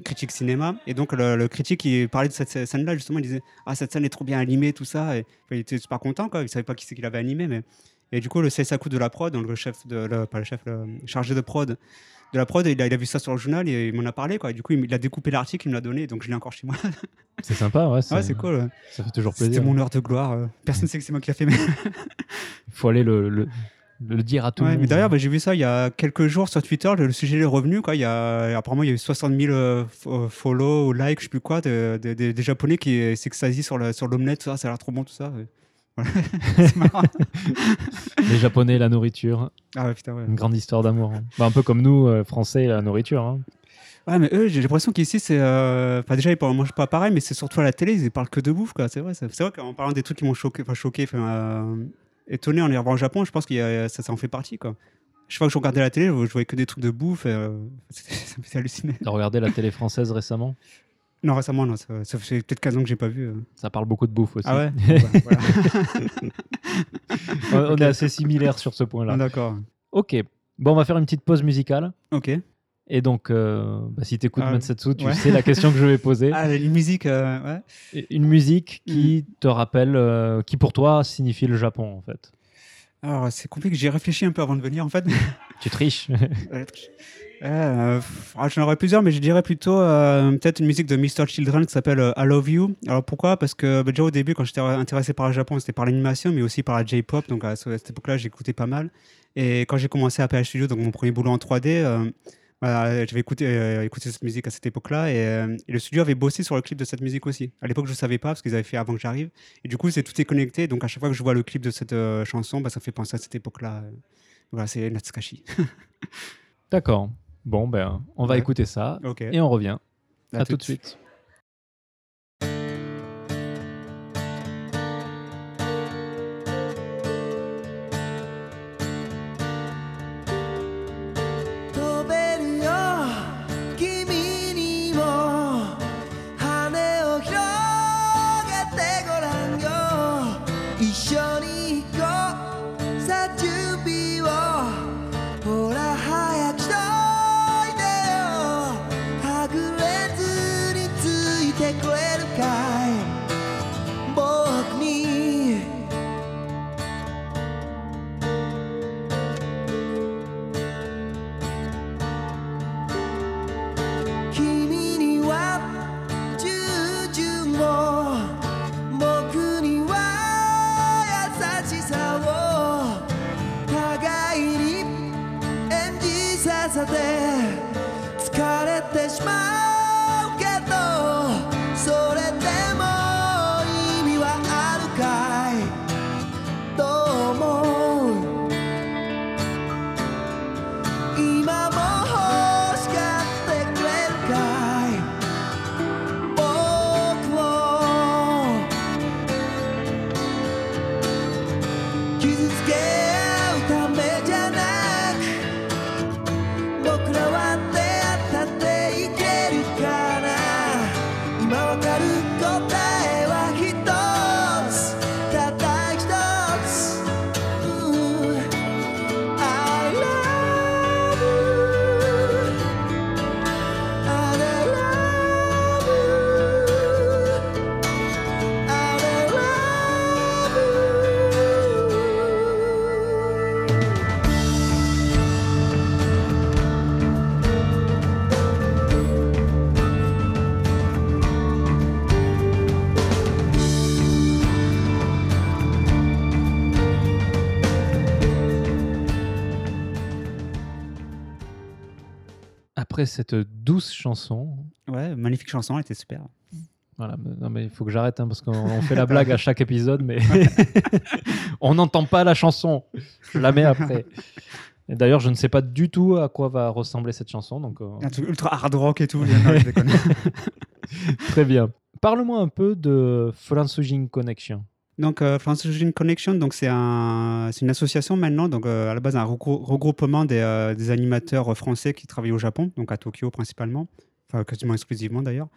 [SPEAKER 2] critique cinéma. Et donc, le, critique, il parlait de cette scè- scène-là, justement, il disait Ah, cette scène est trop bien animée, tout ça. Il était super content, quoi. Il savait pas qui c'est qu'il avait animé, mais. Et du coup, le Seisaku de la prod, donc le chef pas le chef, chargé de prod de la prod, il a, il a vu ça sur le journal et il m'en a parlé, quoi. Et du coup, il, il a découpé l'article, il me l'a donné, donc je l'ai encore chez moi.
[SPEAKER 1] C'est sympa, ouais.
[SPEAKER 2] ouais, c'est cool. ouais.
[SPEAKER 1] Ça fait toujours
[SPEAKER 2] C'était
[SPEAKER 1] plaisir.
[SPEAKER 2] mon heure de gloire. euh. Personne ne sait que c'est moi qui l'ai fait, mais.
[SPEAKER 1] Il faut aller le, le, le dire à tout
[SPEAKER 2] Ouais,
[SPEAKER 1] le
[SPEAKER 2] mais
[SPEAKER 1] monde.
[SPEAKER 2] d'ailleurs, bah, j'ai vu ça il y a quelques jours sur Twitter. Le, sujet est revenu. Quoi. Il y a, apparemment, il y a eu 60 000 euh, fo- follow likes, je sais plus quoi, de- de- de- des Japonais qui s'extasient sur le- sur l'omelette. Tout ça, ça a l'air trop bon, tout ça.
[SPEAKER 1] Les Japonais, la nourriture,
[SPEAKER 2] Ah ouais, putain, ouais.
[SPEAKER 1] une grande histoire d'amour. hein. Bah, un peu comme nous, euh, Français, la nourriture. hein.
[SPEAKER 2] Ouais, mais eux, j'ai l'impression qu'ici, c'est. euh, Enfin, déjà, ils ne mangent pas pareil, mais c'est surtout à la télé, ils parlent que de bouffe, quoi. C'est vrai, c'est vrai qu'en parlant des trucs qui m'ont choqué, enfin, choqué, enfin, euh, étonné en les revoyant au Japon, je pense que ça, ça en fait partie, quoi. Chaque fois que je regardais la télé, je voyais que des trucs de bouffe, euh, c'était- halluciner.
[SPEAKER 1] T'as regardé la télé française récemment?
[SPEAKER 2] Non, récemment, non, ça, ça fait peut-être 15 ans que j'ai pas vu. euh.
[SPEAKER 1] Ça parle beaucoup de bouffe aussi.
[SPEAKER 2] Ah ouais Bon, bah, voilà.
[SPEAKER 1] on est assez similaires sur ce point-là.
[SPEAKER 2] Ah, D'accord.
[SPEAKER 1] Ok. Bon, on va faire une petite pause musicale.
[SPEAKER 2] Ok.
[SPEAKER 1] Et donc, euh, bah, si tu écoutes
[SPEAKER 2] Ah,
[SPEAKER 1] Mansetsu, tu
[SPEAKER 2] ouais.
[SPEAKER 1] sais la question que je vais poser.
[SPEAKER 2] Ah, une musique, euh, ouais.
[SPEAKER 1] Et Une musique qui te rappelle, euh, qui pour toi signifie le Japon, en fait.
[SPEAKER 2] Alors, c'est compliqué, j'ai réfléchi un peu avant de venir, en fait.
[SPEAKER 1] Tu triches.
[SPEAKER 2] Euh, ah, J'en aurais plusieurs, mais je dirais plutôt euh, peut-être une musique de Mr. Children qui s'appelle euh, I Love You. Alors pourquoi? Parce que bah, déjà au début, quand j'étais intéressé par le Japon, c'était par l'animation, mais aussi par la J-pop. Donc à ce- à cette époque-là, j'écoutais pas mal. Et quand j'ai commencé à PH Studio, donc mon premier boulot en 3D, euh, voilà, j'avais écouté, cette musique à cette époque-là. Et, le studio avait bossé sur le clip de cette musique aussi. À l'époque, je ne savais pas parce qu'ils avaient fait avant que j'arrive. Et du coup, c'est tout est connecté. Donc à chaque fois que je vois le clip de cette chanson, bah, ça fait penser à cette époque-là. Voilà, c'est Natsukashi.
[SPEAKER 1] D'accord. Bon, ben, on va
[SPEAKER 2] Ouais.
[SPEAKER 1] écouter ça
[SPEAKER 2] ok.
[SPEAKER 1] et on revient.
[SPEAKER 2] À
[SPEAKER 1] À,
[SPEAKER 2] tout de
[SPEAKER 1] suite. Cette douce chanson,
[SPEAKER 2] Ouais, magnifique chanson, elle était super.
[SPEAKER 1] voilà, non mais il faut que j'arrête hein, parce qu'on on fait la blague à chaque épisode, mais on n'entend pas la chanson. Je la mets après. D'ailleurs, je ne sais pas du tout à quoi va ressembler cette chanson, donc euh,
[SPEAKER 2] Un truc ultra hard rock et tout.
[SPEAKER 1] très bien. Parle-moi un peu de Fransujin Connection.
[SPEAKER 2] Donc, euh, Franzosine Connection, donc c'est un, c'est une association maintenant, donc euh, à la base un regrou- regroupement des, euh, des animateurs français qui travaillent au Japon, donc à Tokyo principalement, enfin quasiment exclusivement d'ailleurs.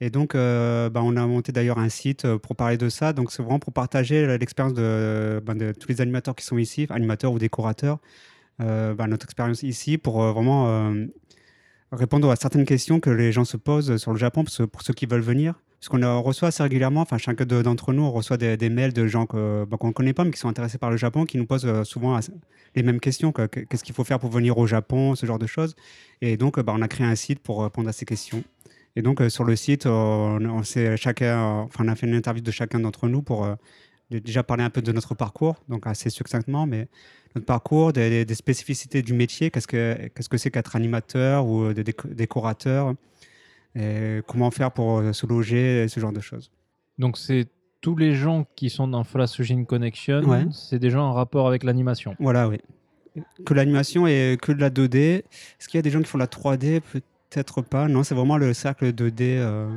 [SPEAKER 2] Et donc, bah, on a monté d'ailleurs un site pour parler de ça. Donc, c'est vraiment pour partager l'expérience de, de tous les animateurs qui sont ici, animateurs ou décorateurs, ben, notre expérience ici pour vraiment répondre à certaines questions que les gens se posent sur le Japon pour ceux qui veulent venir. Parce qu'on reçoit assez régulièrement, enfin chacun de- d'entre nous, on reçoit des, mails de gens bah, qu'on ne connaît pas, mais qui sont intéressés par le Japon, qui nous posent euh, souvent les mêmes questions. que- que- Qu'est-ce qu'il faut faire pour venir au Japon, ce genre de choses. Et donc, bah, on a créé un site pour répondre à ces questions. Et donc, euh, sur le site, on, chacun, enfin, on a fait une interview de chacun d'entre nous pour euh, déjà parler un peu de notre parcours, donc assez succinctement, mais notre parcours, des, spécificités du métier, qu'est-ce que c'est qu'être animateur ou décorateur, et comment faire pour euh, se loger, et ce genre de choses.
[SPEAKER 1] Donc c'est tous les gens qui sont dans Fransujin Connection,
[SPEAKER 2] Ouais.
[SPEAKER 1] c'est des gens en rapport avec l'animation.
[SPEAKER 2] Voilà, oui. Que l'animation et que de la 2D. Est-ce qu'il y a des gens qui font la 3D Peut-être pas. Non, c'est vraiment le cercle 2D. euh.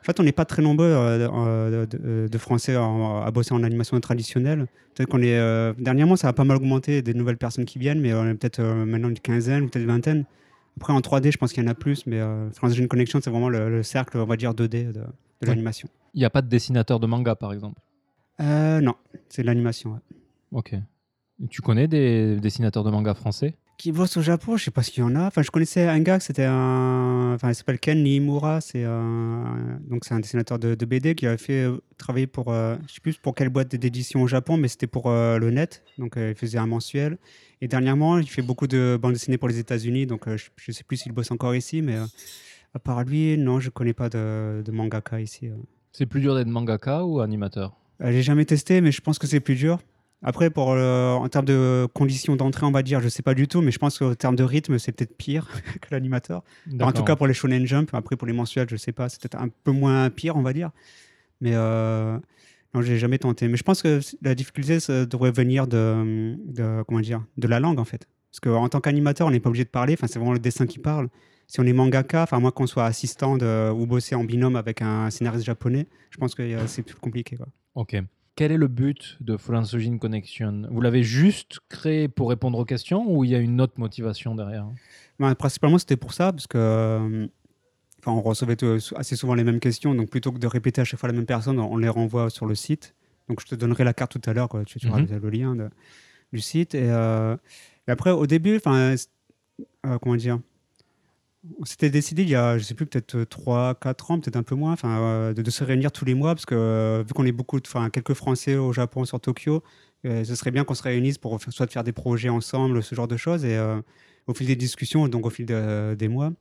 [SPEAKER 2] En fait, on n'est pas très nombreux euh, de, de Français en- à bosser en animation traditionnelle. Peut-être qu'on est. euh, dernièrement, ça a pas mal augmenté des nouvelles personnes qui viennent, mais on est peut-être maintenant une quinzaine ou peut-être une vingtaine. Après, en 3D, je pense qu'il y en a plus, mais euh, France Gen Connection, c'est vraiment le, le cercle, on va dire, 2D de, de l'animation.
[SPEAKER 1] Il n'y a pas de dessinateur de manga, par exemple?
[SPEAKER 2] Euh, non, c'est de l'animation. ouais.
[SPEAKER 1] Ok. Tu connais des dessinateurs de manga français?
[SPEAKER 2] Qui bosse au Japon, je sais pas s'il y en a. Enfin, je connaissais un gars, c'était un, enfin, il s'appelle Ken Niimura, c'est un, donc c'est un dessinateur de, de BD qui avait fait euh, travailler pour, euh, je sais plus pour quelle boîte d'édition au Japon, mais c'était pour euh, le net, donc euh, il faisait un mensuel. Et dernièrement, il fait beaucoup de bandes dessinées pour les États-Unis, donc je, je sais plus s'il bosse encore ici, mais à part lui, non, je connais pas de, de mangaka ici.
[SPEAKER 1] C'est plus dur d'être mangaka ou animateur?
[SPEAKER 2] J'ai jamais testé, mais je pense que c'est plus dur. Après, pour le- en termes de conditions d'entrée, on va dire, je sais pas du tout, mais je pense qu'en termes de rythme, c'est peut-être pire que l'animateur. En tout cas, pour les Shonen Jump. Après, pour les mensuels, je sais pas, c'est peut-être un peu moins pire, on va dire. Mais euh, non, j'ai jamais tenté. Mais je pense que la difficulté, ça devrait venir de, de- comment dire, de la langue, en fait. Parce qu'en tant qu'animateur, on n'est pas obligé de parler. Enfin, c'est vraiment le dessin qui parle. Si on est mangaka, enfin, moi, qu'on soit assistant de- ou bosser en binôme avec un scénariste japonais, je pense que euh, c'est plus compliqué. Quoi.
[SPEAKER 1] Ok. Quel est le but de Fransujin Connection? Vous l'avez juste créé pour répondre aux questions ou il y a une autre motivation derrière?
[SPEAKER 2] Ben, principalement, c'était pour ça, parce que euh, enfin, on recevait assez souvent les mêmes questions. Donc, plutôt que de répéter à chaque fois la même personne, on les renvoie sur le site. Donc, je te donnerai la carte tout à l'heure, tu, tu auras
[SPEAKER 1] Mhm.
[SPEAKER 2] le- lien de- du site. Et, euh, et après, au début, enfin, euh, comment dire on s'était décidé il y a, je sais plus, peut-être 3, 4 ans, peut-être un peu moins, euh, de, se réunir tous les mois, parce que euh, vu qu'on est beaucoup, enfin, quelques Français au Japon, sur Tokyo, euh, ce serait bien qu'on se réunisse pour soit faire des projets ensemble, ce genre de choses. Et euh, au fil des discussions, donc au fil de- des mois,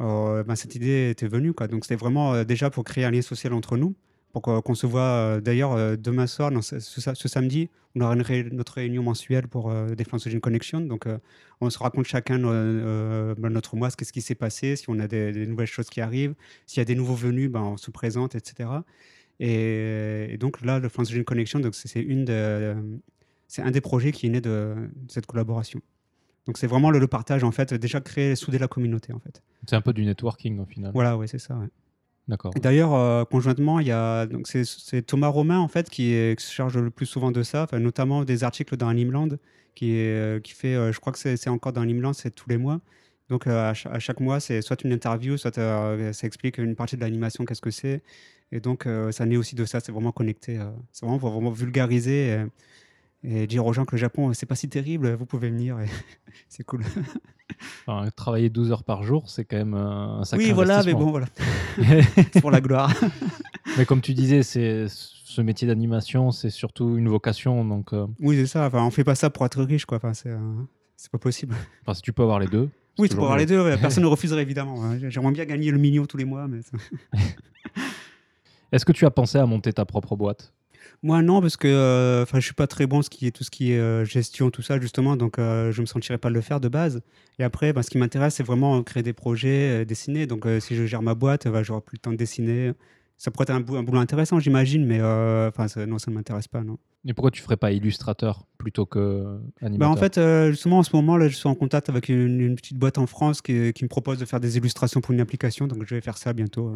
[SPEAKER 2] euh, ben, cette idée était venue. Quoi. Donc c'était vraiment euh, déjà pour créer un lien social entre nous, pour qu'on se voit euh, d'ailleurs euh, demain soir, non, ce, ce- ce samedi, on aura ré- notre réunion mensuelle pour euh, des Franzogene Connection. Donc euh, on se raconte chacun euh, ben, notre mois, qu'est-ce qui s'est passé, si on a des, des nouvelles choses qui arrivent, s'il y a des nouveaux venus, ben, on se présente, etc. Et, et donc là, le Franzogene Connection, donc c'est c'est une de- c'est un des projets qui est né de, de cette collaboration. Donc c'est vraiment le, le partage en fait, déjà créer, souder la communauté en fait.
[SPEAKER 1] C'est un peu du networking au final.
[SPEAKER 2] Voilà, oui, c'est ça. ouais.
[SPEAKER 1] D'accord.
[SPEAKER 2] D'ailleurs, euh, conjointement, il y a donc c'est, Thomas Romain en fait qui, se charge le plus souvent de ça, notamment des articles dans Animeland, qui est, euh, qui fait, euh, je crois que c'est, encore dans Animeland, c'est tous les mois. Donc à, cha- à chaque mois, c'est soit une interview, soit ça explique une partie de l'animation, qu'est-ce que c'est. Et donc ça naît aussi de ça, c'est vraiment connecté, c'est vraiment pour vraiment vulgariser et dire aux gens que le Japon, c'est pas si terrible, vous pouvez venir, et c'est cool.
[SPEAKER 1] Enfin, travailler 12 heures par jour, c'est quand même un sacré
[SPEAKER 2] Oui, voilà, mais bon, voilà, c'est pour la gloire.
[SPEAKER 1] Mais comme tu disais, c'est ce métier d'animation, c'est surtout une vocation. Donc, euh,
[SPEAKER 2] Oui, c'est ça. Enfin, on fait pas ça pour être riche, quoi. Enfin, c'est, euh, pas possible.
[SPEAKER 1] enfin, si tu peux avoir les deux.
[SPEAKER 2] Oui, tu peux avoir les deux. ouais. Personne ne refuserait évidemment. hein. J'aimerais bien gagner le million tous les mois, mais
[SPEAKER 1] Est-ce que tu as pensé à monter ta propre boîte?
[SPEAKER 2] Moi, non, parce que euh, enfin, je suis pas très bon ce qui est, tout ce qui est euh, gestion, tout ça, justement, donc euh, je me sentirais pas de le faire de base. Et après, bah, ce qui m'intéresse, c'est vraiment créer des projets, euh, dessiner. Donc, euh, si je gère ma boîte, bah, j'aurai plus le temps de dessiner. Ça pourrait être un, bou- un boulot intéressant, j'imagine, mais euh, enfin, non, ça ne m'intéresse pas, non.
[SPEAKER 1] Et pourquoi tu ferais pas illustrateur plutôt que
[SPEAKER 2] Bah,
[SPEAKER 1] animateur
[SPEAKER 2] en fait, euh, justement, en ce moment, là, je suis en contact avec une, une petite boîte en France qui, qui me propose de faire des illustrations pour une application, donc je vais faire ça bientôt.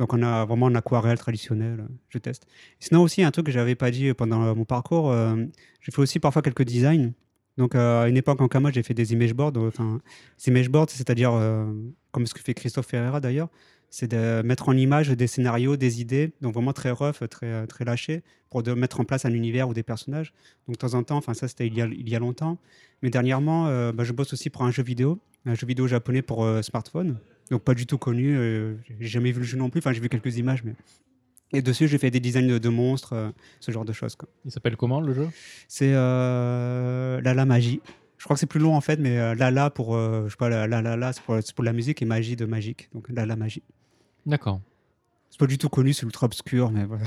[SPEAKER 2] Donc, on a vraiment en aquarelle traditionnel, je teste. Sinon, aussi, un truc que j'avais pas dit pendant mon parcours, euh, j'ai fait aussi parfois quelques designs. Donc, euh, à une époque en Kama, j'ai fait des image boards. euh, Enfin, image boards, c'est-à-dire, euh, comme ce que fait Christophe Ferreira d'ailleurs, c'est de mettre en image des scénarios, des idées, donc vraiment très rough, très, très lâché, pour de mettre en place un univers ou des personnages. Donc, de temps en temps, enfin, ça, c'était il, il y a longtemps. Mais dernièrement, bah, je bosse aussi pour un jeu vidéo, un jeu vidéo japonais pour smartphone. Donc, pas du tout connu. euh, j'ai jamais vu le jeu non plus. Enfin, j'ai vu quelques images, mais. Et dessus, j'ai fait des designs de, de monstres, euh, ce genre de choses. quoi.
[SPEAKER 1] Il s'appelle comment le jeu?
[SPEAKER 2] C'est euh, Lala Magie. Je crois que c'est plus long en fait, mais euh, Lala pour, je sais pas, la la la la, c'est pour, pour la musique et magie de magique. Donc Lala Magie.
[SPEAKER 1] D'accord.
[SPEAKER 2] C'est pas du tout connu, c'est ultra obscur, mais voilà.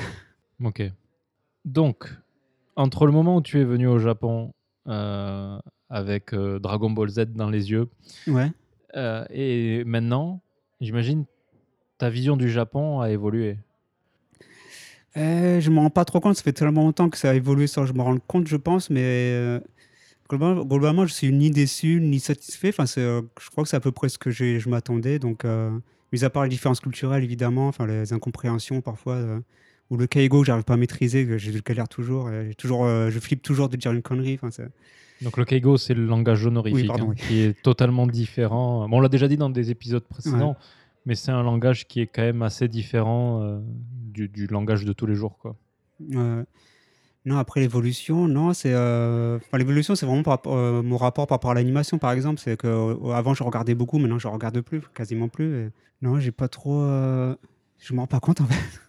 [SPEAKER 1] Ok. Donc, entre le moment où tu es venu au Japon avec Dragon Ball Z dans les yeux
[SPEAKER 2] Ouais.
[SPEAKER 1] Euh, et maintenant, j'imagine ta vision du Japon a évolué.
[SPEAKER 2] Euh, je me rends pas trop compte, ça fait tellement longtemps que ça a évolué sans que je me rende compte, je pense, mais euh, globalement, globalement, je suis ni déçu ni satisfait. Enfin, je crois que c'est à peu près ce que je m'attendais. Donc, mis à part les différences culturelles, évidemment, enfin, les incompréhensions parfois, ou le kaigo que j'arrive pas à maîtriser, que je galère toujours, toujours je flippe toujours de dire une connerie. Enfin,
[SPEAKER 1] Donc le keigo, c'est le langage honorifique,
[SPEAKER 2] Oui, pardon,
[SPEAKER 1] hein,
[SPEAKER 2] oui.
[SPEAKER 1] qui est totalement différent. Bon, on l'a déjà dit dans des épisodes précédents, mais c'est un langage qui est quand même assez différent euh, du, du langage de tous les jours. Quoi.
[SPEAKER 2] Euh, non, après l'évolution, non, c'est euh, enfin, l'évolution, c'est vraiment par euh, mon rapport par rapport à l'animation, par exemple, c'est que avant je regardais beaucoup, maintenant je regarde plus, quasiment plus. et non, j'ai pas trop, je m'en rends pas compte en fait.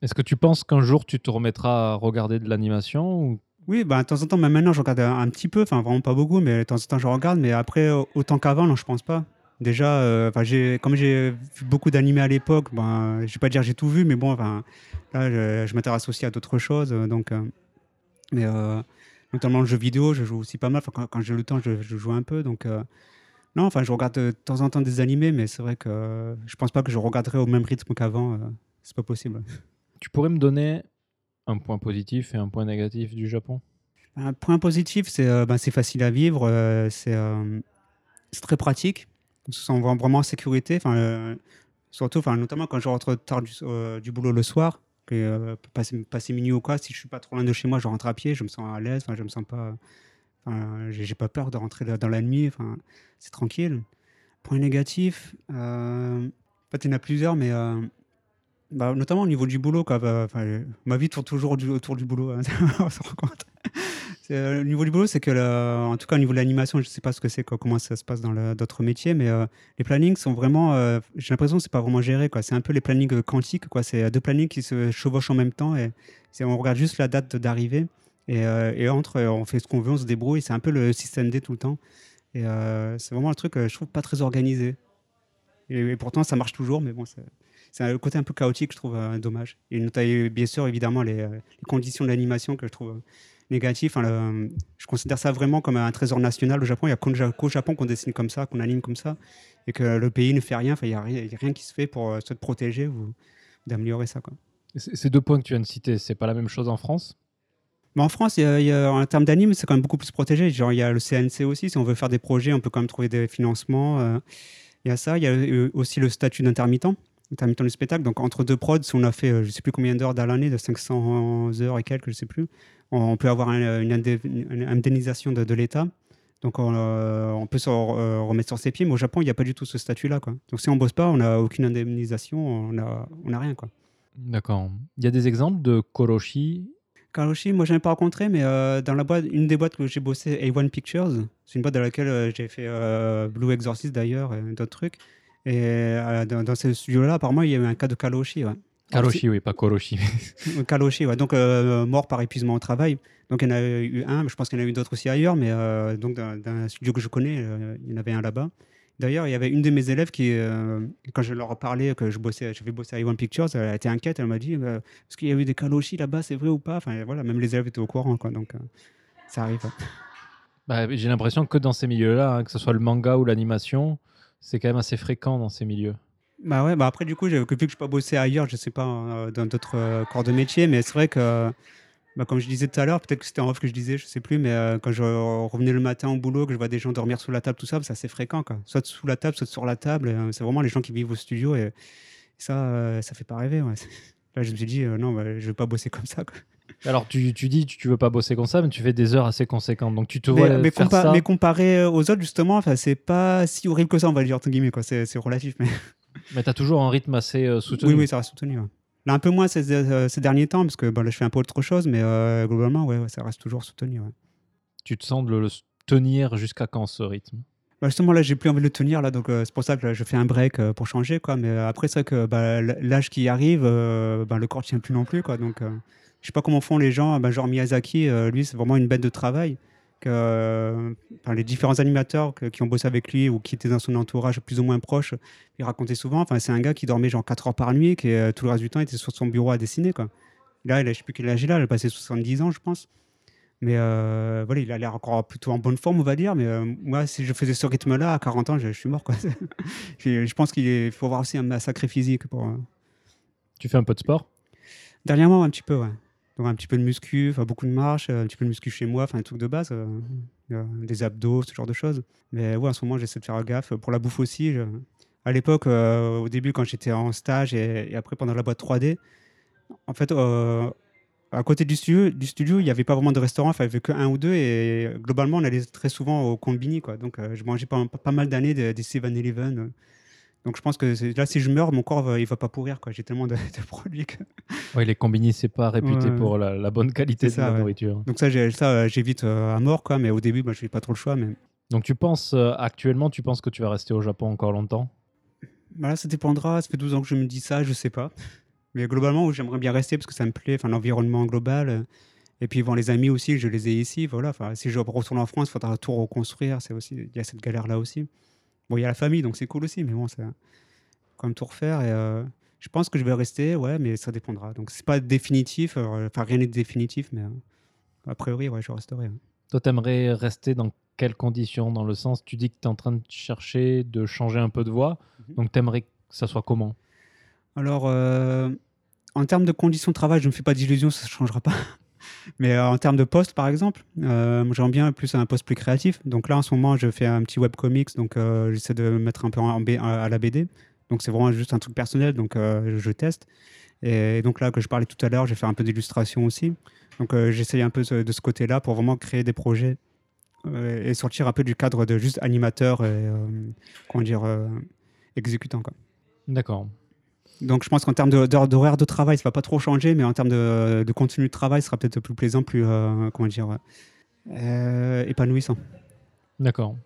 [SPEAKER 1] Est-ce que tu penses qu'un jour tu te remettras à regarder de l'animation ou...
[SPEAKER 2] Oui, bah, de temps en temps, même maintenant je regarde un, petit peu, enfin vraiment pas beaucoup, mais de temps en temps je regarde, mais après autant qu'avant, non, je pense pas. Déjà, euh, j'ai, comme j'ai vu beaucoup d'animés à l'époque, ben, je vais pas dire j'ai tout vu, mais bon, là, je, m'intéresse aussi à d'autres choses, euh, donc, euh, mais euh, notamment le jeu vidéo, je joue aussi pas mal. Quand, quand j'ai le temps, je, joue un peu, donc non, enfin, je regarde de temps en temps des animés, mais c'est vrai que je pense pas que je regarderai au même rythme qu'avant. c'est pas possible.
[SPEAKER 1] Tu pourrais me donner un point positif et un point négatif du Japon?
[SPEAKER 2] Un point positif, c'est euh, ben, facile à vivre, euh, c'est euh, c'est très pratique, on se sent vra- vraiment en sécurité, enfin, euh, surtout, notamment quand je rentre tard du, euh, du boulot le soir, que, passer, passer minuit ou quoi, si je suis pas trop loin de chez moi, je rentre à pied, je me sens à l'aise, je me sens pas, j'ai pas peur de rentrer dans la nuit, c'est tranquille. Point négatif, en fait, il y en a plusieurs, mais bah, notamment au niveau du boulot, quoi. bah, ma vie tourne toujours autour du boulot, hein, on s'en rend compte. Euh, au niveau du boulot, c'est que, en tout cas, au niveau de l'animation, je ne sais pas ce que c'est, comment ça se passe dans d'autres métiers, mais euh, les plannings sont vraiment, euh, j'ai l'impression que c'est pas vraiment géré. C'est un peu les plannings euh, quantiques, quoi. C'est deux plannings qui se chevauchent en même temps et on regarde juste la date d'arrivée et, entre, on fait ce qu'on veut, on se débrouille. C'est un peu le système D tout le temps. Et c'est vraiment un truc, euh, je trouve, pas très organisé. Et, et pourtant, ça marche toujours, mais bon, c'est, c'est un côté un peu chaotique, je trouve, euh, dommage. Et notamment, bien sûr, évidemment, les, euh, les conditions de l'animation que je trouve euh, négatives. Enfin, le- je considère ça vraiment comme un trésor national au Japon. Il n'y a qu'au Ja- qu'au Japon qu'on dessine comme ça, qu'on anime comme ça, et que le pays ne fait rien. Enfin, il n'y a, rien- y a rien qui se fait pour se protéger ou d'améliorer ça. Quoi.
[SPEAKER 1] Ces deux points que tu viens de citer, c'est pas la même chose en France?
[SPEAKER 2] Mais en France, il y a- il y a- en termes d'anime, c'est quand même beaucoup plus protégé. Genre, il y a le CNC aussi. Si on veut faire des projets, on peut quand même trouver des financements. euh, Il y a ça. Il y a aussi le statut d'intermittent, intermittent du spectacle. Donc, entre deux prods, si on a fait, euh, je ne sais plus combien d'heures dans l'année, de 500 heures et quelques, je ne sais plus, on, peut avoir un- une, indemnisation de, de l'État. Donc, on, euh, on peut se re- euh, remettre sur ses pieds. Mais au Japon, il n'y a pas du tout ce statut-là. Donc, si on ne bosse pas, on n'a aucune indemnisation, on n'a on a rien. Quoi.
[SPEAKER 1] D'accord. Il y a des exemples de Koroshi?
[SPEAKER 2] Karoshi, moi je n'ai pas rencontré, mais euh, dans la boîte, une des boîtes que j'ai bossé, A1 Pictures, c'est une boîte dans laquelle euh, j'ai fait euh, Blue Exorcist d'ailleurs, et d'autres trucs. Et euh, dans, dans ce studio-là, apparemment, il y a eu un cas de Kaloshi. Ouais.
[SPEAKER 1] Karoshi, oui, pas Koroshi.
[SPEAKER 2] Euh, Kaloshi, ouais. donc euh, mort par épuisement au travail. Donc il y en a eu un, mais je pense qu'il y en a eu d'autres aussi ailleurs, mais euh, donc dans, dans un studio que je connais, il y en avait un là-bas. D'ailleurs, il y avait une de mes élèves qui, quand je leur parlais que je bossais, je vais bosser à Iwan Pictures, elle était inquiète. Elle m'a dit Est-ce qu'il y a eu des kaloshi là-bas C'est vrai ou pas? Enfin, voilà, même les élèves étaient au courant. Quoi, donc, ça arrive.
[SPEAKER 1] Bah, J'ai l'impression que dans ces milieux-là, hein, que ce soit le manga ou l'animation, c'est quand même assez fréquent dans ces milieux.
[SPEAKER 2] Bah ouais, bah après, du coup, vu que je n'ai pas bossé ailleurs, je sais pas, euh, dans d'autres euh, corps de métier, mais c'est vrai que, bah, comme je disais tout à l'heure, peut-être que c'était en off que je disais, je sais plus, mais euh, quand je revenais le matin au boulot, que je vois des gens dormir sous la table, tout ça, c'est assez fréquent. Soit sous la table, soit sur la table. c'est vraiment les gens qui vivent au studio et, ça, euh, ça fait pas rêver. Là, je me suis dit, non, bah, je vais pas bosser comme ça.
[SPEAKER 1] Alors, tu, tu dis tu, tu veux pas bosser comme ça, mais tu fais des heures assez conséquentes. Donc, tu te vois
[SPEAKER 2] mais,
[SPEAKER 1] faire
[SPEAKER 2] compa-
[SPEAKER 1] ça.
[SPEAKER 2] mais comparé aux autres, justement, enfin, c'est pas si horrible que ça, on va dire, entre guillemets, quoi. C'est, relatif, mais
[SPEAKER 1] Mais tu as toujours un rythme assez euh, soutenu.
[SPEAKER 2] oui, oui, ça reste soutenu. ouais. Là, un peu moins ces, euh, ces derniers temps, parce que bah, là, je fais un peu autre chose, mais euh, globalement, ouais, ouais, ça reste toujours soutenu. ouais.
[SPEAKER 1] Tu te sens de le, tenir jusqu'à quand ce rythme?
[SPEAKER 2] Bah, justement, là, j'ai plus envie de le tenir, là, donc euh, c'est pour ça que là, je fais un break euh, pour changer, quoi. Mais euh, après, c'est vrai que bah, l'âge qui arrive, bah, le corps tient plus non plus, quoi. Donc, je sais pas comment font les gens, bah, genre Miyazaki, euh, lui, c'est vraiment une bête de travail. Que, euh, enfin, les différents animateurs que- qui ont bossé avec lui ou qui étaient dans son entourage plus ou moins proche, il racontait souvent. Enfin, c'est un gars qui dormait genre 4 heures par nuit, qui euh, tout le reste du temps était sur son bureau à dessiner, quoi. Là, il a, je sais plus quel âge il a, il a passé 70 ans, je pense. Mais euh, voilà, il a l'air encore plutôt en bonne forme, on va dire. Mais euh, moi, si je faisais ce rythme-là, à 40 ans, je, je suis mort. Quoi. je, je pense qu'il faut avoir aussi un, un sacré physique. Pour, euh.
[SPEAKER 1] Tu fais un peu de sport?
[SPEAKER 2] Dernièrement, un petit peu, ouais. Donc, un petit peu de muscu, beaucoup de marche, euh, un petit peu de muscu chez moi, enfin, un truc de base, euh, euh, des abdos, ce genre de choses. Mais ouais, en ce moment, j'essaie de faire gaffe. Pour la bouffe aussi, à l'époque, au début, quand j'étais en stage et, après pendant la boîte 3D, en fait, à côté du studio, il n'y avait pas vraiment de restaurant, il n'y avait que un ou deux. Et globalement, on allait très souvent au combini. Quoi. Donc, je mangeais pas, pas mal d'années des, des 7-Eleven. Donc, je pense que là, si je meurs, mon corps, va- il va pas pourrir. quoi. J'ai tellement de, de produits. que-
[SPEAKER 1] Oui, les combini, c'est pas réputé
[SPEAKER 2] Ouais.
[SPEAKER 1] pour la, la bonne qualité de la
[SPEAKER 2] ouais.
[SPEAKER 1] nourriture.
[SPEAKER 2] Donc, ça, j'ai- ça euh, j'évite euh, à mort. Quoi. Mais au début, bah, je n'ai pas trop le choix. Mais
[SPEAKER 1] Donc, tu penses, euh, actuellement, tu penses que tu vas rester au Japon encore longtemps?
[SPEAKER 2] Voilà, ça dépendra. Ça fait 12 ans que je me dis ça, je sais pas. Mais globalement, j'aimerais bien rester parce que ça me plaît, enfin, l'environnement global. Et puis, bon, les amis aussi, je les ai ici. Voilà, enfin, si je retourne en France, il faudra tout reconstruire. C'est aussi, il y a cette galère-là aussi. Bon, il y a la famille, donc c'est cool aussi, mais bon, c'est quand même tout refaire. Et euh, je pense que je vais rester, ouais, mais ça dépendra. Donc, c'est pas définitif. euh, Enfin, rien n'est définitif, mais euh, a priori, ouais, je resterai. hein.
[SPEAKER 1] Toi, t'aimerais rester dans quelles conditions? Dans le sens, tu dis que tu es en train de chercher de changer un peu de voie.
[SPEAKER 2] Mhm.
[SPEAKER 1] Donc, t'aimerais que ça soit comment?
[SPEAKER 2] Alors, euh, en termes de conditions de travail, je ne me fais pas d'illusions, ça ne changera pas. Mais euh, en termes de poste, par exemple, euh, j'aimerais bien plus un poste plus créatif. Donc là, en ce moment, je fais un petit webcomics, donc euh, j'essaie de me mettre un peu à la BD. Donc c'est vraiment juste un truc personnel, donc je teste. Et donc là, que je parlais tout à l'heure, j'ai fait un peu d'illustration aussi. Donc euh, j'essaye un peu de, ce côté-là pour vraiment créer des projets et sortir un peu du cadre de juste animateur et, comment dire, exécutant.
[SPEAKER 1] D'accord.
[SPEAKER 2] Donc je pense qu'en termes de- d'heures d'horaire de travail, ça va pas trop changer, mais en termes de, de contenu de travail, ce sera peut-être plus plaisant, plus euh, comment dire, euh, épanouissant.
[SPEAKER 1] D'accord.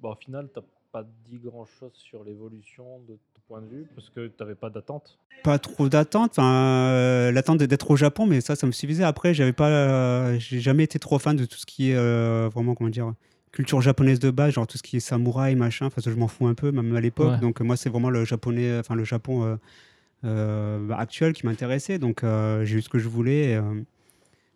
[SPEAKER 1] Bon, au final, tu pas dit grand-chose sur l'évolution de ton point de vue parce que tu n'avais pas d'attente.
[SPEAKER 2] Pas trop d'attente, enfin euh, l'attente d'être au Japon, mais ça, ça me suffisait. Après, j'avais pas, euh, j'ai jamais été trop fan de tout ce qui est euh, vraiment comment dire culture japonaise de base, genre tout ce qui est samouraï, machin. Enfin, ça, je m'en fous un peu, même à l'époque.
[SPEAKER 1] Ouais.
[SPEAKER 2] Donc moi, c'est vraiment le japonais, enfin le Japon euh, bah, actuel qui m'intéressait. Donc euh, j'ai eu ce que je voulais. Et, euh,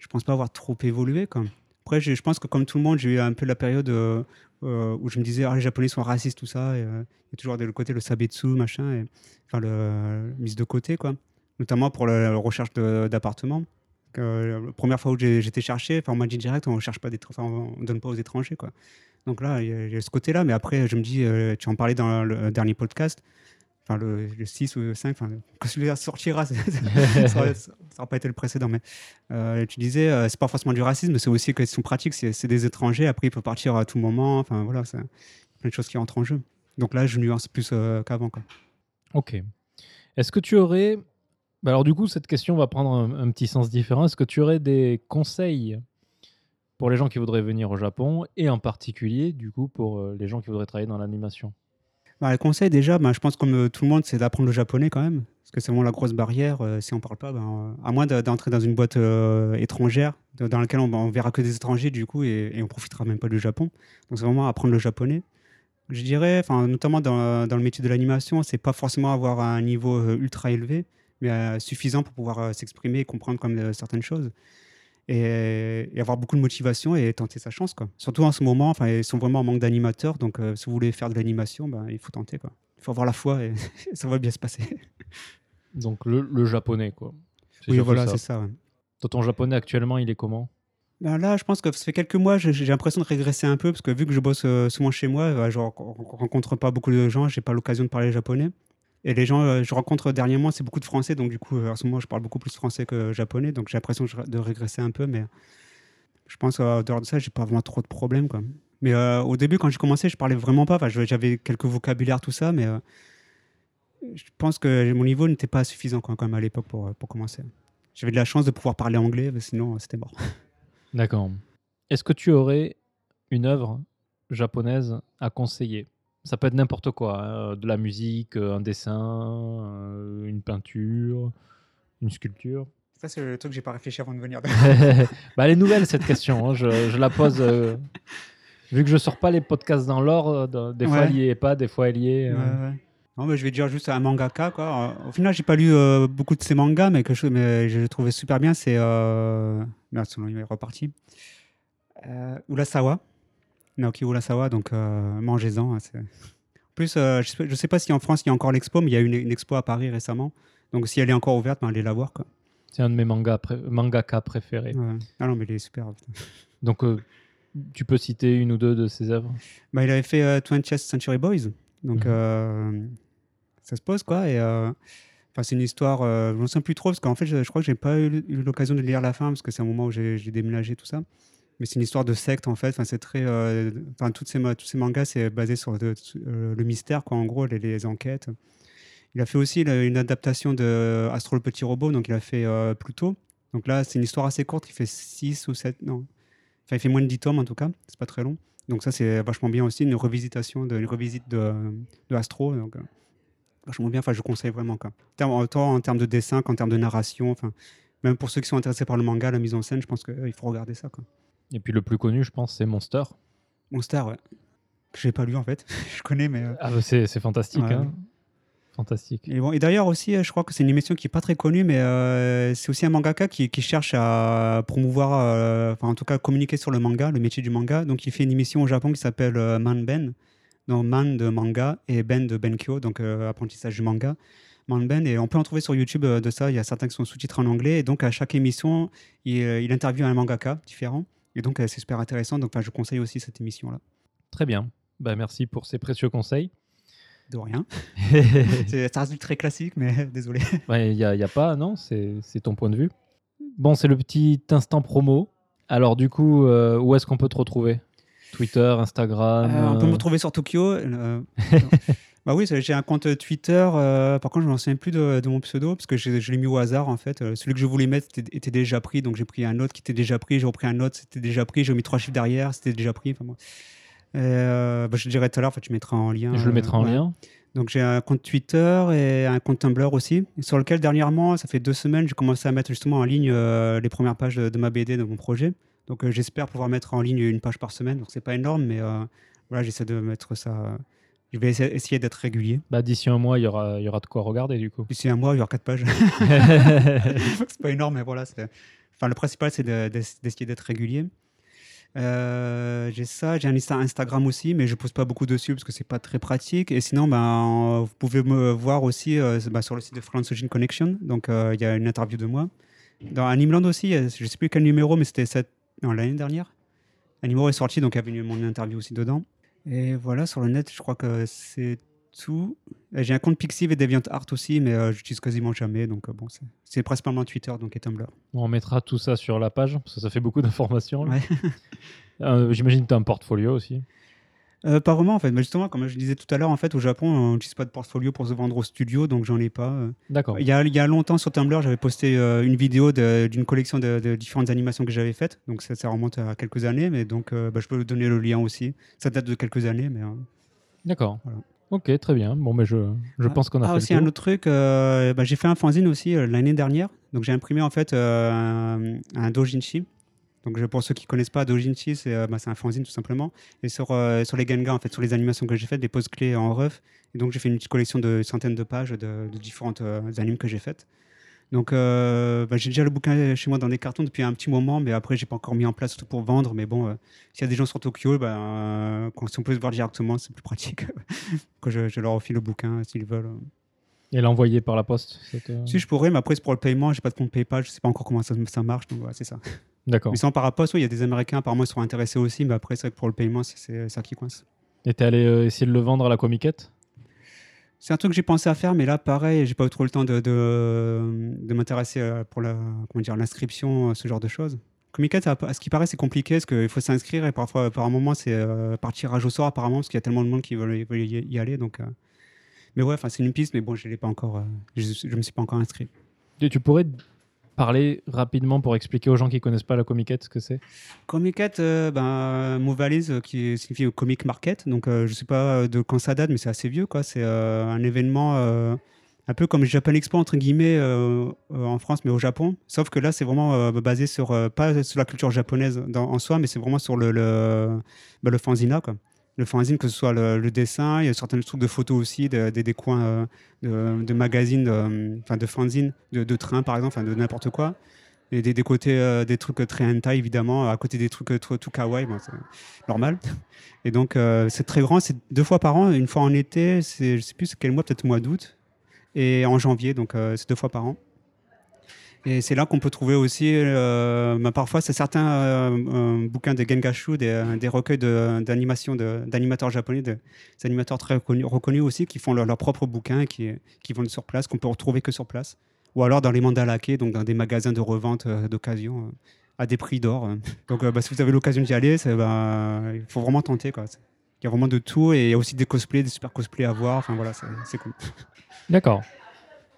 [SPEAKER 2] je pense pas avoir trop évolué. Quoi. Après, je pense que comme tout le monde, j'ai eu un peu la période euh, euh, où je me disais, ah, les Japonais sont racistes, tout ça. Euh, il y a toujours de le côté le sabetsu, machin, enfin le mise de côté, quoi. Notamment pour la, recherche d'appartements. La première fois où j'étais cherché, enfin, on m'a dit direct, on cherche pas des, on ne donne pas aux étrangers, quoi. Donc là, il y, a- ce côté-là, mais après, je me dis, euh, tu en parlais dans le dernier podcast, enfin le, le 6 ou le 5, enfin, quand celui-là sortira, ça n'aura pas été le précédent, mais euh, tu disais, euh, c'est pas forcément du racisme, c'est aussi une question pratique, c'est des étrangers, après ils peuvent partir à tout moment, enfin voilà, c'est plein de choses qui entrent en jeu. Donc là, je nuance plus euh, qu'avant.
[SPEAKER 1] Ok. Est-ce que tu aurais. Bah alors, du coup, cette question va prendre un, un petit sens différent. Est-ce que tu aurais des conseils pour les gens qui voudraient venir au Japon et en particulier, du coup, pour euh, les gens qui voudraient travailler dans l'animation?
[SPEAKER 2] Bah, le conseil déjà, bah, je pense comme euh, tout le monde, c'est d'apprendre le japonais quand même, parce que c'est vraiment la grosse barrière. euh, si on parle pas, ben, euh, à moins de- d'entrer dans une boîte étrangère, dans laquelle on, on verra que des étrangers du coup, et, et on profitera même pas du Japon. Donc c'est vraiment apprendre le japonais. Je dirais, notamment dans, le métier de l'animation, c'est pas forcément avoir un niveau ultra élevé, mais suffisant pour pouvoir s'exprimer et comprendre comme certaines choses. Et, et avoir beaucoup de motivation et tenter sa chance. Quoi. Surtout en ce moment, enfin, ils sont vraiment en manque d'animateurs, donc euh, si vous voulez faire de l'animation, ben, il faut tenter. Quoi. Il faut avoir la foi et ça va bien se passer.
[SPEAKER 1] Donc le, le japonais, quoi.
[SPEAKER 2] Oui, voilà, c'est ça. ouais.
[SPEAKER 1] Ton japonais actuellement, il est comment?
[SPEAKER 2] Ben là, je pense que ça fait quelques mois, j'ai l'impression de régresser un peu parce que vu que je bosse euh, souvent chez moi, euh, je ren- rencontre pas beaucoup de gens, j'ai pas l'occasion de parler japonais. Et les gens euh, je rencontre dernièrement, c'est beaucoup de Français, donc du coup, euh, en ce moment, je parle beaucoup plus français que japonais, donc j'ai l'impression de régresser un peu, mais je pense qu'en dehors de ça, j'ai pas vraiment trop de problèmes. Quoi. Mais euh, au début, quand j'ai commencé, je parlais vraiment pas. Enfin, j'avais quelques vocabulaires, tout ça, mais euh, je pense que mon niveau n'était pas suffisant quand même à l'époque pour, pour commencer. J'avais de la chance de pouvoir parler anglais, mais sinon, c'était mort.
[SPEAKER 1] D'accord. Est-ce que tu aurais une œuvre japonaise à conseiller? Ça peut être n'importe quoi, hein, de la musique, euh, un dessin, euh, une peinture, une sculpture.
[SPEAKER 2] Ça, c'est le truc que j'ai pas réfléchi avant de venir.
[SPEAKER 1] bah, elle est nouvelle cette question, hein, je, je la pose. euh, vu que je sors pas les podcasts dans l'ordre, des fois
[SPEAKER 2] Ouais.
[SPEAKER 1] elle y est pas, des fois elle y est. euh.
[SPEAKER 2] Ouais, ouais. Non, mais je vais dire juste un mangaka. Quoi. Euh, Au final, j'ai pas lu euh, beaucoup de ces mangas, mais que je, mais je trouvé super bien. C'est. Euh... Merde, son nom est reparti. Euh, Urasawa. Naoki Urasawa, donc euh, mangez-en. hein, en plus, euh, je, sais, je sais pas si en France il y a encore l'expo, mais il y a eu une, une expo à Paris récemment. Donc si elle est encore ouverte, ben, allez la voir. Quoi.
[SPEAKER 1] C'est un de mes mangas pré- mangaka préférés.
[SPEAKER 2] Ouais. Ah non, mais il est super.
[SPEAKER 1] Donc euh, tu peux citer une ou deux de ses œuvres?
[SPEAKER 2] Bah, il avait fait euh, 20th Century Boys. Donc,
[SPEAKER 1] Mhm.
[SPEAKER 2] euh, ça se pose, quoi. Et, enfin, c'est une histoire, je ne me souviens plus trop, parce qu'en fait, je, je crois que j'ai pas eu, l'occasion de lire la fin, parce que c'est un moment où j'ai déménagé, tout ça. Mais c'est une histoire de secte, en fait. Enfin, c'est très. euh, Enfin, toutes ces, tous ces mangas, c'est basé sur euh, le mystère, quoi, en gros, les, enquêtes. Il a fait aussi une adaptation de Astro le petit robot, donc il a fait euh, Pluto. Donc là, c'est une histoire assez courte, il fait 6 ou 7. Non. Enfin, il fait moins de 10 tomes, en tout cas. C'est pas très long. Donc ça, c'est vachement bien aussi, une revisitation, de, revisite de, de Astro. Donc, vachement bien, enfin, je conseille vraiment. Quoi. Autant en termes de dessin qu'en termes de narration. Enfin, même pour ceux qui sont intéressés par le manga, la mise en scène, je pense qu'il faut regarder ça. Quoi.
[SPEAKER 1] Et puis le plus connu, je pense, c'est Monster.
[SPEAKER 2] Monster, ouais. Que j'ai pas lu, en fait. je connais, mais... euh,
[SPEAKER 1] Ah, bah, c'est c'est fantastique.
[SPEAKER 2] Ouais.
[SPEAKER 1] hein. Fantastique.
[SPEAKER 2] Et, bon, et d'ailleurs aussi, euh, je crois que c'est une émission qui est pas très connue, mais euh, c'est aussi un mangaka qui, qui cherche à promouvoir, euh, enfin en tout cas communiquer sur le manga, le métier du manga. Donc il fait une émission au Japon qui s'appelle Man Ben, donc Man de manga et Ben de Benkyo, donc apprentissage du manga. Man Ben, et on peut en trouver sur YouTube de ça. Il y a certains qui sont sous-titrés en anglais, et donc à chaque émission, il, il interviewe un mangaka différent. Et donc euh, c'est super intéressant. Donc enfin, je conseille aussi cette émission-là.
[SPEAKER 1] Très bien. Bah, merci pour ces précieux conseils.
[SPEAKER 2] De rien. Ça reste très classique, mais désolé.
[SPEAKER 1] Il n'y a, a pas, non C'est ton point de vue. Bon, c'est le petit instant promo. Alors, du coup, euh, où est-ce qu'on peut te retrouver? Twitter, Instagram
[SPEAKER 2] Euh, on peut me retrouver sur Tokyo. euh, bah oui, j'ai un compte Twitter. euh, par contre, je ne m'en souviens plus de, de mon pseudo parce que je, je l'ai mis au hasard en fait. Euh, celui que je voulais mettre était, était déjà pris, donc j'ai pris un autre qui était déjà pris. J'ai repris un autre, c'était déjà pris. J'ai mis trois chiffres derrière, c'était déjà pris. Enfin, bon. Euh, bah, je le dirai tout à l'heure. En fait, je mettrai en lien.
[SPEAKER 1] Je le
[SPEAKER 2] euh,
[SPEAKER 1] mettrai en
[SPEAKER 2] ouais.
[SPEAKER 1] lien.
[SPEAKER 2] Donc j'ai un compte Twitter et un compte Tumblr aussi, sur lequel dernièrement, ça fait deux semaines, j'ai commencé à mettre justement en ligne euh, les premières pages de, de ma BD, de mon projet. Donc euh, j'espère pouvoir mettre en ligne une page par semaine. Donc c'est pas énorme, mais euh, voilà, j'essaie de mettre ça. Je vais essayer, d'être régulier.
[SPEAKER 1] Bah, D'ici un mois, il y aura, y aura de quoi regarder, du coup.
[SPEAKER 2] D'ici un mois, il y aura quatre pages. c'est pas énorme, mais voilà. Enfin, le principal, c'est de- d'ess- d'essayer d'être régulier. Euh, j'ai ça, j'ai un Insta- Instagram aussi, mais je pose pas beaucoup dessus parce que c'est pas très pratique. Et sinon, ben, vous pouvez me voir aussi euh, bah, sur le site de Freelance Engine Connection. Donc, euh, il y a une interview de moi. Dans Animeland aussi, je sais plus quel numéro, mais c'était l'année dernière. Un numéro est sorti, donc il y avait mon interview aussi dedans. Et voilà, sur le net, je crois que c'est tout. J'ai un compte Pixiv et DeviantArt aussi, mais euh, j'utilise quasiment jamais. Donc, euh, bon, c'est- principalement Twitter donc, et Tumblr.
[SPEAKER 1] On mettra tout ça sur la page, parce que ça fait beaucoup d'informations.
[SPEAKER 2] Ouais.
[SPEAKER 1] Euh, J'imagine que tu as un portfolio aussi.
[SPEAKER 2] Euh, pas vraiment en fait, mais justement, comme je disais tout à l'heure, en fait, au Japon, on n'utilise pas de portfolio pour se vendre au studio, donc j'en ai pas. euh.
[SPEAKER 1] D'accord.
[SPEAKER 2] Il y, a, il y a longtemps sur Tumblr, j'avais posté euh, une vidéo d'une collection de, de différentes animations que j'avais faites, donc ça, ça remonte à quelques années, mais donc euh, bah, je peux vous donner le lien aussi. Ça date de quelques années, mais. euh,
[SPEAKER 1] D'accord.
[SPEAKER 2] Voilà.
[SPEAKER 1] Ok, très bien. Bon, mais je, je
[SPEAKER 2] Ah,
[SPEAKER 1] pense qu'on a
[SPEAKER 2] ah,
[SPEAKER 1] fait
[SPEAKER 2] aussi
[SPEAKER 1] le
[SPEAKER 2] un autre truc, euh, bah, j'ai fait un fanzine aussi euh, l'année dernière, donc j'ai imprimé en fait euh, un, un dojinshi Donc pour ceux qui connaissent pas, Dojinshi, c'est euh, bah, c'est un fanzine tout simplement. Et sur, euh, sur les Genga, en fait, sur les animations que j'ai faites, des poses clés en ref. Et donc j'ai fait une petite collection de centaines de pages de, de différentes euh, animes que j'ai faites. Donc bah, j'ai déjà le bouquin chez moi dans des cartons depuis un petit moment, mais après j'ai pas encore mis en place tout pour vendre. Mais bon, s'il y a des gens sur Tokyo, bah, quand, si on peut se voir directement, c'est plus pratique que je, je leur offre le bouquin s'ils veulent.
[SPEAKER 1] Et l'envoyer par la poste. ça te-
[SPEAKER 2] Si je pourrais, mais après c'est pour le paiement, j'ai pas de compte PayPal, je sais pas encore comment ça, ça marche, donc voilà, c'est ça.
[SPEAKER 1] D'accord.
[SPEAKER 2] Mais sans par rapport, oui, il y a des Américains apparemment ils sont intéressés aussi, mais après c'est vrai que pour le paiement, c'est- ça qui coince.
[SPEAKER 1] Et t'es allé euh, essayer de le vendre à la comiquette
[SPEAKER 2] C'est un truc que j'ai pensé à faire, mais là pareil, j'ai pas eu trop le temps de, de, de m'intéresser euh, pour la comment dire l'inscription, euh, ce genre de choses. Comiquette, à ce qui paraît, c'est compliqué parce qu'il faut s'inscrire et parfois, par un moment, c'est euh, par tirage au sort apparemment parce qu'il y a tellement de monde qui veulent, y- veulent y y aller. Donc, euh, mais ouais, c'est une piste, mais bon, je l'ai pas encore, je, je me suis pas encore inscrit.
[SPEAKER 1] Et tu pourrais parler rapidement pour expliquer aux gens qui connaissent pas la comiquette ce que c'est
[SPEAKER 2] Comiquette, euh, ben, mot valise euh, qui signifie comic market. Donc, euh, je sais pas euh, de quand ça date, mais c'est assez vieux. quoi. C'est euh, un événement un peu comme Japan Expo, entre guillemets, en France, mais au Japon. Sauf que là, c'est vraiment basé sur, pas sur la culture japonaise en soi, mais c'est vraiment sur le, le, bah, le fanzina. Quoi. Le fanzine, que ce soit le, dessin, il y a certains trucs de photos aussi, de- des- coins euh, de, magazines, de- enfin de fanzines, de, de trains par exemple, de n'importe quoi. Et des, des côtés, euh, des trucs très hentai évidemment, à côté des trucs euh, tout, kawaii, c'est normal. Et donc euh, c'est très grand, c'est deux fois par an, une fois en été, c'est, je sais plus quel mois, peut-être mois d'août, et en janvier, donc euh, c'est deux fois par an. Et c'est là qu'on peut trouver aussi, euh, bah, parfois, c'est certains euh, euh, bouquins des Gengashu, des, des recueils de- d'animation de, d'animateurs japonais, de- des animateurs très reconnus, aussi, qui font leur, leur propre bouquin, qui, qui vendent sur place, qu'on peut retrouver que sur place. Ou alors dans les mandalakés, donc dans des magasins de revente d'occasion, à des prix d'or. Donc bah, si vous avez l'occasion d'y aller, bah, il faut vraiment tenter. Quoi. Il y a vraiment de tout, et il y a aussi des cosplays, des super cosplays à voir. Enfin voilà, c'est cool.
[SPEAKER 1] D'accord.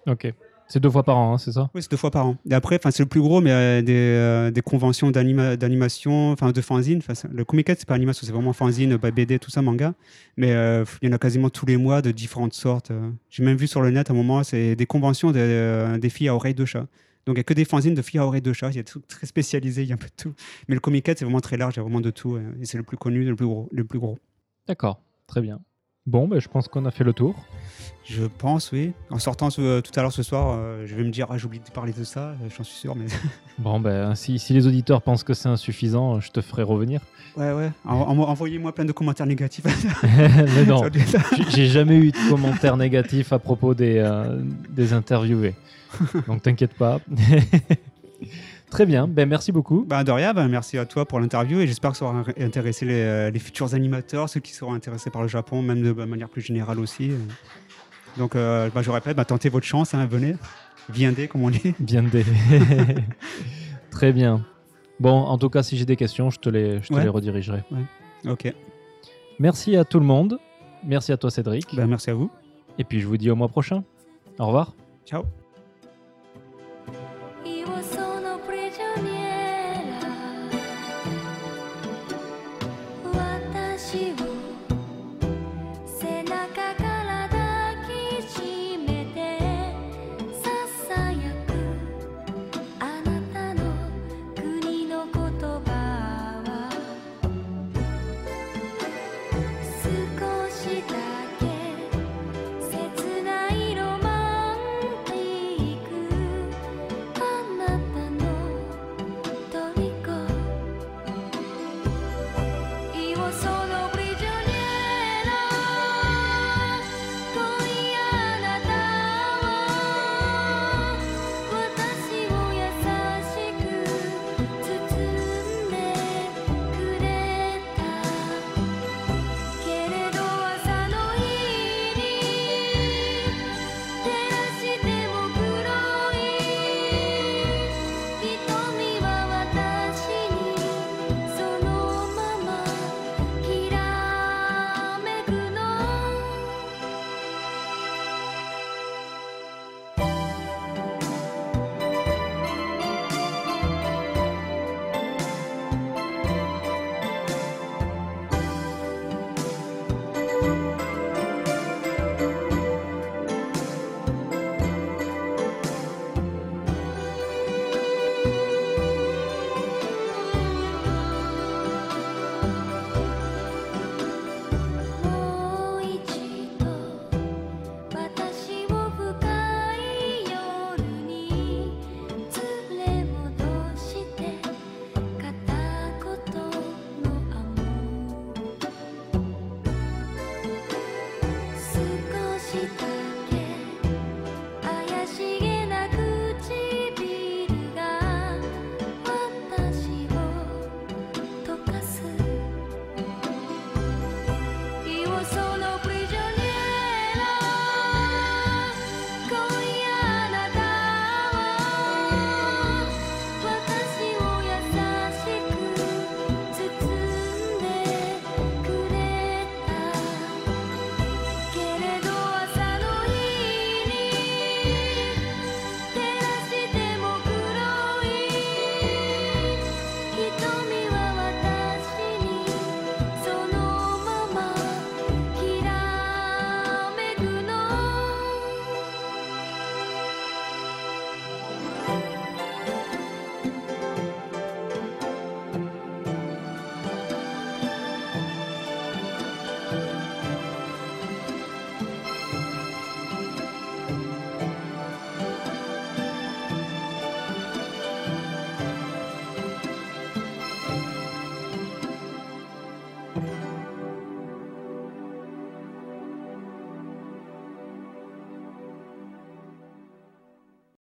[SPEAKER 1] Ok. C'est deux fois par an, hein, c'est ça?
[SPEAKER 2] Oui, c'est deux fois par an. Et après, c'est le plus gros, mais euh, des, euh, des conventions d'anima- d'animation, enfin de fanzine. Le Comic c'est pas animation, c'est vraiment fanzine, bah, BD, tout ça, manga. Mais euh, il y en a quasiment tous les mois de différentes sortes. euh. J'ai même vu sur le net à un moment, c'est des conventions de- euh, des filles à oreilles de chat. Donc il n'y a que des fanzines de filles à oreilles de chat. Il y a des trucs très spécialisés, il y a un peu de tout. Mais le Comic c'est vraiment très large, il y a vraiment de tout. euh, Et c'est le plus connu, le plus gros. Le plus gros.
[SPEAKER 1] D'accord. Très bien. Bon, ben, je pense qu'on a fait le tour.
[SPEAKER 2] Je pense, oui. En sortant ce- tout à l'heure ce soir, euh, je vais me dire, ah, j'ai oublié de parler de ça, euh, j'en suis sûr. Mais...
[SPEAKER 1] Bon, ben, si, si les auditeurs pensent que c'est insuffisant, je te ferai revenir.
[SPEAKER 2] Ouais, ouais. En- en- Envoyez-moi plein de commentaires négatifs.
[SPEAKER 1] Mais non, j'ai- jamais eu de commentaires négatifs à propos des, euh, des interviewés. Donc t'inquiète pas. Très bien, ben merci beaucoup.
[SPEAKER 2] Bah, de rien, bah, merci à toi pour l'interview et j'espère que ça aura intéressé les, euh, les futurs animateurs, ceux qui seront intéressés par le Japon, même de bah, manière plus générale aussi. Donc, euh, bah, je répète, bah, tentez votre chance, hein, venez, viendez, comme on dit.
[SPEAKER 1] Bien des. Très bien. Bon, en tout cas, si j'ai des questions, je te les, je te
[SPEAKER 2] Ouais.
[SPEAKER 1] les redirigerai.
[SPEAKER 2] Ok,
[SPEAKER 1] Merci à tout le monde. Merci à toi, Cédric.
[SPEAKER 2] bah, merci à vous.
[SPEAKER 1] Et puis, je vous dis au mois prochain. Au revoir.
[SPEAKER 2] Ciao.